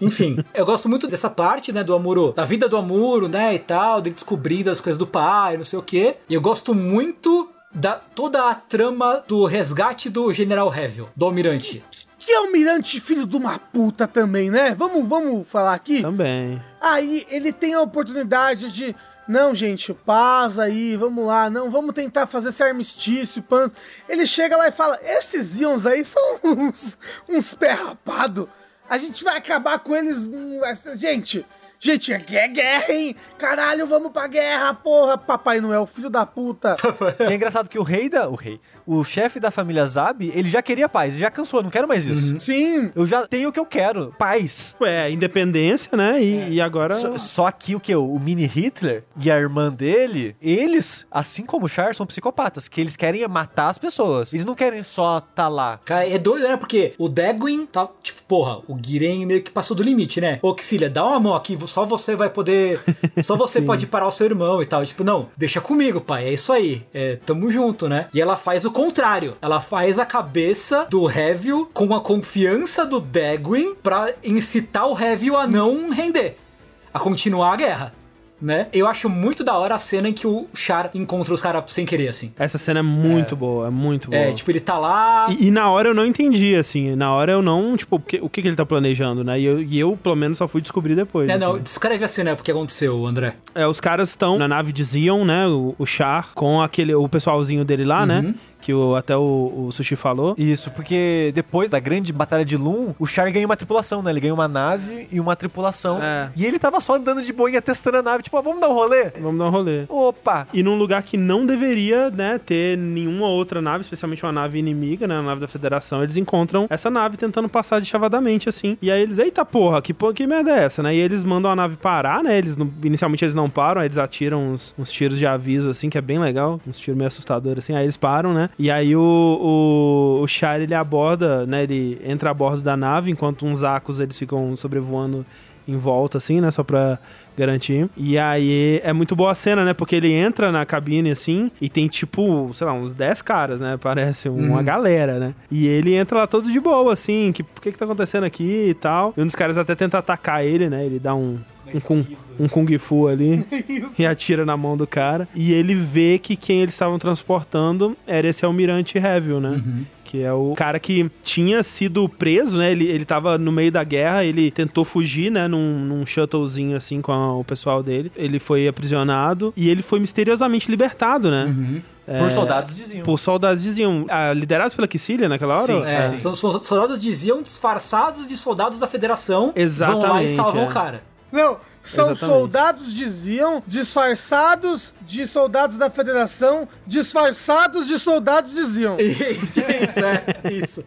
Enfim, eu gosto muito dessa parte, né, do Amuro, da vida do Amuro, né, e tal, dele descobrindo as coisas do pai, não sei o quê. E eu gosto muito da toda a trama do resgate do General Hevel, do Almirante. Que almirante filho de uma puta também, né? Vamos, vamos falar aqui? Também. Aí ele tem a oportunidade de. Não, gente, paz aí, vamos lá, não, vamos tentar fazer esse armistício, pans. Ele chega lá e fala: esses íons aí são uns, uns pé rapado. A gente vai acabar com eles. hum, Gente, gente, é gue- guerra, hein? Caralho, vamos pra guerra, porra. Papai Noel, filho da puta. E é engraçado que o rei da. O rei. O chefe da família Zab, ele já queria paz, ele já cansou, não quero mais isso. Sim. Eu já tenho o que eu quero, paz. Ué, independência, né? E, e agora. Só, só que o que? O mini Hitler e a irmã dele, eles, assim como o Char, são psicopatas, que eles querem é matar as pessoas. Eles não querem só tá lá. Cara, é doido, né? Porque o Deguin tá, tipo, porra, o Giren meio que passou do limite, né? Ô, Xilia, dá uma mão aqui, só você vai poder. Só você pode parar o seu irmão e tal. Tipo, não, deixa comigo, pai. É isso aí. É, tamo junto, né? E ela faz o contrário. Ela faz a cabeça do Hevil com a confiança do Deguin pra incitar o Hevil a não render. A continuar a guerra. Né? Eu acho muito da hora a cena em que o Char encontra os caras sem querer, assim. Essa cena é muito boa, é muito boa. É, tipo, ele tá lá. E, e na hora eu não entendi, assim. Na hora eu não, tipo, o que, o que, que ele tá planejando, né? E eu, e eu, pelo menos, só fui descobrir depois. É, assim. não, descreve a cena, porque aconteceu, André. É, os caras estão na nave de Zion, né? O, o Char, com aquele, o pessoalzinho dele lá, né? Que o, até o, o Sushi falou. Isso, porque depois da grande batalha de Loon, o Char ganha uma tripulação, né? Ele ganha uma nave e uma tripulação. É. E ele tava só andando de boinha, testando a nave. Tipo, ó, vamos dar um rolê? Vamos dar um rolê. Opa! E num lugar que não deveria, né, ter nenhuma outra nave, especialmente uma nave inimiga, né, a nave da Federação, eles encontram essa nave tentando passar de chavadamente, assim. E aí eles, eita porra, que, porra, que merda é essa, né? E eles mandam a nave parar, né? Eles, inicialmente eles não param, aí eles atiram uns, uns tiros de aviso, assim, que é bem legal, uns tiros meio assustadores, assim. Aí eles param, né? E aí o, o, o Char, ele aborda, né? Ele entra a bordo da nave, enquanto uns acos eles ficam sobrevoando em volta, assim, né? Só pra garantir. E aí é muito boa a cena, né? Porque ele entra na cabine, assim, e tem tipo, sei lá, uns 10 caras, né? Parece uma galera, né? E ele entra lá todo de boa, assim, que o que que tá acontecendo aqui e tal. E um dos caras até tenta atacar ele, né? Ele dá um. Um kung, um kung fu ali e atira na mão do cara. E ele vê que quem eles estavam transportando era esse almirante Hevil, né? Que é o cara que tinha sido preso, né? Ele, ele tava no meio da guerra, ele tentou fugir, né? Num, num shuttlezinho, assim, com a- o pessoal dele. Ele foi aprisionado e ele foi misteriosamente libertado, né? Por soldados diziam. Por soldados diziam. Ah, liderados pela Quicília naquela hora? Sim, É, Sim. são, são- soldados diziam disfarçados de soldados da federação. Vão lá e Exatamente, salvam é. o cara. Não, são Exatamente. soldados, diziam, disfarçados de soldados da federação, disfarçados de soldados, diziam. isso, é. Isso.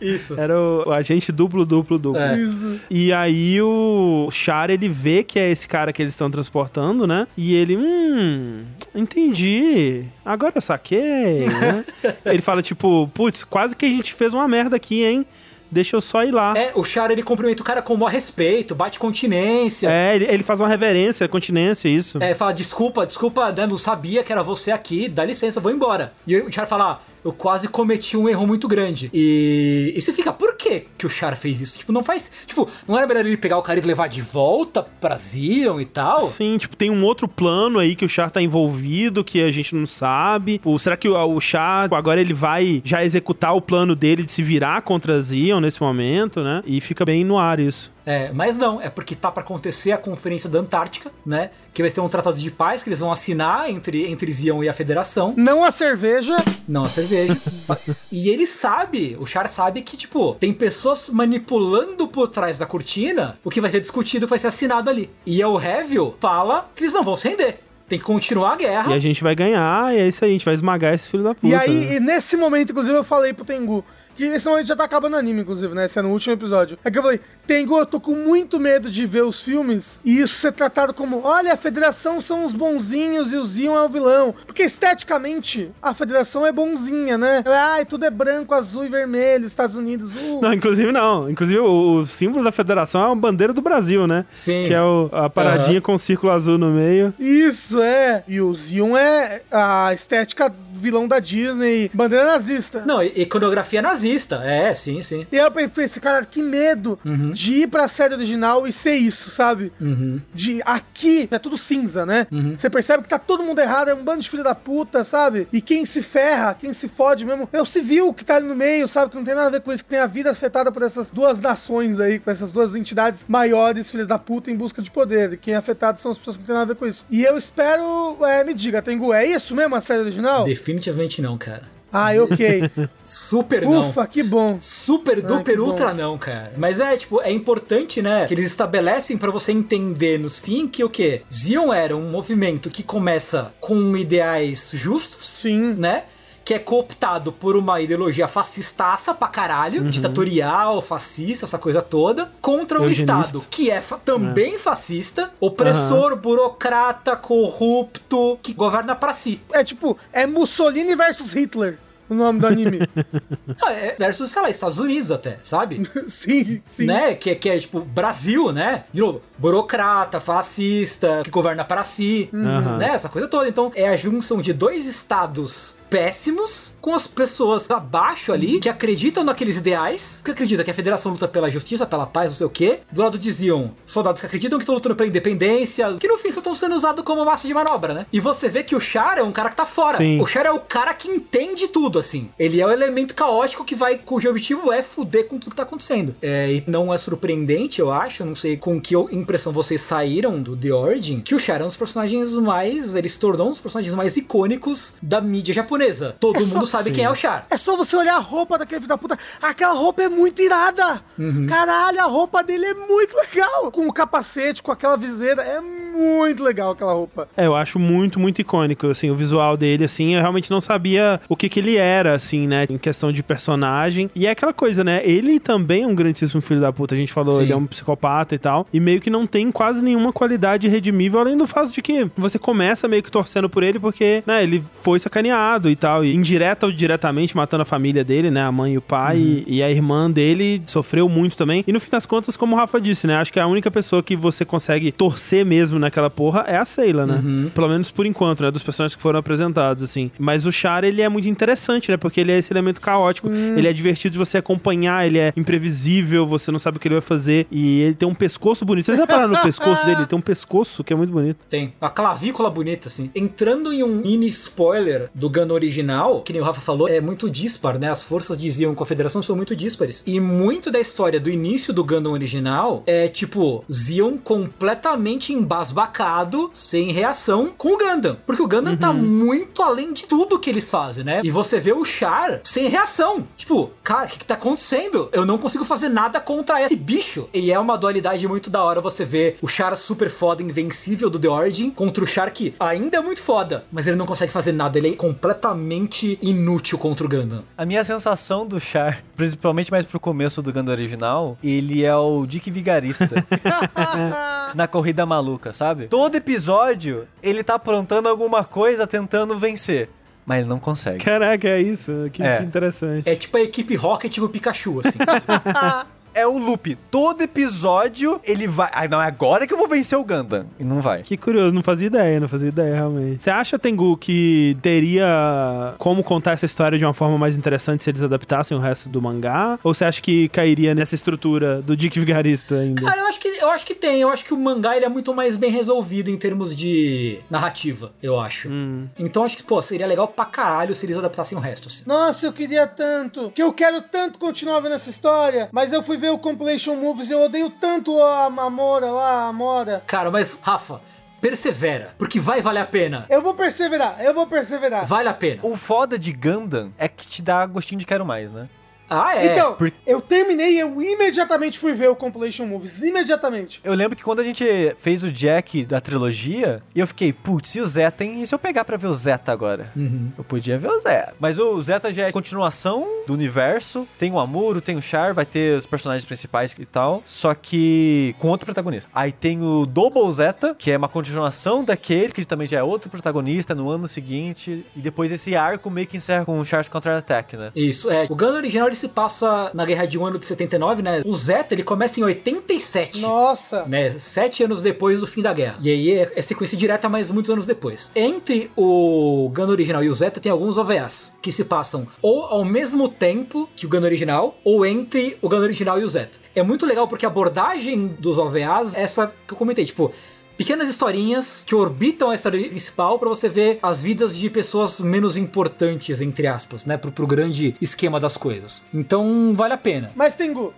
Isso. Era o, o agente duplo, duplo, duplo. É. Isso. E aí o Char, ele vê que é esse cara que eles estão transportando, né? E ele, hum, entendi. Agora eu saquei, né? ele fala tipo, putz, quase que a gente fez uma merda aqui, hein? Deixa eu só ir lá. É, o Char ele cumprimenta o cara com o maior respeito, bate continência. É, ele, ele faz uma reverência, continência, isso. É, fala, desculpa, desculpa, né, não sabia que era você aqui, dá licença, eu vou embora. E o Char fala, ah, eu quase cometi um erro muito grande. E, e você fica, por que que o Char fez isso? Tipo, não faz, tipo, não era melhor ele pegar o cara e levar de volta pra Zion e tal? Sim, tipo, tem um outro plano aí que o Char tá envolvido, que a gente não sabe. Ou será que o, o Char agora ele vai já executar o plano dele de se virar contra Zion nesse momento, né? E fica bem no ar isso. É, mas não, é porque tá pra acontecer a conferência da Antártica, né? Que vai ser um tratado de paz que eles vão assinar entre, entre Zion e a Federação. Não a cerveja. Não a cerveja. e ele sabe, o Char sabe que, tipo, tem pessoas manipulando por trás da cortina o que vai ser discutido, vai ser assinado ali. E o Hevil fala que eles não vão se render. Tem que continuar a guerra. E a gente vai ganhar, e é isso aí, a gente vai esmagar esse filho da puta. E aí, né? e nesse momento, inclusive, eu falei pro Tengu. Que esse momento já tá acabando o anime, inclusive, né? Esse é no último episódio. É que eu falei, Tengu, eu tô com muito medo de ver os filmes e isso ser tratado como: olha, a federação são os bonzinhos e o Zion é o vilão. Porque esteticamente, a federação é bonzinha, né? Ai, tudo é branco, azul e vermelho, Estados Unidos. Uh. Não, inclusive não. Inclusive o, o símbolo da federação é uma bandeira do Brasil, né? Sim. Que é o- a paradinha com o círculo azul no meio. Isso, é. E o Zion é a estética vilão da Disney, bandeira nazista. Não, e- iconografia nazista. É, sim, sim. E aí eu pensei, cara, que medo Uhum. de ir pra série original e ser isso, sabe? De aqui é tudo cinza, né? Uhum. Você percebe que tá todo mundo errado, é um bando de filho da puta, sabe? E quem se ferra, quem se fode mesmo, é o civil que tá ali no meio, sabe? Que não tem nada a ver com isso, que tem a vida afetada por essas duas nações aí, com essas duas entidades maiores, filhas da puta, em busca de poder. E quem é afetado são as pessoas que não tem nada a ver com isso. E eu espero, é, me diga, Tengu, é isso mesmo a série original? Definitivamente não, cara. Ah, ok. Super não. Ufa, que bom. Super duper que bom. ultra não, cara. Mas é, tipo, é importante, né? Que eles estabelecem pra você entender nos fim que o quê? Zion era um movimento que começa com ideais justos, Sim. né? Que é cooptado por uma ideologia fascistaça pra caralho, ditatorial, fascista, essa coisa toda, contra um Eugenista. Estado que é fa- também fascista, opressor, burocrata, corrupto, que governa pra si. É tipo, é Mussolini versus Hitler. O nome do anime. Ah, é versus, sei lá, Estados Unidos até, sabe? sim, sim. né? Que, que é tipo Brasil, né? De novo, burocrata, fascista, que governa para si, Aham. né? Essa coisa toda. Então é a junção de dois estados péssimos com as pessoas abaixo ali que acreditam naqueles ideais, que acreditam que a federação luta pela justiça, pela paz, não sei o quê. Do lado diziam soldados que acreditam que estão lutando pela independência, que no fim só estão sendo usados como massa de manobra, né? E você vê que o Char é um cara que tá fora. Sim. O Char é o cara que entende tudo, assim. Ele é o elemento caótico que vai, cujo objetivo é fuder com tudo que tá acontecendo. É, e não é surpreendente, eu acho, não sei com que impressão vocês saíram do The Origin, que o Char é um dos personagens mais. Ele se tornou um dos personagens mais icônicos da mídia japonesa. Todo É só- mundo sabe quem é o Char. É só você olhar a roupa daquele filho da puta. Aquela roupa é muito irada. Uhum. Caralho, a roupa dele é muito legal. Com o capacete, com aquela viseira. É muito legal aquela roupa. É, eu acho muito, muito icônico, assim, o visual dele, assim, eu realmente não sabia o que que ele era, assim, né, em questão de personagem. E é aquela coisa, né, ele também é um grandíssimo filho da puta, a gente falou, Sim. ele é um psicopata e tal, e meio que não tem quase nenhuma qualidade redimível, além do fato de que você começa meio que torcendo por ele, porque, né, ele foi sacaneado e tal, e indireta ou diretamente matando a família dele, né, a mãe e o pai, e, e a irmã dele sofreu muito também. E no fim das contas, como o Rafa disse, né, acho que a única pessoa que você consegue torcer mesmo naquela porra é a Sayla, né? Pelo menos por enquanto, né, dos personagens que foram apresentados, assim. Mas o Char, ele é muito interessante, né, porque ele é esse elemento caótico, ele é divertido de você acompanhar, ele é imprevisível, você não sabe o que ele vai fazer, e ele tem um pescoço bonito. Vocês repararam no pescoço dele? Ele tem um pescoço que é muito bonito. Tem. Uma clavícula bonita, assim. Entrando em um mini spoiler do Gun original, que nem o Rafa falou, é muito dispar, né? As forças diziam com a federação são muito díspares. E muito da história do início do Gundam original é, tipo, Zion completamente embasbacado, sem reação, com o Gundam. Porque o Gundam tá muito além de tudo que eles fazem, né? E você vê o Char sem reação. Tipo, cara, o que, que tá acontecendo? Eu não consigo fazer nada contra esse bicho. E é uma dualidade muito da hora você ver o Char super foda, invencível do The Origin, contra o Char que ainda é muito foda, mas ele não consegue fazer nada. Ele é completamente inútil contra o Gundam. A minha sensação do Char, principalmente mais pro começo do Gundam original, ele é o Dick Vigarista. na corrida maluca, sabe? Todo episódio, ele tá aprontando alguma coisa tentando vencer. Mas ele não consegue. Caraca, é isso. Que, É. que interessante. É tipo a equipe Rocket e o Pikachu, assim. É o loop. Todo episódio, ele vai. Ah, não, é agora que eu vou vencer o Gundam. E não vai. Que curioso, não fazia ideia, não fazia ideia realmente. Você acha, Tengu, que teria como contar essa história de uma forma mais interessante se eles adaptassem o resto do mangá? Ou você acha que cairia nessa estrutura do Dick Vigarista ainda? Cara, eu acho que eu acho que tem. Eu acho que o mangá ele é muito mais bem resolvido em termos de narrativa, eu acho. Então acho que, pô, seria legal pra caralho se eles adaptassem o resto, assim. Nossa, eu queria tanto. Que eu quero tanto continuar vendo essa história. Mas eu fui ver ver o Compilation Movies, eu odeio tanto a Amora lá, a Amora. Cara, mas, Rafa, persevera, porque vai valer a pena. Eu vou perseverar, eu vou perseverar. Vale a pena. O foda de Gundam é que te dá gostinho de quero mais, né? Ah, é. Então, por- eu terminei e eu imediatamente fui ver o Compilation Movies. Imediatamente. Eu lembro que quando a gente fez o Jack da trilogia, eu fiquei, putz, e o Zeta, hein? E se eu pegar pra ver o Zeta agora? Eu podia ver o Zeta. Mas o Zeta já é continuação do universo. Tem o Amuro, tem o Char, vai ter os personagens principais e tal. Só que com outro protagonista. Aí tem o Double Zeta, que é uma continuação daquele, que também já é outro protagonista no ano seguinte. E depois esse arco meio que encerra com o Char's Counter-Attack, né? Isso, é. O Gundam original ele se passa na Guerra de um ano de 79, né? O Zeta ele começa em 87. Nossa. Né, sete anos depois do fim da guerra. E aí é, é sequência direta, mas muitos anos depois. Entre o Gundam original e o Zeta tem alguns OVAs que se passam ou ao mesmo tempo que o Gundam original, ou entre o Gundam original e o Zeta. É muito legal porque a abordagem dos OVAs é essa que eu comentei, tipo, pequenas historinhas que orbitam a história principal pra você ver as vidas de pessoas menos importantes, entre aspas, né, pro, pro grande esquema das coisas. Então, vale a pena. Mas, Tengu,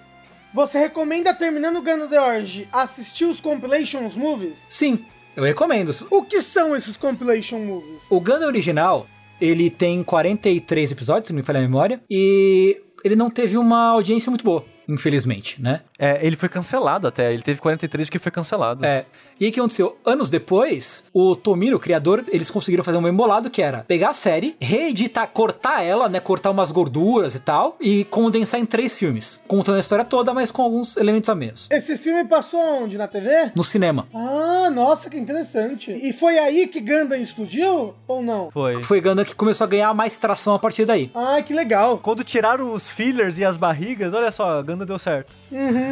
você recomenda, terminando o Gundam The Orge, assistir os Compilations Movies? Sim, eu recomendo. O que são esses Compilation Movies? O Gundam original, ele tem 43 episódios, se não me falha a memória, e ele não teve uma audiência muito boa, infelizmente, né? É, ele foi cancelado até. Ele teve 43 porque foi cancelado. É. E aí o que aconteceu? Anos depois, o Tomino, o criador, eles conseguiram fazer um embolado que era pegar a série, reeditar, cortar ela, né? Cortar umas gorduras e tal, e condensar em três filmes. Contando a história toda, mas com alguns elementos a menos. Esse filme passou onde? Na TV? No cinema. Ah, nossa, que interessante. E foi aí que Gundam explodiu? Ou não? Foi. Foi Gundam que começou a ganhar mais tração a partir daí. Ah, que legal. Quando tiraram os fillers e as barrigas, olha só, a Ganda deu certo.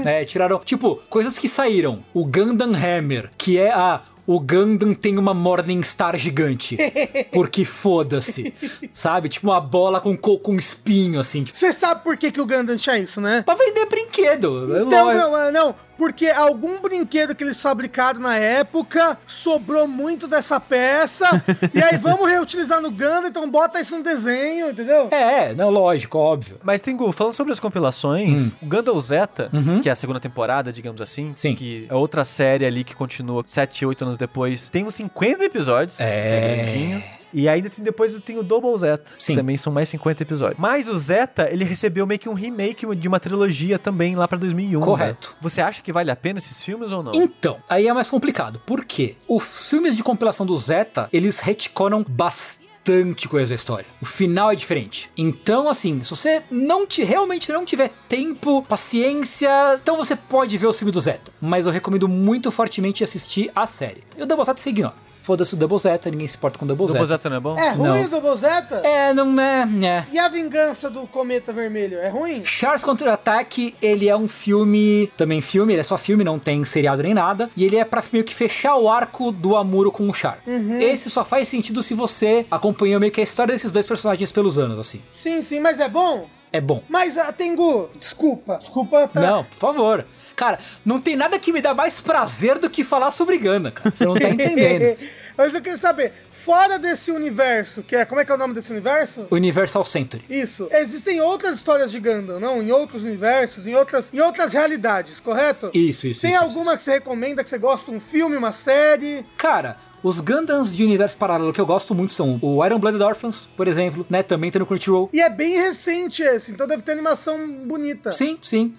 É, tiraram, tipo, coisas que saíram. O Gundam Hammer, que é a. O Gundam tem uma Morningstar gigante. Porque foda-se. Sabe? Tipo uma bola com, co- com espinho, assim. Tipo, Você sabe por que, que o Gundam tinha isso, né? pra vender brinquedo. é Não, lógico. não, é, não. Porque algum brinquedo que eles fabricaram na época sobrou muito dessa peça. e aí vamos reutilizar no Gundam, então bota isso no desenho, entendeu? É, não, lógico, óbvio. Mas, Tengu, falando sobre as compilações, o Gundam Zeta, que é a segunda temporada, digamos assim, Sim. que é outra série ali que continua 7, 8 anos depois, tem uns 50 episódios. É. grandinho. E ainda tem, depois tem o Double Zeta, Sim. que também são mais 50 episódios. Mas o Zeta, ele recebeu meio que um remake de uma trilogia também lá pra 2001. Correto. né? Você acha que vale a pena esses filmes ou não? Então, aí é mais complicado. Por quê? Os filmes de compilação do Zeta, eles retconam bastante coisa da história. O final é diferente. Então, assim, se você não te, realmente não tiver tempo, paciência, então você pode ver o filme do Zeta. Mas eu recomendo muito fortemente assistir a série. E o Double Zeta você ignora. Foda-se o Double Zeta, ninguém se importa com o Double, Double Zeta. Zeta não é bom? É ruim Não. o Double Zeta? É, não é, é. E a vingança do Cometa Vermelho? É ruim? Charles Contra-Ataque, ele é um filme, também filme, ele é só filme, não tem seriado nem nada, e ele é pra meio que fechar o arco do Amuro com o Char. Esse só faz sentido se você acompanhou meio que a história desses dois personagens pelos anos, assim. Sim, sim, mas é bom? É bom. Mas, ah, Tengu, desculpa. Desculpa, tá? Não, por favor. Cara, não tem nada que me dá mais prazer do que falar sobre Ganda, cara. Você não tá entendendo. Mas eu queria saber, fora desse universo, que é, como é que é o nome desse universo? Universal Century. Isso. Existem outras histórias de Gundam, não? Em outros universos, em outras, em outras realidades, correto? Isso, isso, Tem isso, alguma que você recomenda, que você gosta? Um filme, uma série? Cara, os Gundams de universo paralelo que eu gosto muito são o Iron Blooded Orphans, por exemplo, né? Também tem no Crunchyroll. E é bem recente esse, então deve ter animação bonita. Sim, sim.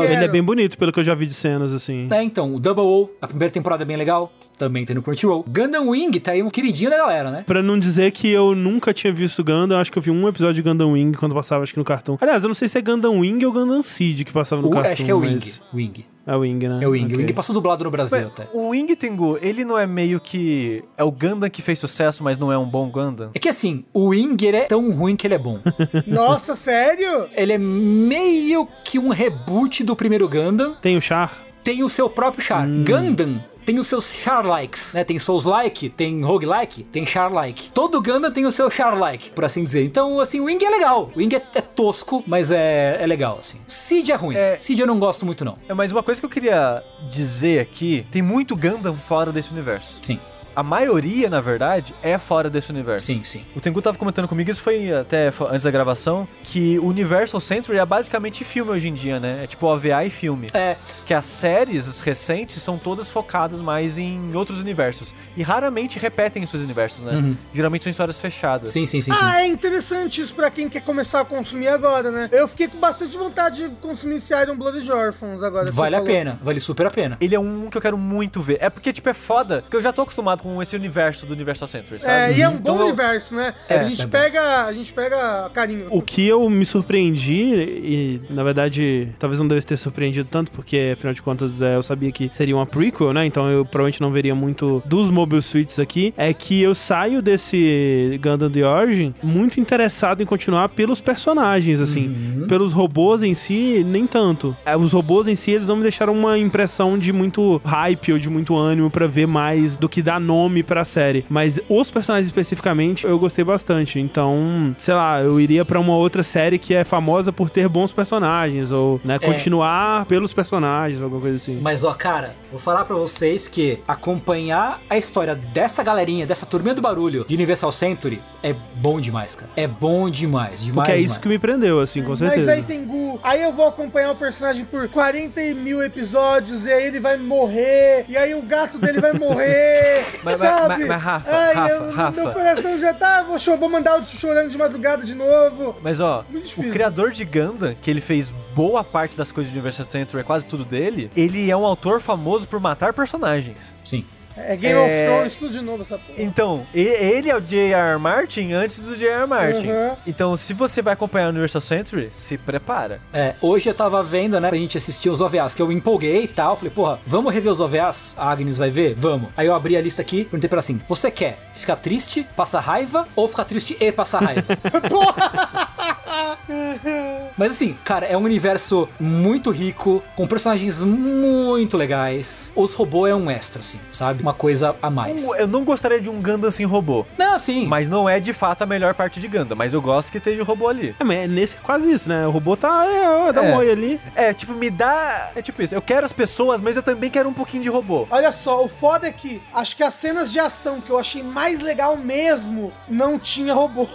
Que Ele é bem bonito, pelo que eu já vi de cenas, assim. É, então, o Double O, a primeira temporada é bem legal, também tem no Crunchyroll. Gundam Wing tá aí um queridinho da galera, né? Pra não dizer que eu nunca tinha visto Gundam, acho que eu vi um episódio de Gundam Wing quando passava, acho que no cartão. Aliás, eu não sei se é Gundam Wing ou Gundam Seed que passava no O- cartoon. acho que é o Wing. mas- Wing. É o Wing, né? É o Wing. Ok. O Wing passou dublado no Brasil Mas até. O Wing Tengu, ele não é meio que. É o Gundam que fez sucesso, mas não é um bom Gundam? É que assim, o Wing ele é tão ruim que ele é bom. Nossa, sério? ele é meio que um reboot do primeiro Gundam. Tem o Char? Tem o seu próprio Char. Gundam tem os seus Char-likes, né? Tem Souls-like, tem Rogue-like, tem Char-like. Todo Gundam tem o seu Char-like, por assim dizer. Então, assim, o Wing é legal. O Wing é, é tosco, mas é, é legal, assim. Seed é ruim. É. Seed eu não gosto muito, não. É, mas uma coisa que eu queria dizer aqui: tem muito Gundam fora desse universo. Sim. A maioria, na verdade, é fora desse universo. Sim, sim. O Tengu tava comentando comigo, isso foi até fo- antes da gravação, que o Universal Century é basicamente filme hoje em dia, né? É tipo OVA e filme. É, Que as séries os recentes são todas focadas mais em outros universos. E raramente repetem esses universos, né? Geralmente são histórias fechadas. sim, sim, sim, sim. Ah, é interessante isso pra quem quer começar a consumir agora, né? Eu fiquei com bastante vontade de consumir esse Iron Blood de Orphans agora. que Vale a falou. pena, vale super a pena. Ele é um que eu quero muito ver. É porque, tipo, é foda, porque eu já tô acostumado com esse universo do Universal Century, É, sabe? e é um bom Então universo, né? É, a gente é pega, a gente pega carinho. O que eu me surpreendi, e na verdade talvez não devesse ter surpreendido tanto, porque afinal de contas é, eu sabia que seria uma prequel, né? Então eu provavelmente não veria muito dos Mobile Suits aqui. É que eu saio desse Gundam The Origin muito interessado em continuar pelos personagens, assim. Pelos robôs em si, nem tanto. É, Os robôs em si, eles não me deixaram uma impressão de muito hype ou de muito ânimo pra ver mais do que dar nome pra série. Mas os personagens especificamente, eu gostei bastante. Então, sei lá, eu iria pra uma outra série que é famosa por ter bons personagens, ou, né, continuar pelos personagens, alguma coisa assim. Mas ó, cara, vou falar pra vocês que acompanhar a história dessa galerinha, dessa turminha do barulho de Universal Century é bom demais, cara. É bom demais, demais. Porque é isso demais. que me prendeu, assim, com certeza. Mas aí tem Gu. Aí eu vou acompanhar o personagem por 40 mil episódios e aí ele vai morrer. E aí o gato dele vai morrer. Mas- sabe? mas- mas, Rafa, Ai, Rafa, eu- Rafa. Meu coração já tá. Vou, vou mandar o chorando de madrugada de novo. Mas ó, o criador de Gundam, que ele fez boa parte das coisas de Universal Century, é quase tudo dele, ele é um autor famoso por matar personagens. Sim. É Game É. of Thrones, tudo de novo essa porra. Então, ele é o J.R. Martin antes do J.R. Martin. Uhum. Então, se você vai acompanhar o Universal Century, se prepara. É, hoje eu tava vendo, né, pra gente assistir os OVAs, que eu empolguei e tal. Falei, porra, vamos rever os OVAs? A Agnes vai ver? Vamos. Aí eu abri a lista aqui, perguntei pra ela assim: você quer ficar triste, passar raiva ou ficar triste e passar raiva? Mas assim, cara, é um universo muito rico, com personagens muito legais. Os robôs é um extra, assim, sabe? Uma coisa a mais. Eu não gostaria de um Gundam sem robô. Não, assim. Mas não é de fato a melhor parte de Gundam. Mas eu gosto que esteja o robô ali. É, mas é nesse quase isso, né? O robô tá, é, ó, dá É. um oi ali. É, tipo, me dá. É tipo isso. Eu quero as pessoas, mas eu também quero um pouquinho de robô. Olha só, o foda é que acho que as cenas de ação que eu achei mais legal mesmo não tinha robô.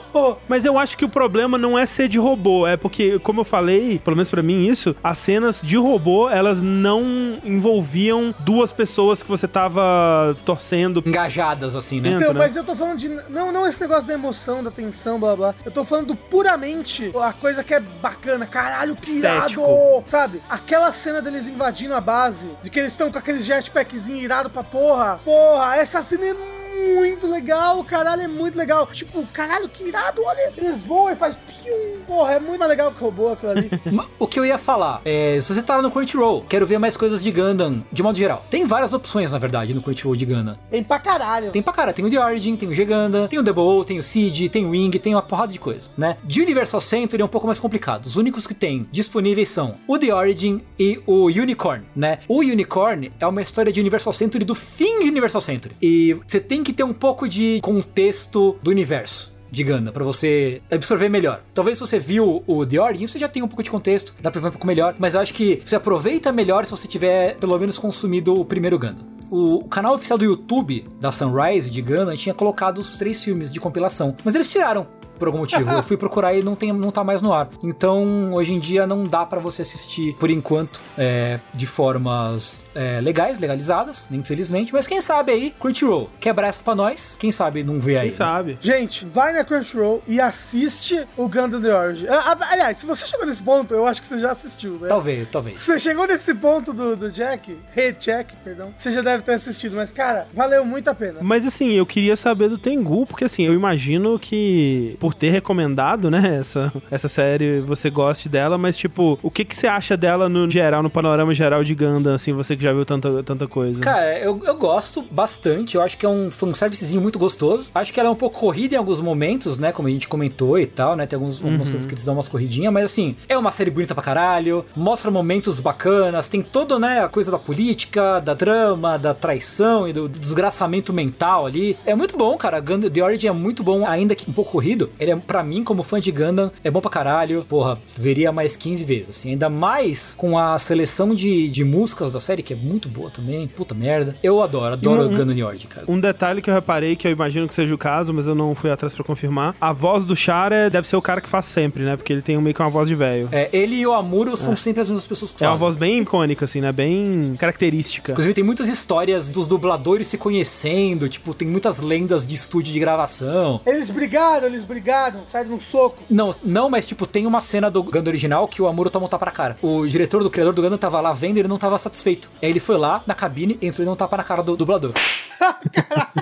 Mas eu acho que o problema não é ser de robô, é porque, como eu falei, pelo menos pra mim isso, as cenas de robô, elas não envolviam duas pessoas que você tava torcendo. Engajadas, assim, né? Então, né? mas eu tô falando de. Não, não esse negócio da emoção, da tensão, blá blá. Eu tô falando puramente a coisa que é bacana. Caralho, que Estético. irado! Sabe? Aquela cena deles invadindo a base, de que eles estão com aquele jetpackzinho irado pra porra. Porra, essa cena é muito legal, caralho, é muito legal. Tipo, caralho, que irado, olha. Eles voam e faz pium. Porra, é muito mais legal que o robô aquilo ali. O que eu ia falar é, se você tá lá no Crunchyroll, quero ver mais coisas de Gundam, de modo geral. Tem várias opções, na verdade, no Crunchyroll de Gundam. Tem pra caralho. Tem pra cara, tem o The Origin, tem o G-Gundam, tem o Double O, tem o Seed, tem o Wing, tem uma porrada de coisa, né? De Universal Century é um pouco mais complicado. Os únicos que tem disponíveis são o The Origin e o Unicorn, né? O Unicorn é uma história de Universal Century do fim de Universal Century. E você tem que ter um pouco de contexto do universo de Gundam, pra você absorver melhor. Talvez se você viu o The Origin, você já tem um pouco de contexto, dá pra ver um pouco melhor, mas eu acho que você aproveita melhor se você tiver, pelo menos, consumido o primeiro Gundam. O canal oficial do YouTube da Sunrise de Gundam tinha colocado os três filmes de compilação, mas eles tiraram por algum motivo. Eu fui procurar e não, tem, não tá mais no ar. Então, hoje em dia, não dá pra você assistir, por enquanto, é, de formas é, legais, legalizadas, infelizmente. Mas quem sabe aí, Crunchyroll, quebrar essa pra nós. Quem sabe não vê aí. Quem sabe? Gente, vai na Crunchyroll e assiste o Gundam The Origin. Ah, ah, Aliás, se você chegou nesse ponto, eu acho que você já assistiu, né? Talvez, talvez. Se você chegou nesse ponto do, do Jack, Re-Jack, perdão, você já deve ter assistido, mas cara, valeu muito a pena. Mas assim, eu queria saber do Tengu, porque assim, eu imagino que por ter recomendado, né, essa, essa série, você goste dela, mas tipo, o que que você acha dela no geral, no panorama geral de Gundam, assim, você que já viu tanta, tanta coisa? Cara, eu, eu gosto bastante. Eu acho que é um fanservicezinho muito gostoso. Acho que ela é um pouco corrida em alguns momentos, né? Como a gente comentou e tal, né? Tem alguns, algumas coisas que eles dão umas corridinhas, mas assim, é uma série bonita pra caralho. Mostra momentos bacanas. Tem todo, né? A coisa da política, da drama, da traição e do desgraçamento mental ali. É muito bom, cara. Gundam The Origin é muito bom, ainda que um pouco corrido. Ele é, pra mim, como fã de Gundam, é bom pra caralho. Porra, veria mais 15 vezes, assim. Ainda mais com a seleção de, de músicas da série, que é muito boa também. Puta merda. Eu adoro, adoro um- Gundam Order, cara. Um detalhe que eu reparei, que eu imagino que seja o caso, mas eu não fui atrás pra confirmar. A voz do Char é- deve ser o cara que faz sempre, né? Porque ele tem meio que uma voz de velho. É, ele e o Amuro são sempre as mesmas pessoas que É uma voz bem icônica, assim, né? Bem característica. Inclusive, tem muitas histórias dos dubladores se conhecendo, tipo, tem muitas lendas de estúdio de gravação. Eles brigaram, eles brigaram, saíram num soco. Não, não, mas tipo, tem uma cena do Gundam original que o Amuro toma um tapa na cara. O diretor do criador do Gundam tava lá vendo e ele não tava satisfeito. Aí ele foi lá na cabine, entrou e deu um tapa na cara do dublador.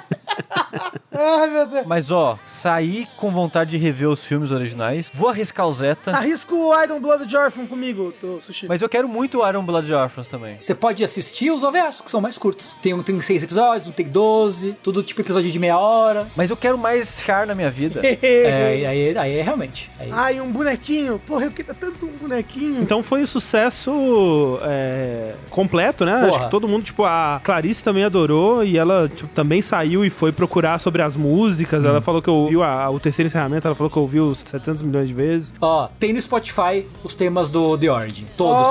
Ai, meu Deus. Mas ó, saí com vontade de rever os filmes originais. Vou arriscar o Zeta. Arrisca o Iron Blood Orphan comigo, tô, Sushi. Mas eu quero muito o Iron Blood Orphans também. Você pode assistir os OVAs, que são mais curtos. Tem um tem seis episódios, um tem 12, tudo tipo episódio de meia hora. Mas eu quero mais Char na minha vida. É, aí, aí é realmente. Aí- Ai, um bonequinho. Porra, eu queria tanto um bonequinho. Então foi um sucesso é, completo, né? Acho Porra. que todo mundo, tipo, a Clarice também adorou e ela tipo, também saiu e foi procurar sobre as músicas. Ela falou que ouviu a- o terceiro encerramento, ela falou que ouviu 700 milhões de vezes. Ó, tem no Spotify os temas do The Origin. Todos.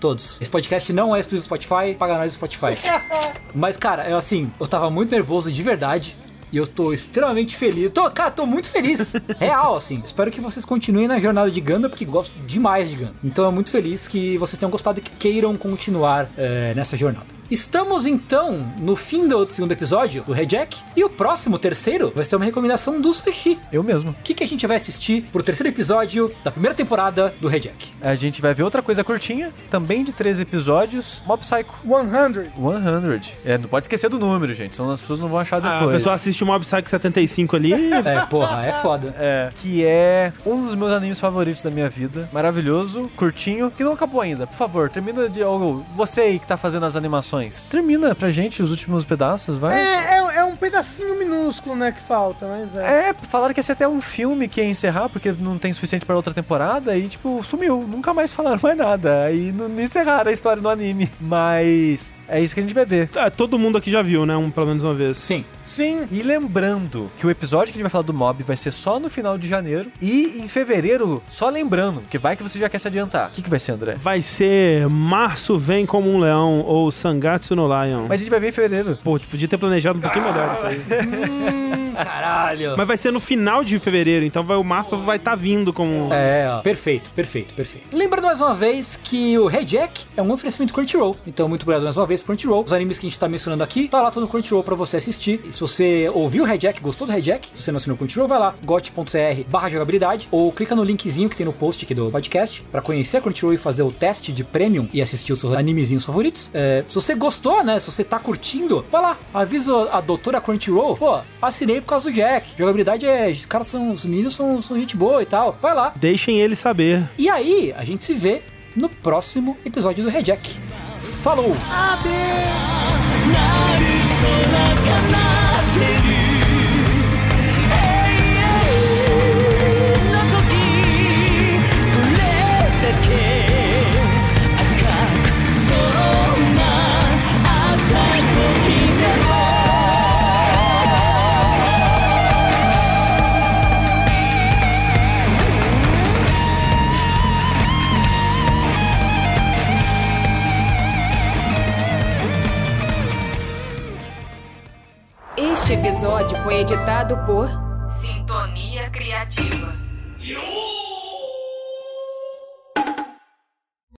Todos. Esse podcast não é exclusivo do Spotify, paga nós do Spotify. Mas, cara, eu assim, eu tava muito nervoso de verdade. E eu tô extremamente feliz. Tô, cara, tô muito feliz. Real, assim. Espero que vocês continuem na jornada de Gundam, porque gosto demais de Gundam. Então, eu muito feliz que vocês tenham gostado e que queiram continuar é, nessa jornada. Estamos, então, no fim do segundo episódio do Rejack. E o próximo, terceiro, vai ser uma recomendação do Sushi. Eu mesmo. O que, que a gente vai assistir pro terceiro episódio da primeira temporada do Rejack? A gente vai ver outra coisa curtinha, também de três episódios, Mob Psycho. 100. 100. É, não pode esquecer do número, gente, senão as pessoas não vão achar Ah, depois. a pessoa assiste o Mob Psycho 75 ali. É, porra, é foda. É, que é um dos meus animes favoritos da minha vida. Maravilhoso, curtinho, que não acabou ainda. Por favor, termina de. Você aí que tá fazendo as animações. Termina pra gente os últimos pedaços, vai. É, é, é um pedacinho minúsculo, né, que falta, mas é. É, falaram que ia ser até um filme que ia encerrar, porque não tem suficiente pra outra temporada, e tipo, sumiu. Nunca mais falaram mais nada. Aí não não encerraram a história do anime. Mas é isso que a gente vai ver. Ah, todo mundo aqui já viu, né? Um, pelo menos uma vez. Sim. Sim. E lembrando que o episódio que a gente vai falar do Mob vai ser só no final de janeiro. E em fevereiro, só lembrando, que vai que você já quer se adiantar. O que, que vai ser, André? Vai ser Março Vem Como um Leão ou Sangatsu no Lion. Mas a gente vai ver em fevereiro. Pô, podia ter planejado um pouquinho melhor isso aí. Caralho. Mas vai ser no final de fevereiro, então vai, o março vai estar vindo como. É, ó, perfeito, perfeito, perfeito. Lembrando mais uma vez que o Rejack é um oferecimento Crunchyroll. Então, muito obrigado mais uma vez, Crunchyroll. Os animes que a gente tá mencionando aqui, tá lá todo no Crunchyroll pra você assistir. E se você ouviu o Rejack, gostou do Rejack, se você não assinou o Crunchyroll, vai lá, got.cr barra jogabilidade, ou clica no linkzinho que tem no post aqui do podcast pra conhecer a Crunchyroll e fazer o teste de Premium e assistir os seus animezinhos favoritos. É, se você gostou, né, se você tá curtindo, vai lá, avisa a doutora Crunchyroll, pô, assinei por causa do Jack. Jogabilidade é, os caras são, os meninos são, são gente boa e tal. Vai lá, Deixem ele saber. e aí, a gente se vê no próximo episódio do Rejack. Falou! Este episódio foi editado por Sintonia Criativa.